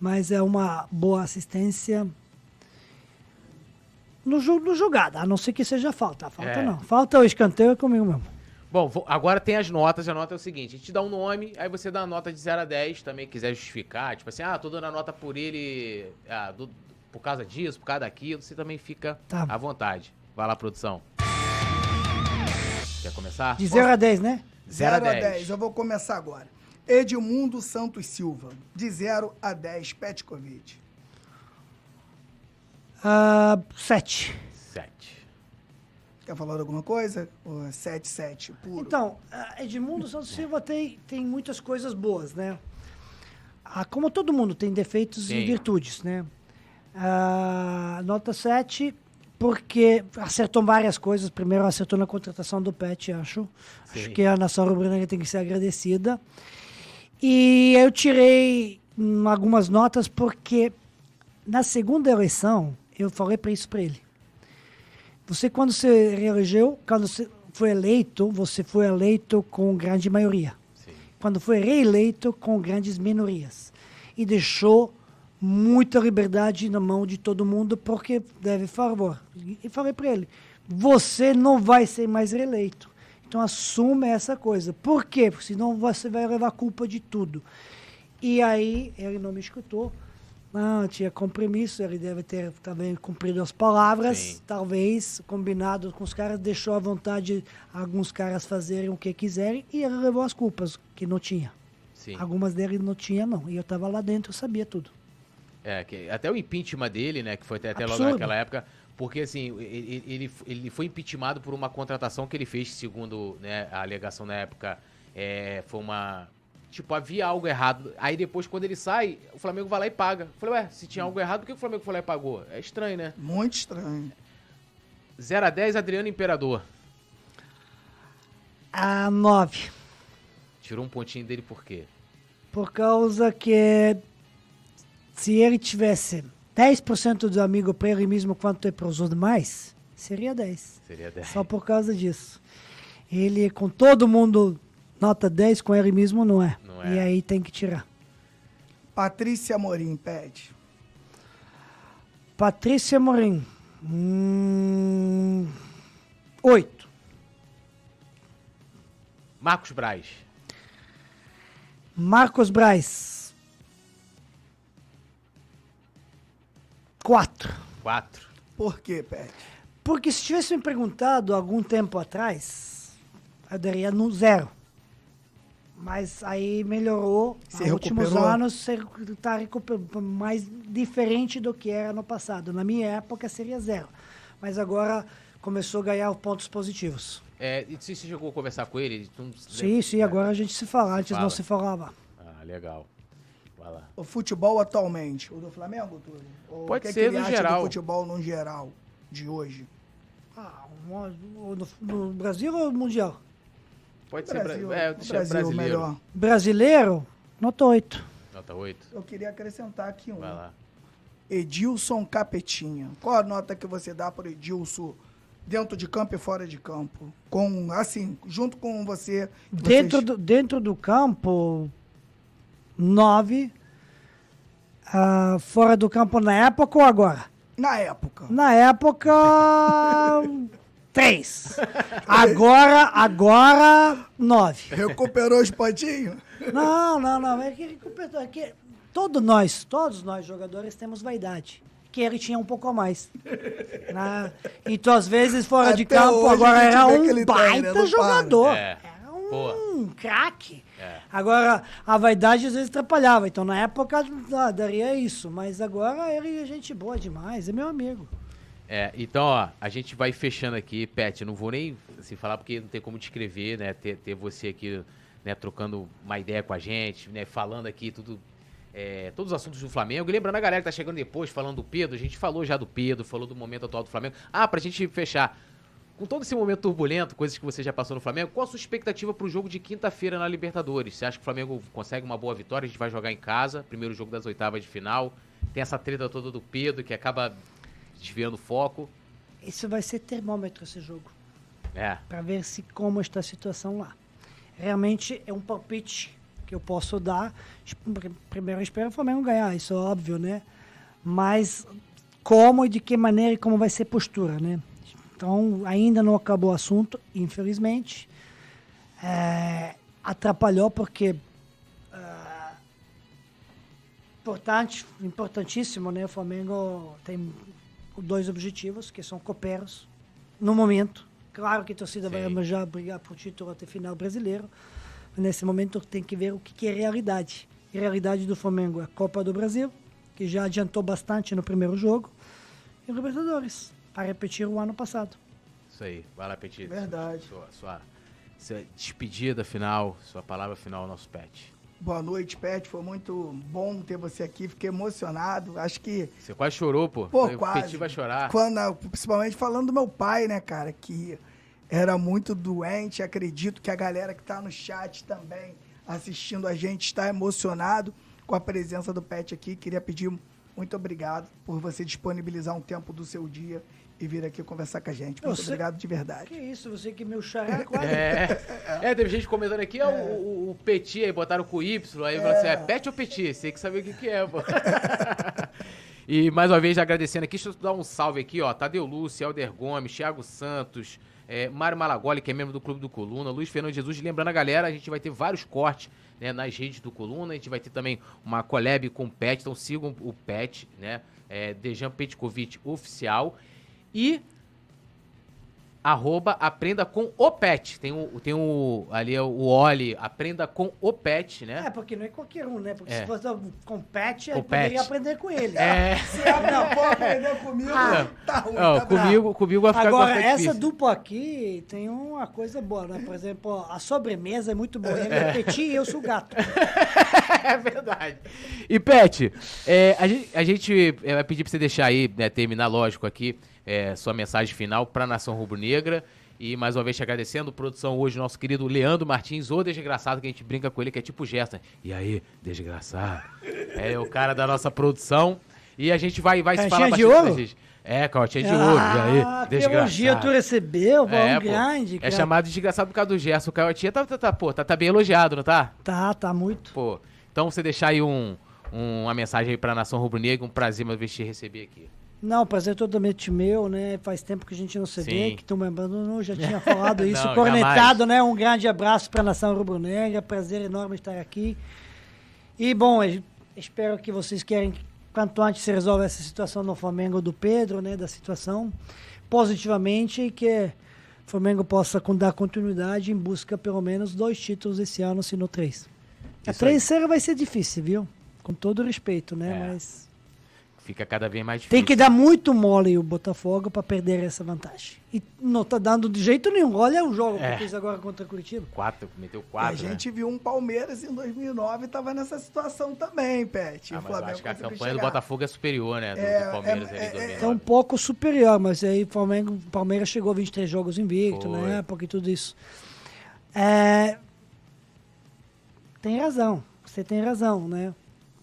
Mas é uma boa assistência no, no jogada, a não ser que seja falta. Falta É. não. Falta o escanteio é comigo mesmo. Bom, vou- agora tem as notas. A nota é o seguinte: a gente dá um nome, aí você dá a nota de 0 a 10, também quiser justificar. Tipo assim, ah, tô dando a nota por ele, ah, do- por causa disso, por causa daquilo. Você também fica Tá. à vontade. Vai lá, produção. Quer começar? De 0 a 10, né? 0 a 0 a 10. 10. Eu vou começar agora. Edmundo Santos Silva, de 0 a 10, Petkovic. Ah, 7. 7. Quer falar alguma coisa? Ou é 7, 7, puro? Então, Edmundo Santos Silva tem, tem muitas coisas boas, né? Ah, como todo mundo tem defeitos Sim. e virtudes, né? Ah, nota 7, porque acertou várias coisas. Primeiro, acertou na contratação do Pet, acho. Acho Sim. que a nação rubro-negra tem que ser agradecida. E eu tirei hum, algumas notas porque na segunda eleição eu falei para isso para ele. Você quando se reelegeu, quando você foi eleito, você foi eleito com grande maioria. Sim. Quando foi reeleito com grandes minorias e deixou muita liberdade na mão de todo mundo porque deve favor. E falei para ele: você não vai ser mais reeleito. Então assume essa coisa. Por quê? Porque senão você vai levar culpa de tudo. E aí ele não me escutou. Não, tinha compromisso, ele deve ter também cumprido as palavras, Sim. talvez combinado com os caras, deixou à vontade alguns caras fazerem o que quiserem e ele levou as culpas, que não tinha. Sim. Algumas dele não tinha, não. E eu tava lá dentro, eu sabia tudo. É, que até o impeachment dele, né, que foi até, até logo naquela época, porque assim, ele, ele, ele foi impeachmentado por uma contratação que ele fez, segundo né, a alegação na época, é, foi uma... Tipo, havia algo errado. Aí depois, quando ele sai, o Flamengo vai lá e paga. Eu falei, ué, se tinha algo errado, por que o Flamengo foi lá e pagou? É estranho, né? Muito estranho. 0 a 10 Adriano Imperador. A nove. Tirou um pontinho dele por quê? Por causa que se ele tivesse 10% do amigo para ele mesmo quanto é para os demais, seria 10. Seria 10. Só por causa disso. Ele, com todo mundo, nota 10, com ele mesmo não é. Não é. E aí tem que tirar. Patrícia Morim, Pet. Patrícia Morim. Hum, 8. Marcos Braz. Marcos Braz. 4. 4. Por quê, Pet? Porque se tivesse me perguntado algum tempo atrás, eu daria no zero. Mas aí melhorou. Se Nos últimos recuperou? anos está mais diferente do que era no passado. Na minha época seria zero. Mas agora começou a ganhar pontos positivos. É, e se você chegou a conversar com ele? não- Sim, sim, agora a gente se fala. Antes fala. não se falava. Ah, legal. O futebol atualmente, o do Flamengo, Túlio? Ou Pode o que ser que ele no acha geral. do futebol no geral, de hoje? Ah, no, no- no Brasil ou no Mundial? Pode ser Brasil, bra- é, Brasil brasileiro. melhor. Brasileiro, nota 8. Nota 8. Eu queria acrescentar aqui um. Vai lá. Edilson Capetinha. Qual a nota que você dá para Edilson dentro de campo e fora de campo? Com, assim, junto com você. Dentro vocês- do, dentro do campo, nove. Ah, fora do campo na época ou agora? Na época. Na época, três. Agora, agora, nove. Recuperou os pontinhos? Não, não, não. É que, é que todos nós, todos nós jogadores temos vaidade. Que ele tinha um pouco a mais. né? Então, às vezes, fora de Até campo, hoje agora era um tem, né? baita para. jogador. É. Era Boa. um craque. É. Agora, a vaidade às vezes atrapalhava. Então, na época, ah, daria isso. Mas agora ele é gente boa demais. É meu amigo. É, então, ó, a gente vai fechando aqui, Pet. Não vou nem assim, falar porque não tem como descrever, né? Ter, ter você aqui, né, trocando uma ideia com a gente, né? Falando aqui tudo. é, todos os assuntos do Flamengo. E lembrando a galera que tá chegando depois, falando do Pedro, a gente falou já do Pedro, falou do momento atual do Flamengo. Ah, pra gente fechar. Com todo esse momento turbulento, coisas que você já passou no Flamengo, qual a sua expectativa pro jogo de quinta-feira na Libertadores? Você acha que o Flamengo consegue uma boa vitória? A gente vai jogar em casa, primeiro jogo das oitavas de final. Tem essa treta toda do Pedro que acaba desviando o foco. Isso vai ser termômetro esse jogo. É. para ver se como está a situação lá. Realmente é um palpite que eu posso dar. Primeiro eu espero o Flamengo ganhar, isso é óbvio, né? Mas como e de que maneira e como vai ser a postura, né? Então ainda não acabou o assunto, infelizmente. É, atrapalhou porque ah, importante, importantíssimo, né? O Flamengo tem dois objetivos que são cooperos no momento. Claro que a torcida vai Sim. almejar brigar por título até final brasileiro. Nesse momento tem que ver o que, que é realidade. E a realidade do Flamengo é a Copa do Brasil, que já adiantou bastante no primeiro jogo, e o Libertadores, para repetir o ano passado. Isso aí. Vai lá, Petit. Verdade. Sua, sua, sua despedida final, sua palavra final ao nosso pet. Boa noite, Pet. Foi muito bom ter você aqui. Fiquei emocionado. Acho que Você quase chorou, pô. Pô, o quase. Vai chorar. Quando, principalmente falando do meu pai, né, cara, que era muito doente. Acredito que a galera que tá no chat também assistindo a gente está emocionado com a presença do Pet aqui. Queria pedir muito obrigado por você disponibilizar um tempo do seu dia e vir aqui conversar com a gente. Muito sei- obrigado de Que verdade. isso, você que meu quase. É, é, teve gente comentando aqui, ó, o, o, o Petit aí, botaram com Y, aí falou assim, é Pet ou Petit? Você que saber o que que é, pô. e mais uma vez, agradecendo aqui, deixa eu dar um salve aqui, ó, Tadeu Lúcio, Alder Gomes, Thiago Santos, é, Mário Malagoli, que é membro do Clube do Coluna, Luiz Fernando Jesus, lembrando a galera, a gente vai ter vários cortes, né, nas redes do Coluna, a gente vai ter também uma collab com o Pet, então sigam o Pet, né, é, Dejan Petkovic Oficial, e arroba aprenda com o pet. Tem o, tem o ali é o Oli, aprenda com o pet, É, né? porque não é qualquer um, né? Porque É. se fosse compete, aí Compete. poderia aprender com ele. É. Se ela não for aprender comigo, Ah. tá ruim, Ó, tá bravo. comigo, comigo vai ficar Agora, essa difícil. dupla aqui tem uma coisa boa, né? Por exemplo, a sobremesa é muito boa. Ele é petit e eu sou gato. é verdade. E Pet, é, a gente, a gente é, vai pedir pra você deixar aí, né, terminar, lógico, aqui, é, sua mensagem final pra Nação Rubro-Negra. E mais uma vez te agradecendo, produção hoje, nosso querido Leandro Martins, o desgraçado, que a gente brinca com ele, que é tipo Gerson. E aí, desgraçado? É o cara da nossa produção. E a gente vai, vai se Caixinha falar de bastante. ouro? pra gente. É, Caixinha de ouro. E aí, Ah, que elogio tu desgraçado? recebeu, pô, É, grande. É cara. chamado de desgraçado por causa do Gerson. O Caiotinha tá, tá, tá, pô, tá, tá bem elogiado, não tá? Tá, tá muito. Pô, então você deixar aí um, um- uma mensagem aí pra Nação Rubro-Negra, um prazer uma vez te receber aqui. Não, prazer é totalmente meu, né? Faz tempo que a gente não se vê, Sim. que tu me abandonou, já tinha falado isso, Não, cornetado, né? Um grande abraço para a Nação Rubro-Negra, prazer enorme estar aqui. E, bom, espero que vocês querem, quanto antes se resolva essa situação no Flamengo do Pedro, né? Da situação, positivamente, e que o Flamengo possa dar continuidade em busca, pelo menos, dois títulos esse ano, se não três. A Isso aí. terceira vai ser difícil, viu? Com todo respeito, né? É. Mas... Fica cada vez mais difícil. Tem que dar muito mole o Botafogo para perder essa vantagem. E não tá dando de jeito nenhum. Olha o jogo É. que fez agora contra Curitiba. Quatro, meteu a quatro, né? gente viu um Palmeiras em 2009 e tava nessa situação também, Pet. Ah, o Flamengo acho que a campanha do. Botafogo é superior, né? Do, É, do Palmeiras é, ali, é, do é, É um pouco superior, mas aí o Flamengo, o Palmeiras chegou a 23 jogos invicto Foi. na época e tudo isso. É, tem razão, você tem razão, né?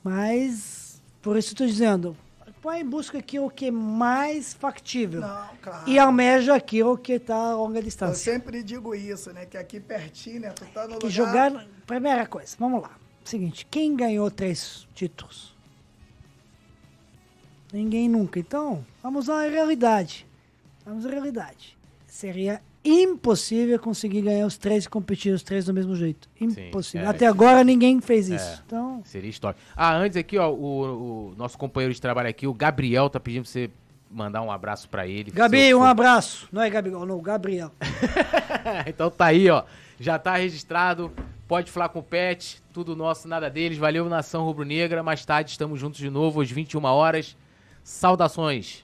Mas, por isso estou dizendo, vai em busca daquilo que é mais factível. Não, claro. E almeja aquilo que está a longa Eu distância. sempre digo isso, né? Que aqui pertinho, né? Tu tá no lugar... E jogar. Primeira coisa, vamos lá. Seguinte, quem ganhou três títulos? Ninguém nunca. Então, vamos à realidade. Vamos à realidade. Seria impossível conseguir ganhar os três e competir os três do mesmo jeito. Impossível. é, Até é. agora ninguém fez isso. É. Então, Seria histórico. Ah, antes aqui, ó, o, o nosso companheiro de trabalho aqui, o Gabriel, tá pedindo pra você mandar um abraço pra ele. Gabi, Seu- um abraço. Não é Gabriel, não, Gabriel. então tá aí, ó. Já tá registrado. Pode falar com o Pet. Tudo nosso, nada deles. Valeu, Nação Rubro-Negra. Mais tarde estamos juntos de novo às 21 horas. Saudações.